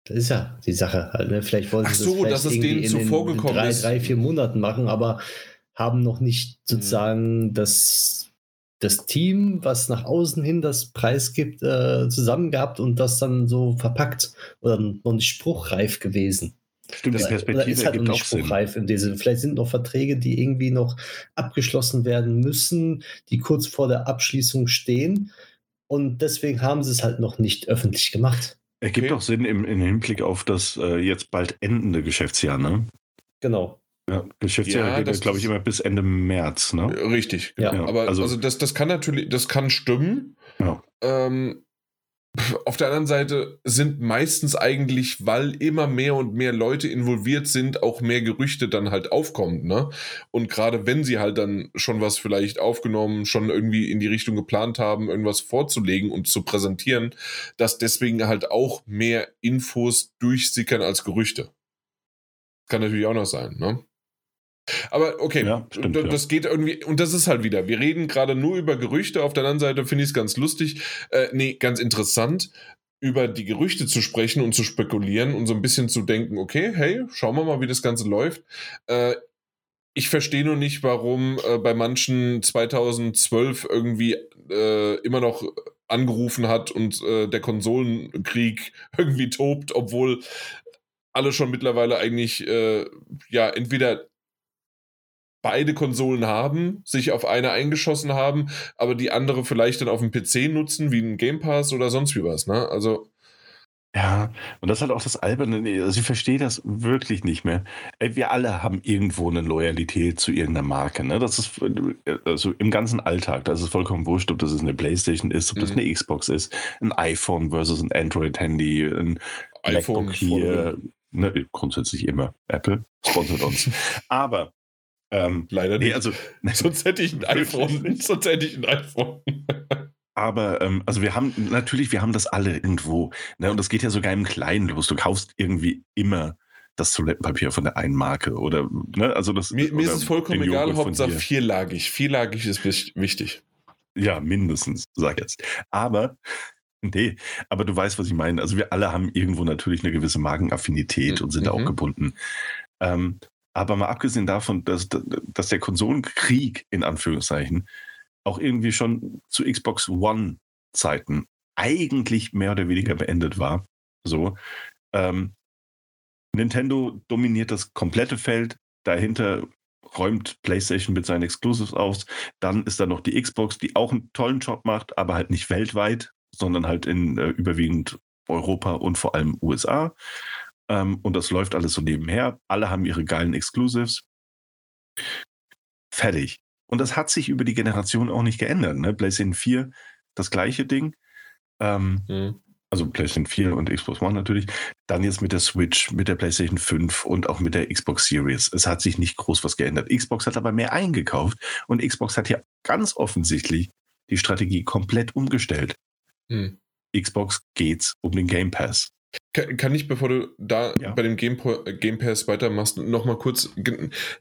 Das ist ja die Sache. Halt, ne? Vielleicht wollen sie Ach so, das dass es denen zuvor gekommen drei, ist. drei, vier Monaten machen, aber haben noch nicht sozusagen mhm. das, das Team, was nach außen hin das Preis gibt, äh, zusammen gehabt und das dann so verpackt oder noch nicht spruchreif gewesen. Stimmt, die Perspektive ist halt noch nicht spruchreif in diese. Vielleicht sind noch Verträge, die irgendwie noch abgeschlossen werden müssen, die kurz vor der Abschließung stehen. Und deswegen haben sie es halt noch nicht öffentlich gemacht. Ergibt okay. auch Sinn im, im Hinblick auf das äh, jetzt bald endende Geschäftsjahr, ne? Genau. Ja, Geschäftsjahr ja, geht, glaube ich, immer bis Ende März, ne? Richtig, genau. Ja. Aber also, also das, das kann natürlich, das kann stimmen. Ja. Ähm, auf der anderen Seite sind meistens eigentlich, weil immer mehr und mehr Leute involviert sind, auch mehr Gerüchte dann halt aufkommen, ne? Und gerade wenn sie halt dann schon was vielleicht aufgenommen, schon irgendwie in die Richtung geplant haben, irgendwas vorzulegen und zu präsentieren, dass deswegen halt auch mehr Infos durchsickern als Gerüchte. Kann natürlich auch noch sein, ne? Aber okay, ja, stimmt, das ja. geht irgendwie, und das ist halt wieder, wir reden gerade nur über Gerüchte, auf der anderen Seite finde ich es ganz lustig, äh, nee, ganz interessant, über die Gerüchte zu sprechen und zu spekulieren und so ein bisschen zu denken, okay, hey, schauen wir mal, wie das Ganze läuft. Äh, ich verstehe nur nicht, warum äh, bei manchen 2012 irgendwie äh, immer noch angerufen hat und äh, der Konsolenkrieg irgendwie tobt, obwohl alle schon mittlerweile eigentlich äh, ja entweder beide Konsolen haben, sich auf eine eingeschossen haben, aber die andere vielleicht dann auf dem PC nutzen, wie ein Game Pass oder sonst wie was. Ne? Also Ja, und das ist halt auch das Alberne. Also ich verstehe das wirklich nicht mehr. Wir alle haben irgendwo eine Loyalität zu irgendeiner Marke. Ne? Das ist also im ganzen Alltag. Das ist vollkommen wurscht, ob das eine Playstation ist, ob das mhm. eine Xbox ist, ein iPhone versus ein Android-Handy, ein iPhone MacBook hier. Ne, grundsätzlich immer. Apple sponsert uns. Aber ähm, leider nicht. Nee, also, sonst hätte ich ein iPhone. sonst hätte ich ein iPhone. Aber ähm, also wir haben natürlich, wir haben das alle irgendwo. Ne? Und das geht ja sogar im Kleinen los. Du kaufst irgendwie immer das Toilettenpapier von der einen Marke oder ne? also das. Mir, mir ist es vollkommen egal, Hauptsache vierlagig. Vierlagig ist wichtig. Ja, mindestens, sag jetzt. Aber Nee, aber du weißt, was ich meine. Also wir alle haben irgendwo natürlich eine gewisse Markenaffinität mhm. und sind mhm. auch gebunden. Ähm, aber mal abgesehen davon, dass, dass der Konsolenkrieg in Anführungszeichen auch irgendwie schon zu Xbox One-Zeiten eigentlich mehr oder weniger beendet war. So. Ähm, Nintendo dominiert das komplette Feld. Dahinter räumt PlayStation mit seinen Exclusives aus. Dann ist da noch die Xbox, die auch einen tollen Job macht, aber halt nicht weltweit, sondern halt in äh, überwiegend Europa und vor allem USA. Ähm, und das läuft alles so nebenher. Alle haben ihre geilen Exclusives. Fertig. Und das hat sich über die Generation auch nicht geändert. Ne? PlayStation 4, das gleiche Ding. Ähm, mhm. Also PlayStation 4 und Xbox One natürlich. Dann jetzt mit der Switch, mit der PlayStation 5 und auch mit der Xbox Series. Es hat sich nicht groß was geändert. Xbox hat aber mehr eingekauft und Xbox hat ja ganz offensichtlich die Strategie komplett umgestellt. Mhm. Xbox geht's um den Game Pass. Kann, kann ich, bevor du da ja. bei dem Game, Game Pass weitermachst, nochmal kurz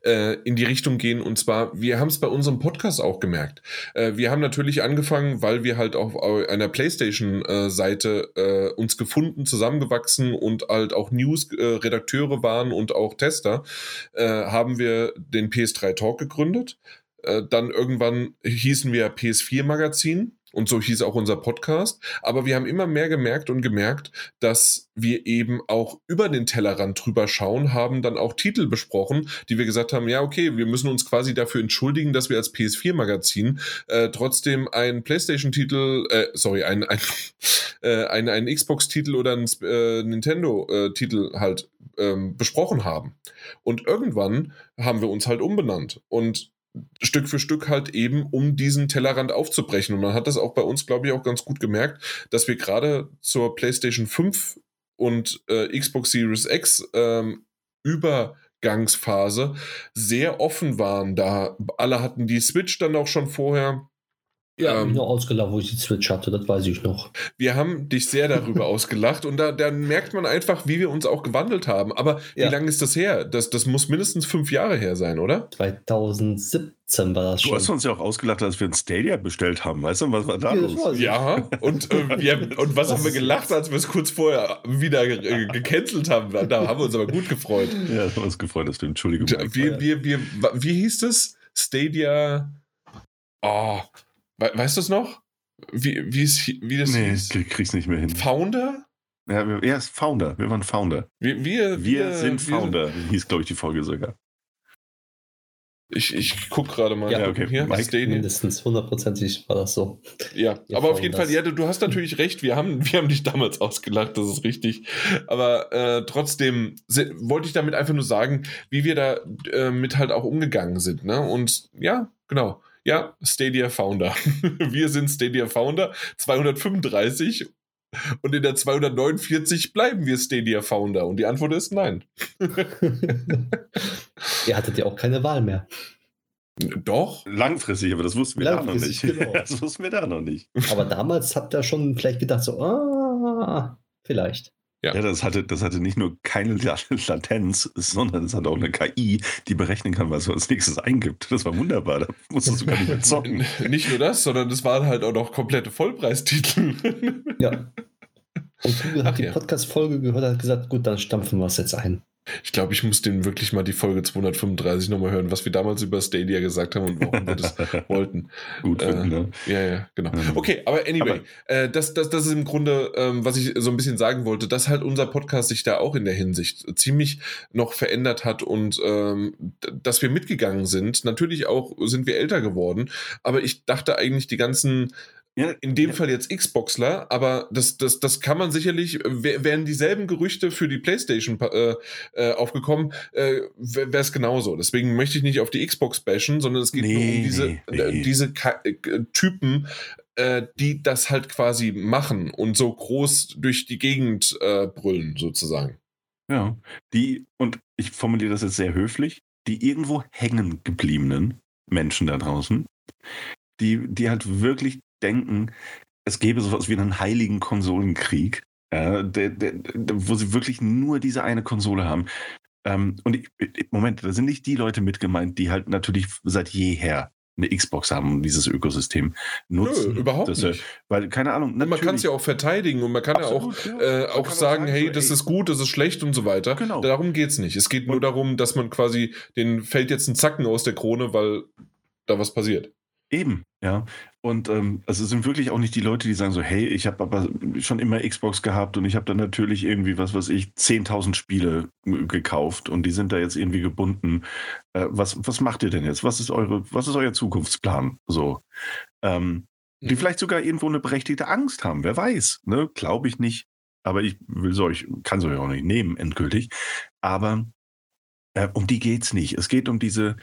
äh, in die Richtung gehen? Und zwar, wir haben es bei unserem Podcast auch gemerkt. Äh, wir haben natürlich angefangen, weil wir halt auf einer PlayStation-Seite äh, uns gefunden, zusammengewachsen und halt auch News-Redakteure waren und auch Tester, äh, haben wir den PS3 Talk gegründet. Äh, dann irgendwann hießen wir PS4 Magazin und so hieß auch unser Podcast. Aber wir haben immer mehr gemerkt und gemerkt, dass wir eben auch über den Tellerrand drüber schauen, haben dann auch Titel besprochen, die wir gesagt haben, ja, okay, wir müssen uns quasi dafür entschuldigen, dass wir als PS4-Magazin äh, trotzdem einen PlayStation-Titel, äh, sorry, ein, ein, äh, ein, ein Xbox-Titel oder ein äh, Nintendo-Titel halt ähm, besprochen haben. Und irgendwann haben wir uns halt umbenannt. Und Stück für Stück halt eben, um diesen Tellerrand aufzubrechen. Und man hat das auch bei uns, glaube ich, auch ganz gut gemerkt, dass wir gerade zur PlayStation 5 und äh, Xbox Series X ähm, Übergangsphase sehr offen waren. Da alle hatten die Switch dann auch schon vorher ja, ähm, nur ausgelacht, wo ich die Switch hatte, das weiß ich noch. Wir haben dich sehr darüber ausgelacht und da, da, merkt man einfach, wie wir uns auch gewandelt haben. Aber ja. wie lange ist das her? Das, das muss mindestens fünf Jahre her sein, oder? 2017 war das schon. Du hast uns ja auch ausgelacht, als wir ein Stadia bestellt haben. Weißt du, was war da ja, los? Ja, und, äh, wir, und was, was haben wir gelacht, als wir es kurz vorher wieder äh, gecancelt haben? Da haben wir uns aber gut gefreut. Ja, das haben wir uns gefreut, dass du Entschuldigung. Wie, wie, wie, wie hieß das? Stadia. Oh, We weißt du es noch? Wie, wie, es, wie das Nee, hieß? ich krieg's nicht mehr hin. Founder? Ja, wir, er ist Founder. Wir waren Founder. Wir, wir, wir, wir sind Founder, wir, hieß, glaube ich, die Folge sogar. Ich, ich gucke gerade mal. Ja, okay. Hier, Mike, mindestens hundertprozentig war das so. Ja, wir aber auf jeden das. Fall, ja, du, du, hast natürlich recht. Wir haben, wir haben dich damals ausgelacht, das ist richtig. Aber äh, trotzdem wollte ich damit einfach nur sagen, wie wir da äh, mit halt auch umgegangen sind. Ne? Und ja, genau. Ja, Stadia Founder. Wir sind Stadia Founder 235 und in der 249 bleiben wir Stadia Founder. Und die Antwort ist nein. Ihr hattet ja auch keine Wahl mehr. Doch. Langfristig, aber das wussten wir da noch nicht. Genau. Das wussten wir da noch nicht. Aber damals habt ihr schon vielleicht gedacht, so, ah, vielleicht. Ja. ja, das, hatte, das hatte nicht nur keine Latenz, sondern es hatte auch eine KI, die berechnen kann, was du als nächstes eingibt. Das war wunderbar. Da musstest du gar nicht mehr zocken. nicht nur das, sondern es waren halt auch noch komplette Vollpreistitel. ja. Und Google hat Ach, die ja. Podcast-Folge gehört und hat gesagt, gut, dann stampfen wir es jetzt ein. Ich glaube, ich muss den wirklich mal die Folge 235 nochmal hören, was wir damals über Stadia gesagt haben und warum wir das wollten. Gut finden, äh, ne? Ja, ja, genau. Okay, aber anyway, aber, äh, das, das, das ist im Grunde, ähm, was ich so ein bisschen sagen wollte, dass halt unser Podcast sich da auch in der Hinsicht ziemlich noch verändert hat und ähm, dass wir mitgegangen sind. Natürlich auch sind wir älter geworden, aber ich dachte eigentlich die ganzen ja, in dem ja. Fall jetzt Xboxler, aber das, das, das kann man sicherlich, wären dieselben Gerüchte für die PlayStation äh, äh, aufgekommen, äh, wäre es genauso. Deswegen möchte ich nicht auf die Xbox bashen, sondern es geht nee, nur um diese, nee, äh, diese äh, Typen, äh, die das halt quasi machen und so groß durch die Gegend brüllen, sozusagen. Ja, die, und ich formuliere das jetzt sehr höflich, die irgendwo hängen gebliebenen Menschen da draußen, die, die halt wirklich denken, es gäbe sowas wie einen heiligen Konsolenkrieg, äh, der, der, der, wo sie wirklich nur diese eine Konsole haben. Ähm, und ich, Moment, da sind nicht die Leute mit gemeint, die halt natürlich seit jeher eine Xbox haben und dieses Ökosystem nutzen. Nö, überhaupt das, nicht. Weil, keine Ahnung. man kann es ja auch verteidigen und man kann Absolut, ja auch, ja. Äh, auch sagen, sagen, hey, so, das ey, ist gut, das ist schlecht und so weiter. Genau. Darum geht es nicht. Es geht nur darum, dass man quasi, den fällt jetzt ein Zacken aus der Krone, weil da was passiert. Eben, ja. Und ähm, also es sind wirklich auch nicht die Leute, die sagen so, hey, ich habe aber schon immer Xbox gehabt und ich habe dann natürlich irgendwie, was weiß ich, 10.000 Spiele gekauft und die sind da jetzt irgendwie gebunden. Äh, was, was macht ihr denn jetzt? Was ist eure, was ist euer Zukunftsplan? So. Ähm. Die vielleicht sogar irgendwo eine berechtigte Angst haben, wer weiß. Ne? Glaube ich nicht. Aber ich will es euch, kann es euch auch nicht nehmen, endgültig. Aber äh, um die geht es nicht. Es geht um diese,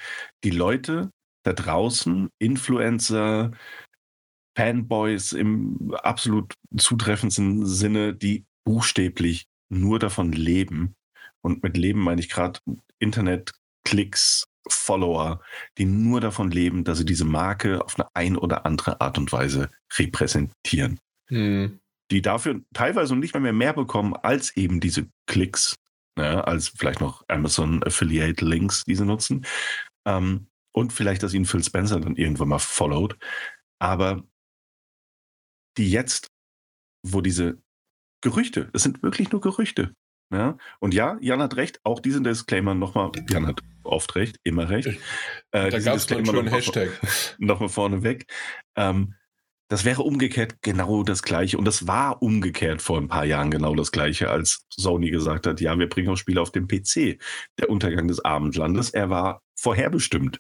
die Leute, da draußen, Influencer, Fanboys im absolut zutreffendsten Sinne, die buchstäblich nur davon leben. Und mit Leben meine ich gerade Internet, Klicks, Follower, die nur davon leben, dass sie diese Marke auf eine ein oder andere Art und Weise repräsentieren. Hm. Die dafür teilweise nicht mehr, mehr bekommen als eben diese Klicks, ja, als vielleicht noch Amazon Affiliate Links, die sie nutzen. Ähm, und vielleicht, dass ihn Phil Spencer dann irgendwann mal followed. Aber die jetzt, wo diese Gerüchte, es sind wirklich nur Gerüchte. Ja? Und ja, Jan hat recht, auch diesen Disclaimer nochmal, Jan hat oft recht, immer recht. Äh, da gab es einen schönen Hashtag. Nochmal vorne weg. Ähm, das wäre umgekehrt genau das Gleiche. Und das war umgekehrt vor ein paar Jahren genau das Gleiche, als Sony gesagt hat, ja, wir bringen auch Spiele auf dem PC. Der Untergang des Abendlandes, er war vorherbestimmt.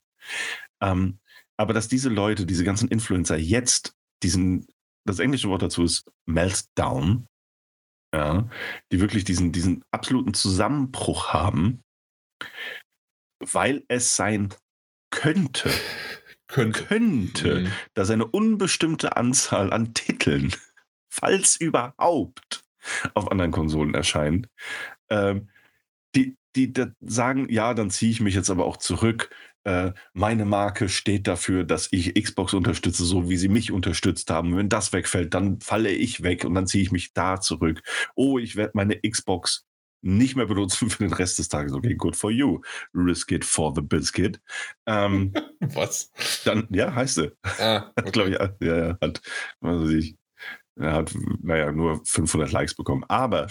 Ähm, aber dass diese Leute, diese ganzen Influencer jetzt diesen, das englische Wort dazu ist Meltdown, ja, die wirklich diesen, diesen absoluten Zusammenbruch haben, weil es sein könnte, könnte, könnte mhm. dass eine unbestimmte Anzahl an Titeln, falls überhaupt, auf anderen Konsolen erscheint, ähm, die, die sagen, ja, dann ziehe ich mich jetzt aber auch zurück äh, meine Marke steht dafür, dass ich Xbox unterstütze, so wie sie mich unterstützt haben. Wenn das wegfällt, dann falle ich weg und dann ziehe ich mich da zurück. Oh, ich werde meine Xbox nicht mehr benutzen für den Rest des Tages. Okay, good for you. Risk it for the biscuit. Ähm, Was? Dann, ja, heißt sie. Ah, okay. glaube ich, ja, ja, hat, was weiß ich, er hat, naja, nur 500 Likes bekommen. Aber,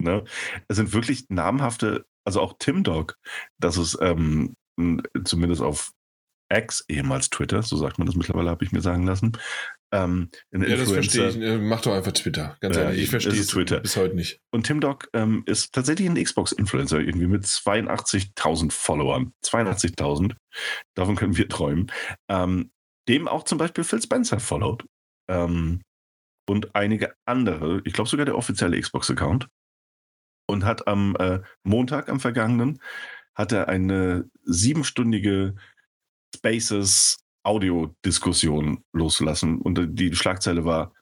ne, es sind wirklich namhafte, also auch Tim Dog, das ist ähm, zumindest auf X, ehemals Twitter, so sagt man das mittlerweile, habe ich mir sagen lassen. Ähm, ja, Influencer. das verstehe ich. Äh, mach doch einfach Twitter, ganz äh, ehrlich. Ich verstehe es Twitter bis heute nicht. Und Tim Dog ähm, ist tatsächlich ein Xbox-Influencer, irgendwie mit 82.000 Followern. 82.000. Davon können wir träumen. Ähm, dem auch zum Beispiel Phil Spencer followed. Ähm, und einige andere, ich glaube sogar der offizielle Xbox-Account. Und hat am äh, Montag, am vergangenen, hat er eine siebenstündige Spaces Audio-Diskussion losgelassen und die Schlagzeile war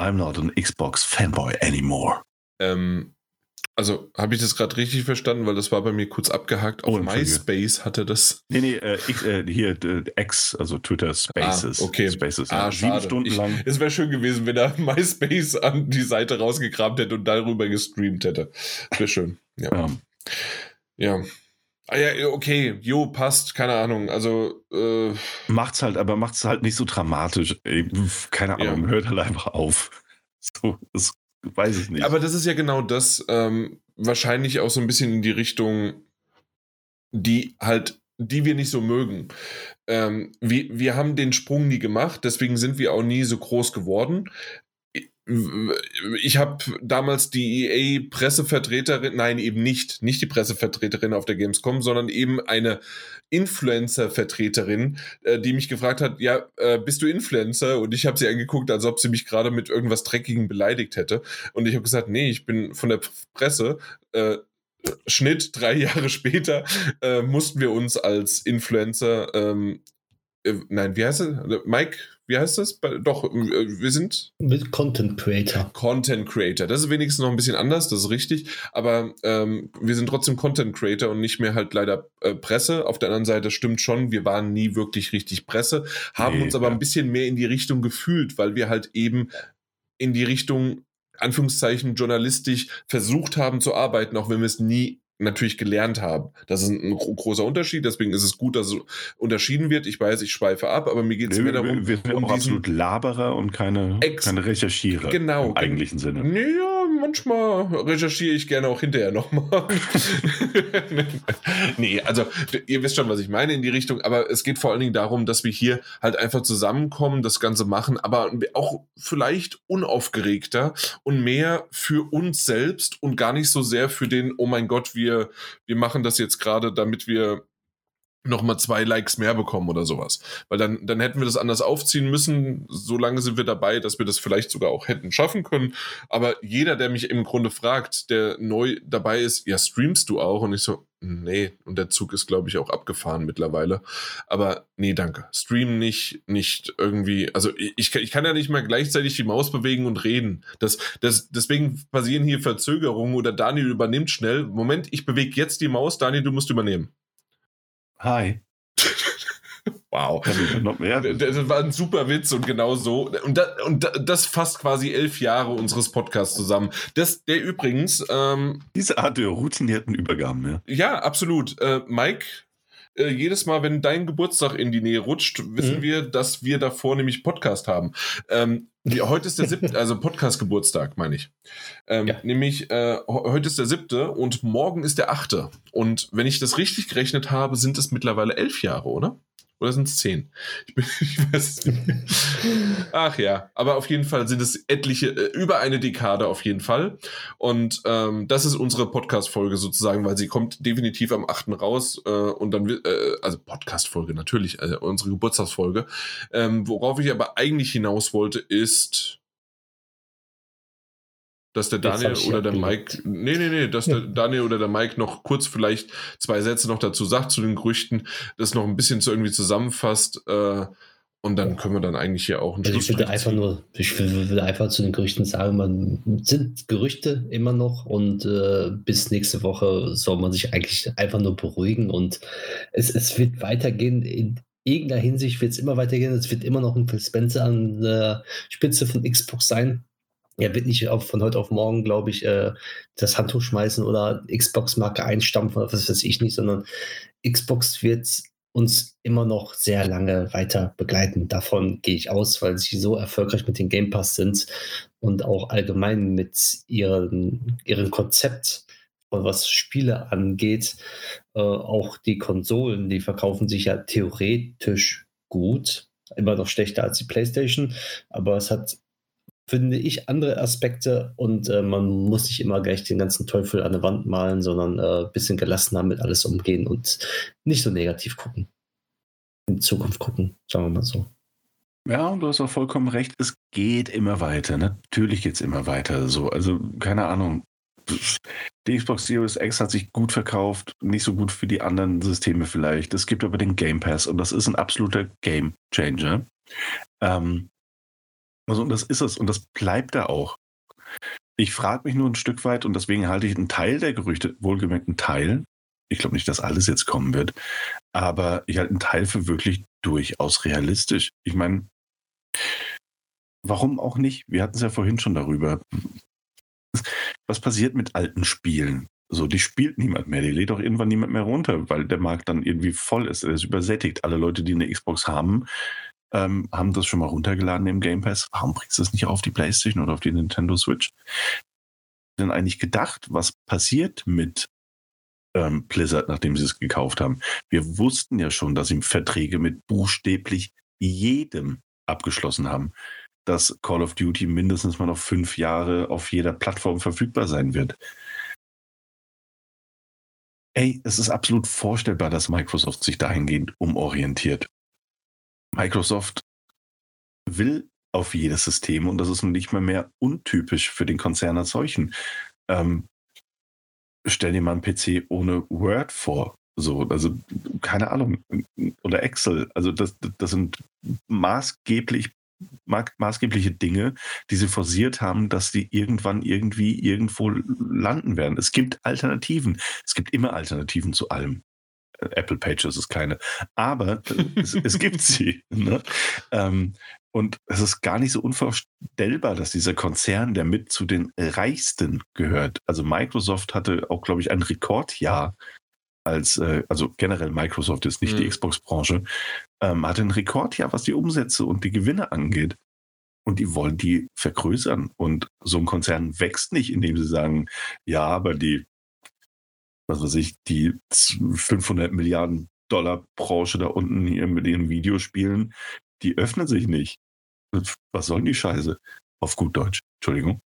I'm not an Xbox Fanboy anymore. Ähm, also habe ich das gerade richtig verstanden, weil das war bei mir kurz abgehakt. Auf oh, MySpace hatte das. Nee, nee, äh, X, äh, hier äh, X, also Twitter Spaces. Ah, okay. Spaces, ah, ja. Sieben Stunden ich, lang. Es wäre schön gewesen, wenn er MySpace an die Seite rausgekramt hätte und darüber gestreamt hätte. Wäre schön. Ja. ja. ja. Ah ja, okay, jo, passt, keine Ahnung. Also äh, macht's halt, aber macht's halt nicht so dramatisch. Ey, keine Ahnung, ja. hört halt einfach auf. So, das weiß ich nicht. Aber das ist ja genau das, ähm, wahrscheinlich auch so ein bisschen in die Richtung, die halt, die wir nicht so mögen. Ähm, wir, wir haben den Sprung nie gemacht, deswegen sind wir auch nie so groß geworden ich habe damals die EA-Pressevertreterin, nein, eben nicht, nicht die Pressevertreterin auf der Gamescom, sondern eben eine Influencer-Vertreterin, äh, die mich gefragt hat, ja, äh, bist du Influencer? Und ich habe sie angeguckt, als ob sie mich gerade mit irgendwas Dreckigem beleidigt hätte. Und ich habe gesagt, nee, ich bin von der Presse. Äh, Schnitt drei Jahre später äh, mussten wir uns als Influencer, ähm, äh, nein, wie heißt es? Mike, wie heißt das? Doch, äh, wir sind. Mit Content Creator. Content Creator. Das ist wenigstens noch ein bisschen anders, das ist richtig. Aber ähm, wir sind trotzdem Content Creator und nicht mehr halt leider äh, Presse. Auf der anderen Seite stimmt schon, wir waren nie wirklich richtig Presse, haben nee, uns aber ja. ein bisschen mehr in die Richtung gefühlt, weil wir halt eben in die Richtung Anführungszeichen journalistisch versucht haben zu arbeiten, auch wenn wir es nie natürlich gelernt haben. Das ist ein, großer Unterschied, deswegen ist es gut, dass es unterschieden wird. Ich weiß, ich schweife ab, aber mir geht es mehr darum. Wir sind um auch absolut Laberer und keine, keine Recherchierer genau, im eigentlichen Sinne. Ja, manchmal recherchiere ich gerne auch hinterher nochmal. nee, also ihr wisst schon, was ich meine in die Richtung, aber es geht vor allen Dingen darum, dass wir hier halt einfach zusammenkommen, das Ganze machen, aber auch vielleicht unaufgeregter und mehr für uns selbst und gar nicht so sehr für den, oh mein Gott, wir wir, machen das jetzt gerade, damit wir nochmal zwei Likes mehr bekommen oder sowas. Weil dann, dann hätten wir das anders aufziehen müssen. Solange sind wir dabei, dass wir das vielleicht sogar auch hätten schaffen können. Aber jeder, der mich im Grunde fragt, der neu dabei ist, ja, streamst du auch? Und ich so, nee. Und der Zug ist, glaube ich, auch abgefahren mittlerweile. Aber nee, danke. Stream nicht, nicht irgendwie. Also ich, ich kann ja nicht mal gleichzeitig die Maus bewegen und reden. Das, das, deswegen passieren hier Verzögerungen oder Daniel übernimmt schnell. Moment, ich bewege jetzt die Maus. Daniel, du musst übernehmen. Hi. Wow. Das war ein super Witz und genau so. Und, da, und das fasst quasi elf Jahre unseres Podcasts zusammen. Das, der übrigens. Ähm, Diese Art der routinierten Übergaben, ja. Ja, absolut. Äh, Mike, äh, jedes Mal, wenn dein Geburtstag in die Nähe rutscht, wissen mhm. wir, dass wir davor nämlich Podcast haben. Ähm, die, heute ist der siebte, also Podcast-Geburtstag, meine ich. Ähm, ja. Nämlich, äh, heute ist der siebte und morgen ist der achte. Und wenn ich das richtig gerechnet habe, sind es mittlerweile elf Jahre, oder? Oder sind es zehn? Ich, bin, ich weiß nicht. Ach ja, aber auf jeden Fall sind es etliche, äh, über eine Dekade auf jeden Fall. Und ähm, das ist unsere Podcast-Folge sozusagen, weil sie kommt definitiv am 8. raus. Äh, und dann, äh, also Podcast-Folge natürlich, also unsere Geburtstagsfolge. Ähm, worauf ich aber eigentlich hinaus wollte, ist dass der Daniel oder der Mike, nee, nee, nee, dass der Daniel oder der Mike noch kurz vielleicht zwei Sätze noch dazu sagt zu den Gerüchten, das noch ein bisschen zu irgendwie zusammenfasst äh, und dann können wir dann eigentlich hier auch ein also Ich würde einfach nur, ich würde einfach zu den Gerüchten sagen, man sind Gerüchte immer noch und äh, bis nächste Woche soll man sich eigentlich einfach nur beruhigen und es, es wird weitergehen. In irgendeiner Hinsicht wird es immer weitergehen. Es wird immer noch ein Phil Spencer an der Spitze von Xbox sein er wird nicht von heute auf morgen, glaube ich, äh, das Handtuch schmeißen oder Xbox-Marke einstampfen oder was weiß ich nicht, sondern Xbox wird uns immer noch sehr lange weiter begleiten. Davon gehe ich aus, weil sie so erfolgreich mit dem Game Pass sind und auch allgemein mit ihren, ihrem Konzept, was Spiele angeht. Äh, auch die Konsolen, die verkaufen sich ja theoretisch gut. Immer noch schlechter als die PlayStation, aber es hat finde ich, andere Aspekte und äh, man muss nicht immer gleich den ganzen Teufel an der Wand malen, sondern ein äh, bisschen gelassener mit alles umgehen und nicht so negativ gucken. In Zukunft gucken, sagen wir mal so. Ja, du hast auch vollkommen recht, es geht immer weiter. Natürlich geht es immer weiter. So, also keine Ahnung. Die Xbox Series X hat sich gut verkauft, nicht so gut für die anderen Systeme vielleicht. Es gibt aber den Game Pass und das ist ein absoluter Game Changer. Ähm, also, und das ist es und das bleibt da auch. Ich frage mich nur ein Stück weit und deswegen halte ich einen Teil der Gerüchte, wohlgemerkt einen Teil, ich glaube nicht, dass alles jetzt kommen wird, aber ich halte einen Teil für wirklich durchaus realistisch. Ich meine, warum auch nicht? Wir hatten es ja vorhin schon darüber. Was passiert mit alten Spielen? So, die spielt niemand mehr, die lädt auch irgendwann niemand mehr runter, weil der Markt dann irgendwie voll ist, er ist übersättigt. Alle Leute, die eine Xbox haben, ähm, haben das schon mal runtergeladen im Game Pass. Warum bringst du das nicht auf die PlayStation oder auf die Nintendo Switch? Denn eigentlich gedacht, was passiert mit ähm, Blizzard, nachdem sie es gekauft haben? Wir wussten ja schon, dass sie Verträge mit buchstäblich jedem abgeschlossen haben. dass Call of Duty mindestens mal noch fünf Jahre auf jeder Plattform verfügbar sein wird. Ey, es ist absolut vorstellbar, dass Microsoft sich dahingehend umorientiert. Microsoft will auf jedes System und das ist nun nicht mehr mehr untypisch für den Konzern als solchen. Ähm, stell dir mal einen PC ohne Word vor. So, also keine Ahnung, oder Excel. Also das, das sind maßgeblich maßgebliche Dinge, die sie forciert haben, dass die irgendwann irgendwie irgendwo landen werden. Es gibt Alternativen. Es gibt immer Alternativen zu allem. Apple Pages ist keine. Aber es, es, gibt sie. Ne? Ähm, und es ist gar nicht so unvorstellbar, dass dieser Konzern, der mit zu den reichsten gehört, also Microsoft hatte auch, glaube ich, ein Rekordjahr als, äh, also generell Microsoft ist nicht mhm. die Xbox-Branche, ähm, hatte ein Rekordjahr, was die Umsätze und die Gewinne angeht. Und die wollen die vergrößern. Und so ein Konzern wächst nicht, indem sie sagen, ja, aber die, was weiß ich, die 500 Milliarden Dollar Branche da unten hier mit ihren Videospielen, die öffnet sich nicht. Was sollen die Scheiße? Auf gut Deutsch, Entschuldigung.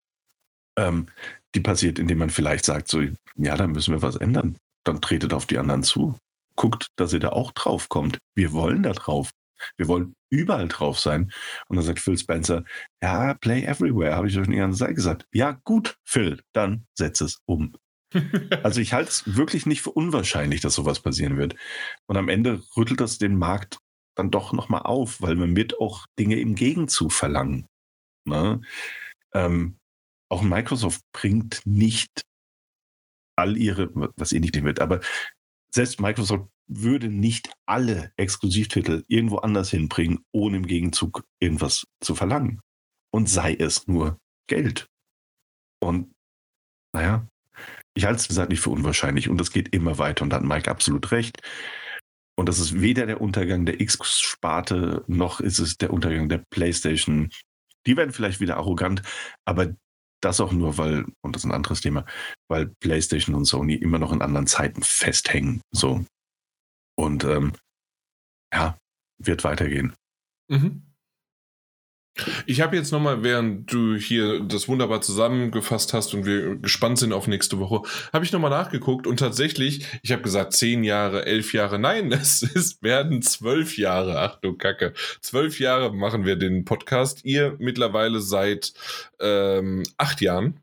Ähm, die passiert, indem man vielleicht sagt, so, ja, da müssen wir was ändern. Dann tretet auf die anderen zu. Guckt, dass ihr da auch drauf kommt. Wir wollen da drauf. Wir wollen überall drauf sein. Und dann sagt Phil Spencer, ja, play everywhere, habe ich schon die ganze Zeit gesagt. Ja, gut, Phil, dann setz es um. also ich halte es wirklich nicht für unwahrscheinlich, dass sowas passieren wird. Und am Ende rüttelt das den Markt dann doch nochmal auf, weil man wird auch Dinge im Gegenzug verlangen. Ne? Ähm, auch Microsoft bringt nicht all ihre, was eh nicht wird, aber selbst Microsoft würde nicht alle Exklusivtitel irgendwo anders hinbringen, ohne im Gegenzug irgendwas zu verlangen. Und sei es nur Geld. Und naja, ich halte es gesagt nicht für unwahrscheinlich und das geht immer weiter und da hat Mike absolut recht. Und das ist weder der Untergang der X-Sparte noch ist es der Untergang der PlayStation. Die werden vielleicht wieder arrogant, aber das auch nur, weil, und das ist ein anderes Thema, weil PlayStation und Sony immer noch in anderen Zeiten festhängen. So. Und ähm, ja, wird weitergehen. Mhm. Ich habe jetzt nochmal, während du hier das wunderbar zusammengefasst hast und wir gespannt sind auf nächste Woche, habe ich nochmal nachgeguckt und tatsächlich, ich habe gesagt zehn Jahre, elf Jahre, nein, es ist, werden zwölf Jahre, ach du Kacke, zwölf Jahre machen wir den Podcast. Ihr mittlerweile seit ähm, acht Jahren,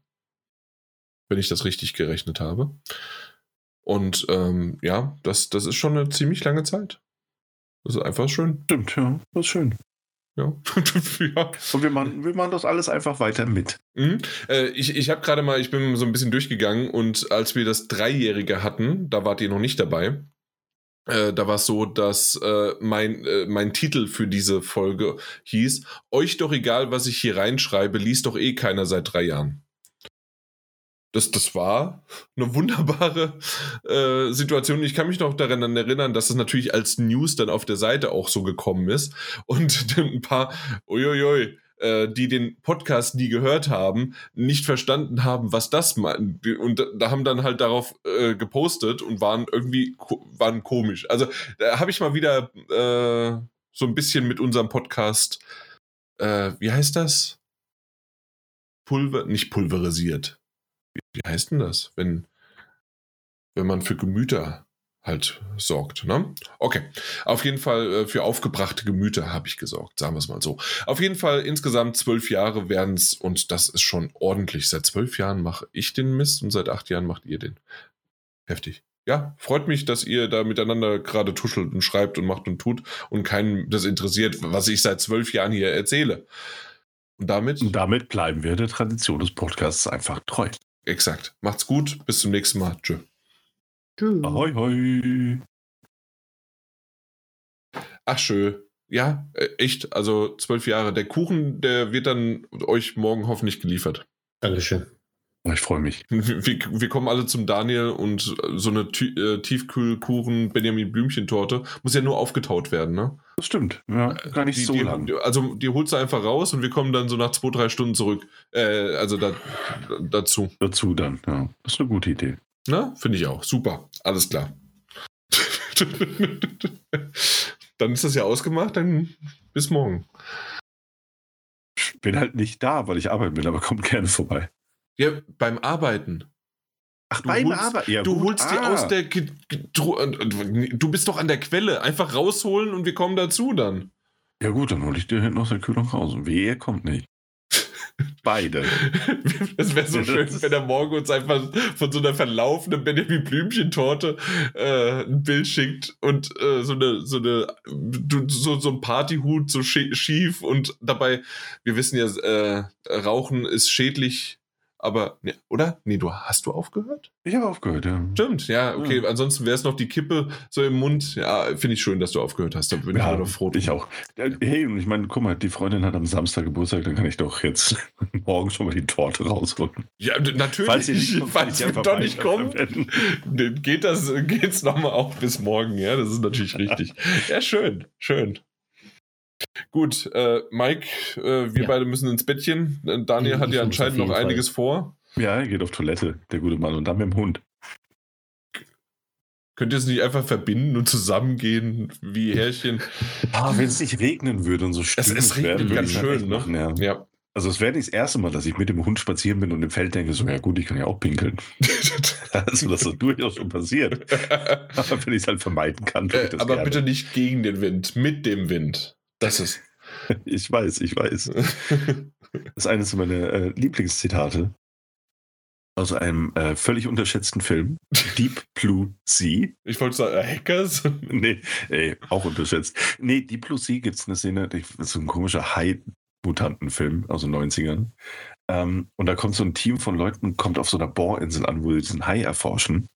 wenn ich das richtig gerechnet habe. Und ähm, ja, das, das ist schon eine ziemlich lange Zeit. Das ist einfach schön. Stimmt, ja, das ist schön. Ja. ja. Und wir machen, wir machen das alles einfach weiter mit. Mhm. Äh, ich ich habe gerade mal, ich bin so ein bisschen durchgegangen und als wir das Dreijährige hatten, da wart ihr noch nicht dabei. Äh, da war es so, dass äh, mein, äh, mein Titel für diese Folge hieß: Euch doch egal, was ich hier reinschreibe, liest doch eh keiner seit drei Jahren das, das war eine wunderbare äh, Situation. Ich kann mich noch daran erinnern, dass es natürlich als News dann auf der Seite auch so gekommen ist und ein paar, uiuiui, äh, die den Podcast nie gehört haben, nicht verstanden haben, was das meint. Und da haben dann halt darauf äh, gepostet und waren irgendwie waren komisch. Also da habe ich mal wieder äh, so ein bisschen mit unserem Podcast, äh, wie heißt das? Pulver, nicht pulverisiert wie heißt denn das, wenn, wenn man für Gemüter halt sorgt. Ne? Okay, auf jeden Fall äh, für aufgebrachte Gemüter habe ich gesorgt, sagen wir es mal so. Auf jeden Fall insgesamt zwölf Jahre werden es und das ist schon ordentlich. Seit zwölf Jahren mache ich den Mist und seit acht Jahren macht ihr den. Heftig. Ja, freut mich, dass ihr da miteinander gerade tuschelt und schreibt und macht und tut und keinen das interessiert, was ich seit zwölf Jahren hier erzähle. Und damit? Und damit bleiben wir der Tradition des Podcasts einfach treu. Exakt. Macht's gut. Bis zum nächsten Mal. Tschö. Tschüss. Ahoi, hoi. Ach, schön. Ja, äh, echt. Also zwölf Jahre. Der Kuchen, der wird dann euch morgen hoffentlich geliefert. Dankeschön. Ich freue mich. Wir, wir, kommen alle zum Daniel und so eine äh, Tiefkühlkuchen Benjamin Blümchen Torte muss ja nur aufgetaut werden, ne? Das stimmt. Ja, gar nicht die, so die, lang. Also die holst du einfach raus und wir kommen dann so nach zwei, drei Stunden zurück. Äh, also da, dazu. Dazu dann, ja. Das ist eine gute Idee. Na, finde ich auch. Super. Alles klar. dann ist das ja ausgemacht, dann bis morgen. Ich bin halt nicht da, weil ich arbeiten bin, aber kommt gerne vorbei. Ja, beim Arbeiten. Ach, du beim Arbeiten. Ja, du holst ah. die aus der. Du bist doch an der Quelle. Einfach rausholen und wir kommen dazu dann. Ja, gut, dann hole ich dir hinten aus der Kühlung raus. Und wie, er kommt nicht. Beide. Es wäre so schön, wenn er morgen uns einfach von so einer verlaufenden Benjamin Blümchen-Torte äh, ein Bild schickt und äh, so eine, so eine, so, so ein Partyhut so schief und dabei, wir wissen ja, äh, Rauchen ist schädlich aber, ne, oder? Nee, du hast du aufgehört? Ich habe aufgehört, ja. Stimmt, ja, okay. Ja. Ansonsten wäre es noch die Kippe so im Mund. Ja, finde ich schön, dass du aufgehört hast. Da bin ja, ich auch froh. Ich auch. Hey, und ich meine, guck mal, die Freundin hat am Samstag Geburtstag, dann kann ich doch jetzt morgen schon mal die Torte rausholen. Ja, natürlich. Falls, nicht kommt, Falls wir doch nicht kommen, geht das geht's nochmal auch bis morgen. Ja, das ist natürlich richtig. ja, schön, schön. Gut, äh, Mike, äh, wir ja. beide müssen ins Bettchen. Äh, Daniel ich hat ja anscheinend noch einiges Fall. vor. Ja, er geht auf Toilette, der gute Mann, und dann mit dem Hund. Könnt ihr es nicht einfach verbinden und zusammengehen wie Härchen? Ah, wenn es nicht regnen würde und so Es, es regnet ganz schön, ne? Machen, ja. ja. Also es wäre nicht das erste Mal, dass ich mit dem Hund spazieren bin und im Feld denke, so, ja gut, ich kann ja auch pinkeln. also das ist durchaus schon passiert. Aber wenn ich es halt vermeiden kann, äh, Aber gerne. bitte nicht gegen den Wind, mit dem Wind. Das ist. ich weiß, ich weiß. Das ist eines meiner äh, Lieblingszitate aus einem äh, völlig unterschätzten Film, Deep Blue Sea. Ich wollte sagen, Hackers? nee, ey, auch unterschätzt. Nee, Deep Blue Sea gibt es eine Szene, das ist so ein komischer Hai-Mutanten-Film aus den 90ern. Ähm, und da kommt so ein Team von Leuten, kommt auf so einer Bohrinsel an, wo sie diesen Hai erforschen.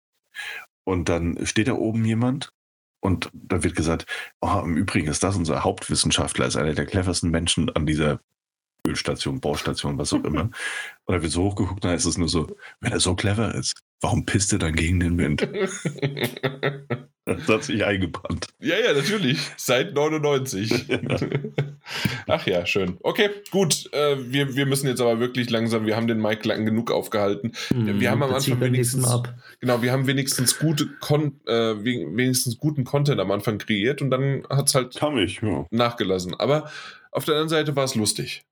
Und dann steht da oben jemand und da wird gesagt, oh, im Übrigen ist das unser Hauptwissenschaftler, ist einer der cleversten Menschen an dieser Ölstation, Baustation, was auch immer. Und da wird so hochgeguckt, dann ist es nur so, wenn er so clever ist, warum pisst er dann gegen den Wind? das hat sich eingebrannt. Ja, ja, natürlich. Seit 99. Ja. Ach ja, schön. Okay, gut. Äh, wir, wir müssen jetzt aber wirklich langsam, wir haben den Mike lang genug aufgehalten. Hm, wir haben am Anfang wenigstens, ab. genau, wir haben wenigstens gute Kon äh, wenigstens guten Content am Anfang kreiert und dann hat es halt ich, ja. nachgelassen. Aber auf der anderen Seite war es lustig.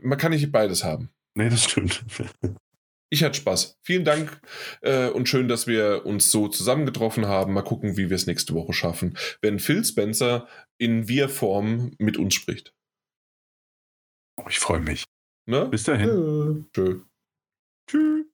Man kann nicht beides haben. Nee, das stimmt. Ich hatte Spaß. Vielen Dank äh, und schön, dass wir uns so zusammengetroffen haben. Mal gucken, wie wir es nächste Woche schaffen, wenn Phil Spencer in Wir-Form mit uns spricht. Oh, ich freue mich. Ne? Bis dahin. Tschö. Tschüss.